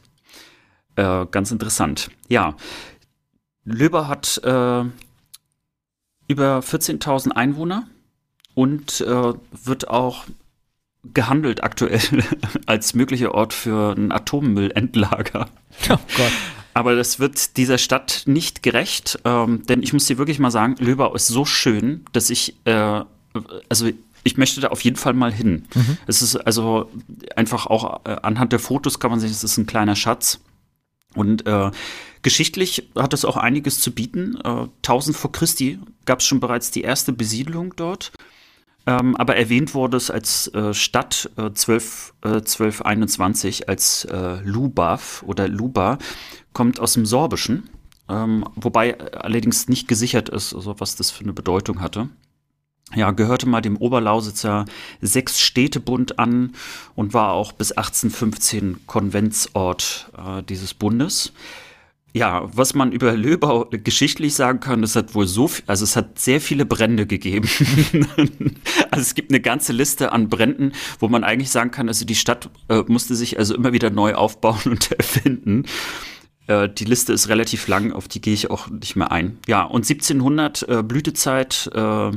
Äh, ganz interessant. Ja, Löber hat äh, über 14.000 Einwohner und äh, wird auch gehandelt aktuell als möglicher Ort für ein Atommüllendlager. Oh Gott. Aber das wird dieser Stadt nicht gerecht, ähm, denn ich muss dir wirklich mal sagen, Löbau ist so schön, dass ich, äh, also ich möchte da auf jeden Fall mal hin. Mhm. Es ist also einfach auch äh, anhand der Fotos kann man sehen, es ist ein kleiner Schatz. Und äh, geschichtlich hat es auch einiges zu bieten. Äh, 1000 vor Christi gab es schon bereits die erste Besiedlung dort. Ähm, aber erwähnt wurde es als äh, Stadt äh, 12, äh, 1221 als äh, Lubav oder Luba, kommt aus dem Sorbischen, ähm, wobei äh, allerdings nicht gesichert ist, also was das für eine Bedeutung hatte. Ja, gehörte mal dem Oberlausitzer Sechs-Städtebund an und war auch bis 1815 Konventsort äh, dieses Bundes. Ja, was man über Löbau geschichtlich sagen kann, es hat wohl so viel, also es hat sehr viele Brände gegeben. also es gibt eine ganze Liste an Bränden, wo man eigentlich sagen kann, also die Stadt äh, musste sich also immer wieder neu aufbauen und erfinden. Äh, die Liste ist relativ lang, auf die gehe ich auch nicht mehr ein. Ja, und 1700 äh, Blütezeit äh,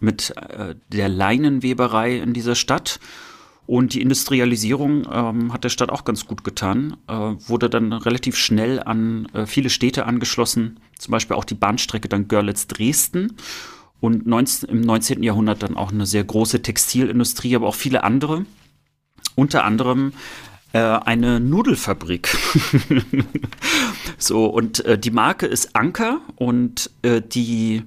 mit äh, der Leinenweberei in dieser Stadt und die Industrialisierung ähm, hat der Stadt auch ganz gut getan, äh, wurde dann relativ schnell an äh, viele Städte angeschlossen, zum Beispiel auch die Bahnstrecke dann Görlitz-Dresden und 19, im 19. Jahrhundert dann auch eine sehr große Textilindustrie, aber auch viele andere. Unter anderem äh, eine Nudelfabrik. so, und äh, die Marke ist Anker und äh, die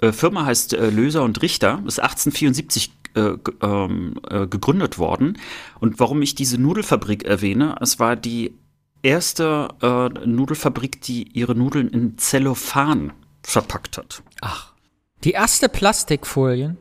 äh, Firma heißt Löser und Richter, ist 1874 äh, ähm, äh, gegründet worden. Und warum ich diese Nudelfabrik erwähne, es war die erste äh, Nudelfabrik, die ihre Nudeln in Zellophan verpackt hat. Ach. Die erste Plastikfolien?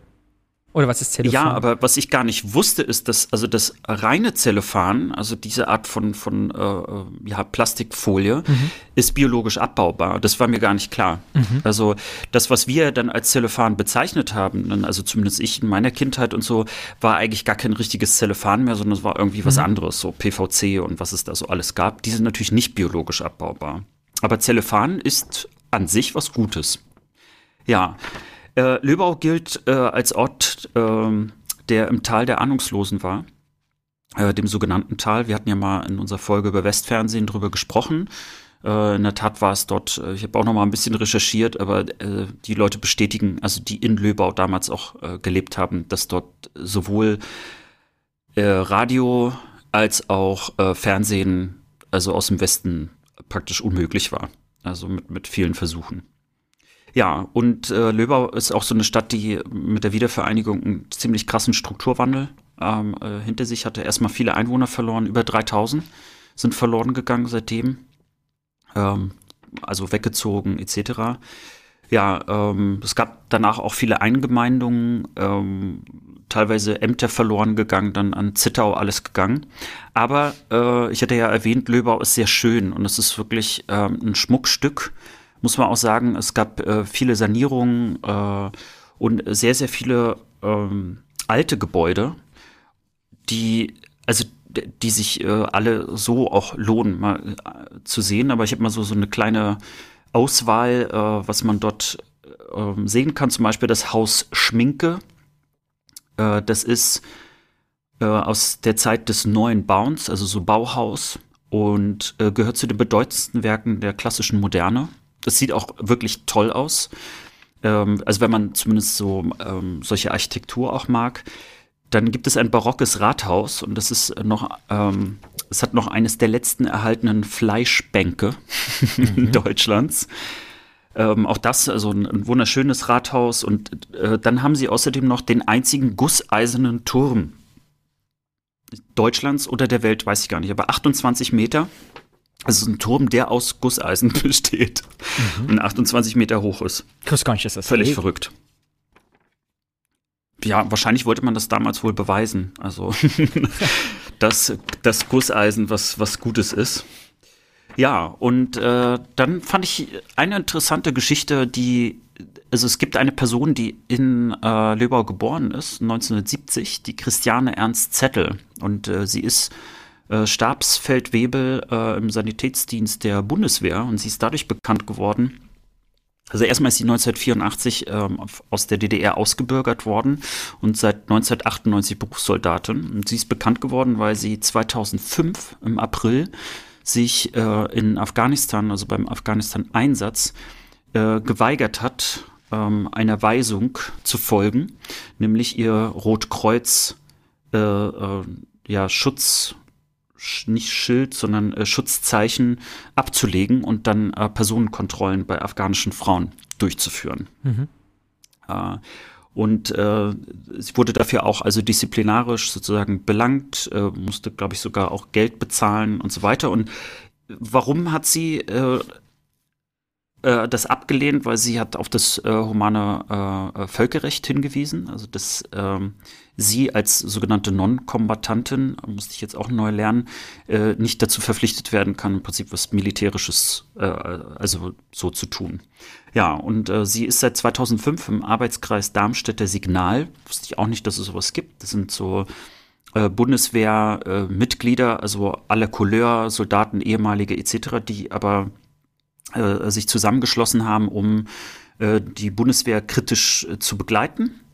Oder was ist Zellophan? Ja, aber was ich gar nicht wusste, ist, dass also das reine Zellophan, also diese Art von, von äh, äh, ja, Plastikfolie, mhm. ist biologisch abbaubar. Das war mir gar nicht klar. Mhm. Also das, was wir dann als Zellophan bezeichnet haben, also zumindest ich in meiner Kindheit und so, war eigentlich gar kein richtiges Zellophan mehr, sondern es war irgendwie was mhm. anderes, so PVC und was es da so alles gab. Die sind natürlich nicht biologisch abbaubar. Aber Zellophan ist an sich was Gutes. Ja. Äh, Löbau gilt äh, als Ort, äh, der im Tal der Ahnungslosen war, äh, dem sogenannten Tal. Wir hatten ja mal in unserer Folge über Westfernsehen drüber gesprochen. Äh, in der Tat war es dort, äh, ich habe auch noch mal ein bisschen recherchiert, aber die Leute bestätigen, also die in Löbau damals auch gelebt haben, dass dort sowohl Radio als auch Fernsehen, also aus dem Westen, praktisch unmöglich war. Also mit, mit vielen Versuchen. Ja, und äh, Löbau ist auch so eine Stadt, die mit der Wiedervereinigung einen ziemlich krassen Strukturwandel ähm, äh, hinter sich hatte. Erstmal viele Einwohner verloren, über 3000 sind verloren gegangen seitdem. Ähm, also weggezogen etc. Ja, ähm, es gab danach auch viele Eingemeindungen, ähm, teilweise Ämter verloren gegangen, dann an Zittau alles gegangen. Aber äh, ich hatte ja erwähnt, Löbau ist sehr schön und es ist wirklich ähm, ein Schmuckstück muss man auch sagen, es gab äh, viele Sanierungen äh, und sehr, sehr viele ähm, alte Gebäude, die, also die sich äh, alle so auch lohnen, mal äh, zu sehen. Aber ich habe mal so, so eine kleine Auswahl, äh, was man dort ähm, sehen kann. Zum Beispiel das Haus Schminke. Äh, das ist aus der Zeit des neuen Bauens, also so Bauhaus und gehört zu den bedeutendsten Werken der klassischen Moderne. Das sieht auch wirklich toll aus. Ähm, also wenn man zumindest so ähm, solche Architektur auch mag. Dann gibt es ein barockes Rathaus und das ist noch, ähm, es hat noch eines der letzten erhaltenen Fleischbänke mhm. Deutschlands. Ähm, auch das, also ein, ein, wunderschönes Rathaus. Und äh, dann haben sie außerdem noch den einzigen gusseisernen Turm Deutschlands oder der Welt, weiß ich gar nicht, aber 28 Meter. Also ein Turm, der aus Gusseisen besteht mhm. und 28 Meter hoch ist. Gar nicht, dass das Völlig geht. verrückt. Ja, wahrscheinlich wollte man das damals wohl beweisen. Also, dass das Gusseisen was, was Gutes ist. Ja, und äh, dann fand ich eine interessante Geschichte, die, also es gibt eine Person, die in äh, Löbau geboren ist, 1970, die Christiane Ernst Zettel. Und äh, sie ist äh, Stabsfeldwebel äh, im Sanitätsdienst der Bundeswehr und sie ist dadurch bekannt geworden. Also erstmal ist sie 1984 ähm, aus der DDR ausgebürgert worden und seit 1998 Berufssoldatin. Und sie ist bekannt geworden, weil sie 2005 im April sich äh, in Afghanistan, also beim Afghanistan-Einsatz, äh, geweigert hat, ähm, einer Weisung zu folgen, nämlich ihr Rotkreuz äh, äh ja, Schutz, nicht Schild, sondern äh, Schutzzeichen abzulegen und dann äh, Personenkontrollen bei afghanischen Frauen durchzuführen. Mhm. Äh, und äh, sie wurde dafür auch also disziplinarisch sozusagen belangt, äh, musste, glaube ich, sogar auch Geld bezahlen und so weiter. Und warum hat sie äh, das abgelehnt? Weil sie hat auf das humane Völkerrecht hingewiesen, also dass ähm, sie als sogenannte Non-Kombatantin, musste ich jetzt auch neu lernen, äh, nicht dazu verpflichtet werden kann, im Prinzip was Militärisches, äh, also so zu tun. Ja, und äh, sie ist seit 2005 im Arbeitskreis Darmstädter Signal. Wusste ich auch nicht, dass es sowas gibt. Das sind so äh, Bundeswehr-Mitglieder, also aller Couleur, Soldaten, ehemalige etc., die aber äh, sich zusammengeschlossen haben, um äh, die Bundeswehr kritisch äh, zu begleiten äh,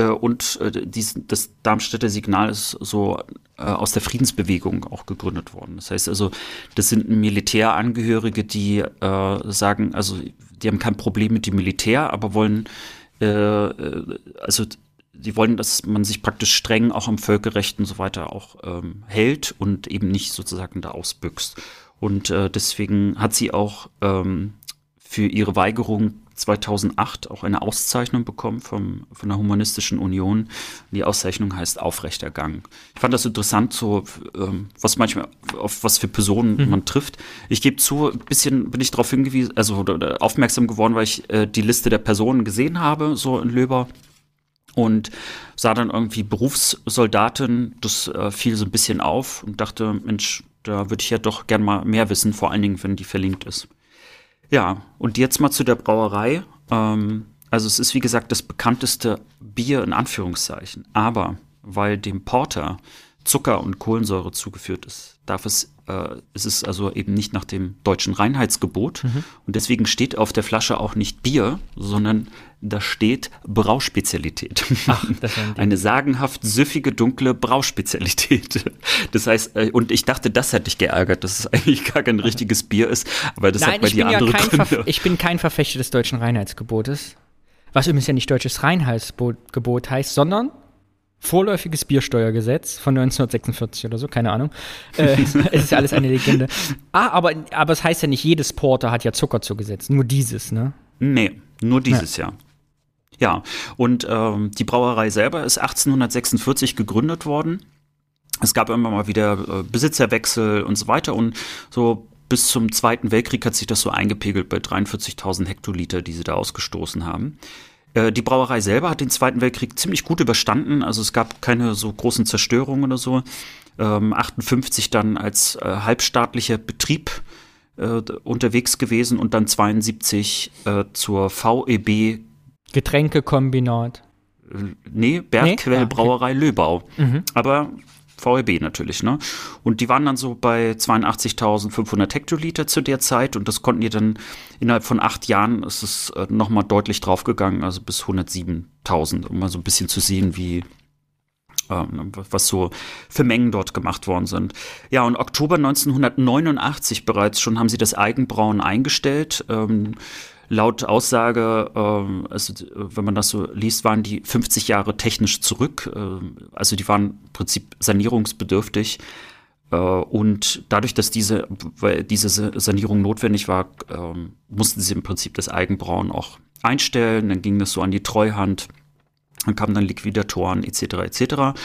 und äh, dies, das Darmstädter Signal ist so äh, aus der Friedensbewegung auch gegründet worden. Das heißt also, das sind Militärangehörige, die äh, sagen, also die haben kein Problem mit dem Militär, aber wollen, äh, äh, also die wollen, dass man sich praktisch streng auch am Völkerrecht und so weiter auch ähm, hält und eben nicht sozusagen da ausbüchst. Und äh, deswegen hat sie auch ähm, für ihre Weigerung 2008 auch eine Auszeichnung bekommen vom, von der Humanistischen Union. Die Auszeichnung heißt Aufrechter Gang. Ich fand das interessant, so ähm, was manchmal auf was für Personen mhm. man trifft. Ich gebe zu, ein bisschen bin ich darauf hingewiesen, also aufmerksam geworden, weil ich äh, die Liste der Personen gesehen habe, so in Löber. Und sah dann irgendwie Berufssoldatin, das äh, fiel so ein bisschen auf und dachte, Mensch, da würde ich ja doch gern mal mehr wissen, vor allen Dingen, wenn die verlinkt ist. Ja, und jetzt mal zu der Brauerei. Ähm, also es ist wie gesagt das bekannteste Bier in Anführungszeichen, aber weil dem Porter Zucker und Kohlensäure zugeführt ist, darf es, es ist also eben nicht nach dem deutschen Reinheitsgebot mhm. und deswegen steht auf der Flasche auch nicht Bier, sondern da steht Brauspezialität. Ach, Eine sagenhaft süffige, dunkle Brauspezialität. Das heißt, äh, und ich dachte, das hätte ich geärgert, dass es eigentlich gar kein richtiges Bier ist, aber das Nein, hat bei dir andere ja Gründe. ich bin kein Verfechter des deutschen Reinheitsgebotes, was übrigens ja nicht deutsches Reinheitsgebot heißt, sondern vorläufiges Biersteuergesetz von 1946 oder so, keine Ahnung. Äh, es ist ja alles eine Legende. Ah, aber, aber es heißt ja nicht, jedes Porter hat ja Zucker zugesetzt, nur dieses, ne? Nee, nur dieses ja. Jahr. Ja, und ähm, die Brauerei selber ist 1846 gegründet worden. Es gab immer mal wieder äh, Besitzerwechsel und so weiter und so bis zum Zweiten Weltkrieg hat sich das so eingepegelt bei 43.000 Hektoliter, die sie da ausgestoßen haben. Äh, die Brauerei selber hat den Zweiten Weltkrieg ziemlich gut überstanden. Also es gab keine so großen Zerstörungen oder so. Ähm, 58 dann als äh, halbstaatlicher Betrieb äh, unterwegs gewesen und dann 72 äh, zur VEB. Getränkekombinat. Äh, nee, Bergquellbrauerei nee? ah, okay. Löbau. Mhm. Aber VEB natürlich, ne? Und die waren dann so bei 82.500 Hektoliter zu der Zeit und das konnten die dann innerhalb von acht Jahren, ist es äh, nochmal deutlich draufgegangen, also bis 107.000, um mal so ein bisschen zu sehen, wie, ähm, was so für Mengen dort gemacht worden sind. Ja, und Oktober 1989 bereits schon haben sie das Eigenbrauen eingestellt. Ähm, laut Aussage, äh, also wenn man das so liest, waren die 50 Jahre technisch zurück. Äh, also die waren im Prinzip sanierungsbedürftig. Äh, und dadurch, dass diese, weil diese Sanierung notwendig war, ähm, mussten sie im Prinzip das Eigenbrauen auch einstellen. Dann ging das so an die Treuhand. Dann kamen dann Liquidatoren etc. etc.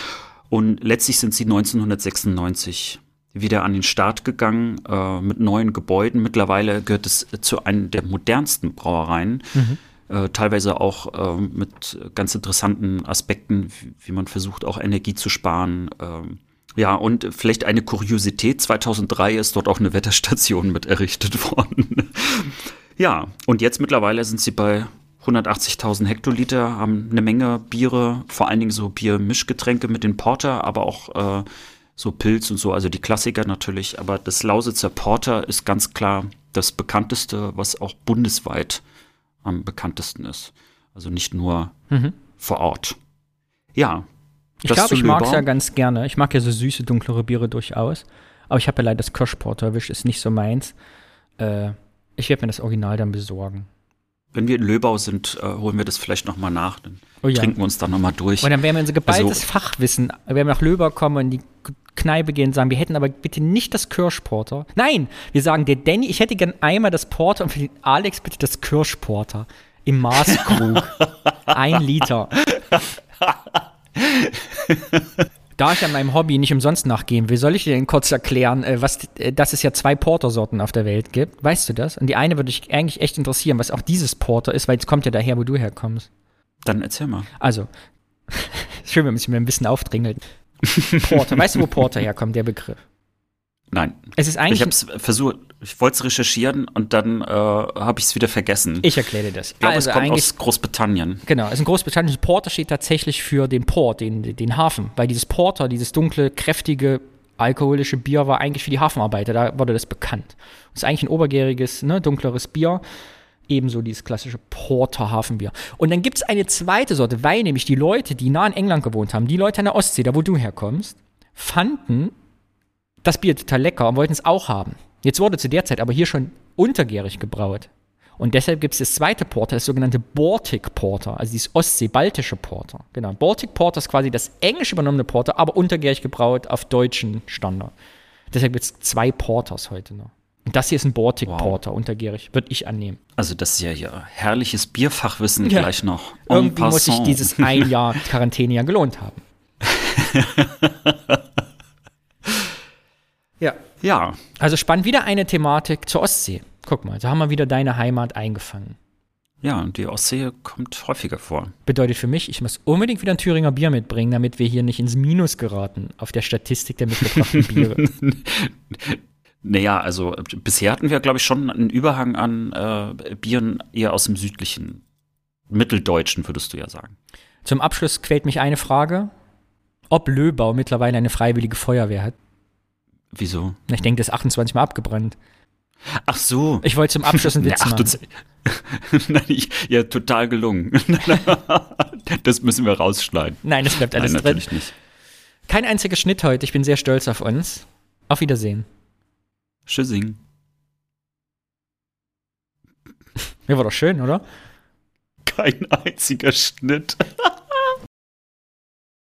Und letztlich sind sie 1996 wieder an den Start gegangen äh, mit neuen Gebäuden. Mittlerweile gehört es zu einem der modernsten Brauereien. Mhm. Äh, teilweise auch äh, mit ganz interessanten Aspekten, wie, wie, man versucht, auch Energie zu sparen. Ähm, Ja, und vielleicht eine Kuriosität, 2003 ist dort auch eine Wetterstation mit errichtet worden. ja, und jetzt mittlerweile sind sie bei 180.000 Hektoliter, haben eine Menge Biere, vor allen Dingen so Biermischgetränke mit den Porter, aber auch äh, so Pilz und so, also die Klassiker natürlich. Aber das Lausitzer Porter ist ganz klar das bekannteste, was auch bundesweit am bekanntesten ist. Also nicht nur mhm. vor Ort. Ja. Ich glaube, ich mag es ja ganz gerne. Ich mag ja so süße, dunklere Biere durchaus. Aber ich habe ja leider das Kirschporter erwischt, ist nicht so meins. Äh, ich werde mir das Original dann besorgen. Wenn wir in Löbau sind, äh, holen wir das vielleicht noch mal nach. Dann oh ja. trinken wir uns dann noch mal durch. Und dann werden wir unser geballtes also, Fachwissen, wenn wir nach Löbau kommen und die Kneipe gehen und sagen, wir hätten aber bitte nicht das Kirschporter. Nein, wir sagen, der Danny, ich hätte gern einmal das Porter und für den Alex bitte das Kirschporter. Im Maßkrug. Ein Liter. Da ich an meinem Hobby nicht umsonst nachgehen will, soll ich dir denn kurz erklären, äh, was, äh, dass es ja zwei Portersorten auf der Welt gibt. Weißt du das? Und die eine würde ich eigentlich echt interessieren, was auch dieses Porter ist, weil es kommt ja daher, wo du herkommst. Dann erzähl mal. Also, schön, wenn man sich mir ein bisschen aufdringelt. Porter. Weißt du, wo Porter herkommt, der Begriff? Nein. Es ist eigentlich. Ich habe es versucht, ich wollte es recherchieren und dann äh, habe ich es wieder vergessen. Ich erkläre dir das. Ich glaube, also es kommt aus Großbritannien. Genau, es ist in Großbritannien. Porter steht tatsächlich für den Port, den, den Hafen. Weil dieses Porter, dieses dunkle, kräftige, alkoholische Bier war eigentlich für die Hafenarbeiter. Da wurde das bekannt. Es ist eigentlich ein obergäriges, ne, dunkleres Bier. Ebenso dieses klassische Porter Hafenbier. Und dann gibt es eine zweite Sorte, weil nämlich die Leute, die nah in England gewohnt haben, die Leute an der Ostsee, da wo du herkommst, fanden das Bier total lecker und wollten es auch haben. Jetzt wurde zu der Zeit aber hier schon untergärig gebraut. Und deshalb gibt es das zweite Porter, das sogenannte Baltic Porter, also dieses Ostsee-baltische Porter. Genau. Baltic Porter ist quasi das englisch übernommene Porter, aber untergärig gebraut auf deutschen Standard. Deshalb gibt es zwei Porters heute noch. Und das hier ist ein Baltic wow. Porter, untergärig, würde ich annehmen. Also das ist ja hier herrliches Bierfachwissen ja. gleich noch. Irgendwie muss sich dieses ein Jahr Quarantäne ja gelohnt haben. Ja. Ja. Also spannend wieder eine Thematik zur Ostsee. Guck mal, da haben wir wieder deine Heimat eingefangen. Ja, und die Ostsee kommt häufiger vor. Bedeutet für mich, ich muss unbedingt wieder ein Thüringer Bier mitbringen, damit wir hier nicht ins Minus geraten auf der Statistik der mitgebrachten Biere. naja, also bisher hatten wir, glaube ich, schon einen Überhang an äh, Bieren eher aus dem südlichen, mitteldeutschen, würdest du ja sagen. Zum Abschluss quält mich eine Frage, ob Löbau mittlerweile eine freiwillige Feuerwehr hat. Wieso? Ich denke, das ist 28 Mal abgebrannt. Ach so. Ich wollte zum Abschluss einen Witz machen. Nein, ich, ja, total gelungen. das müssen wir rausschneiden. Nein, das bleibt alles Nein, natürlich drin. nicht. Kein einziger Schnitt heute. Ich bin sehr stolz auf uns. Auf Wiedersehen. Tschüssing. Ja, war doch schön, oder? Kein einziger Schnitt.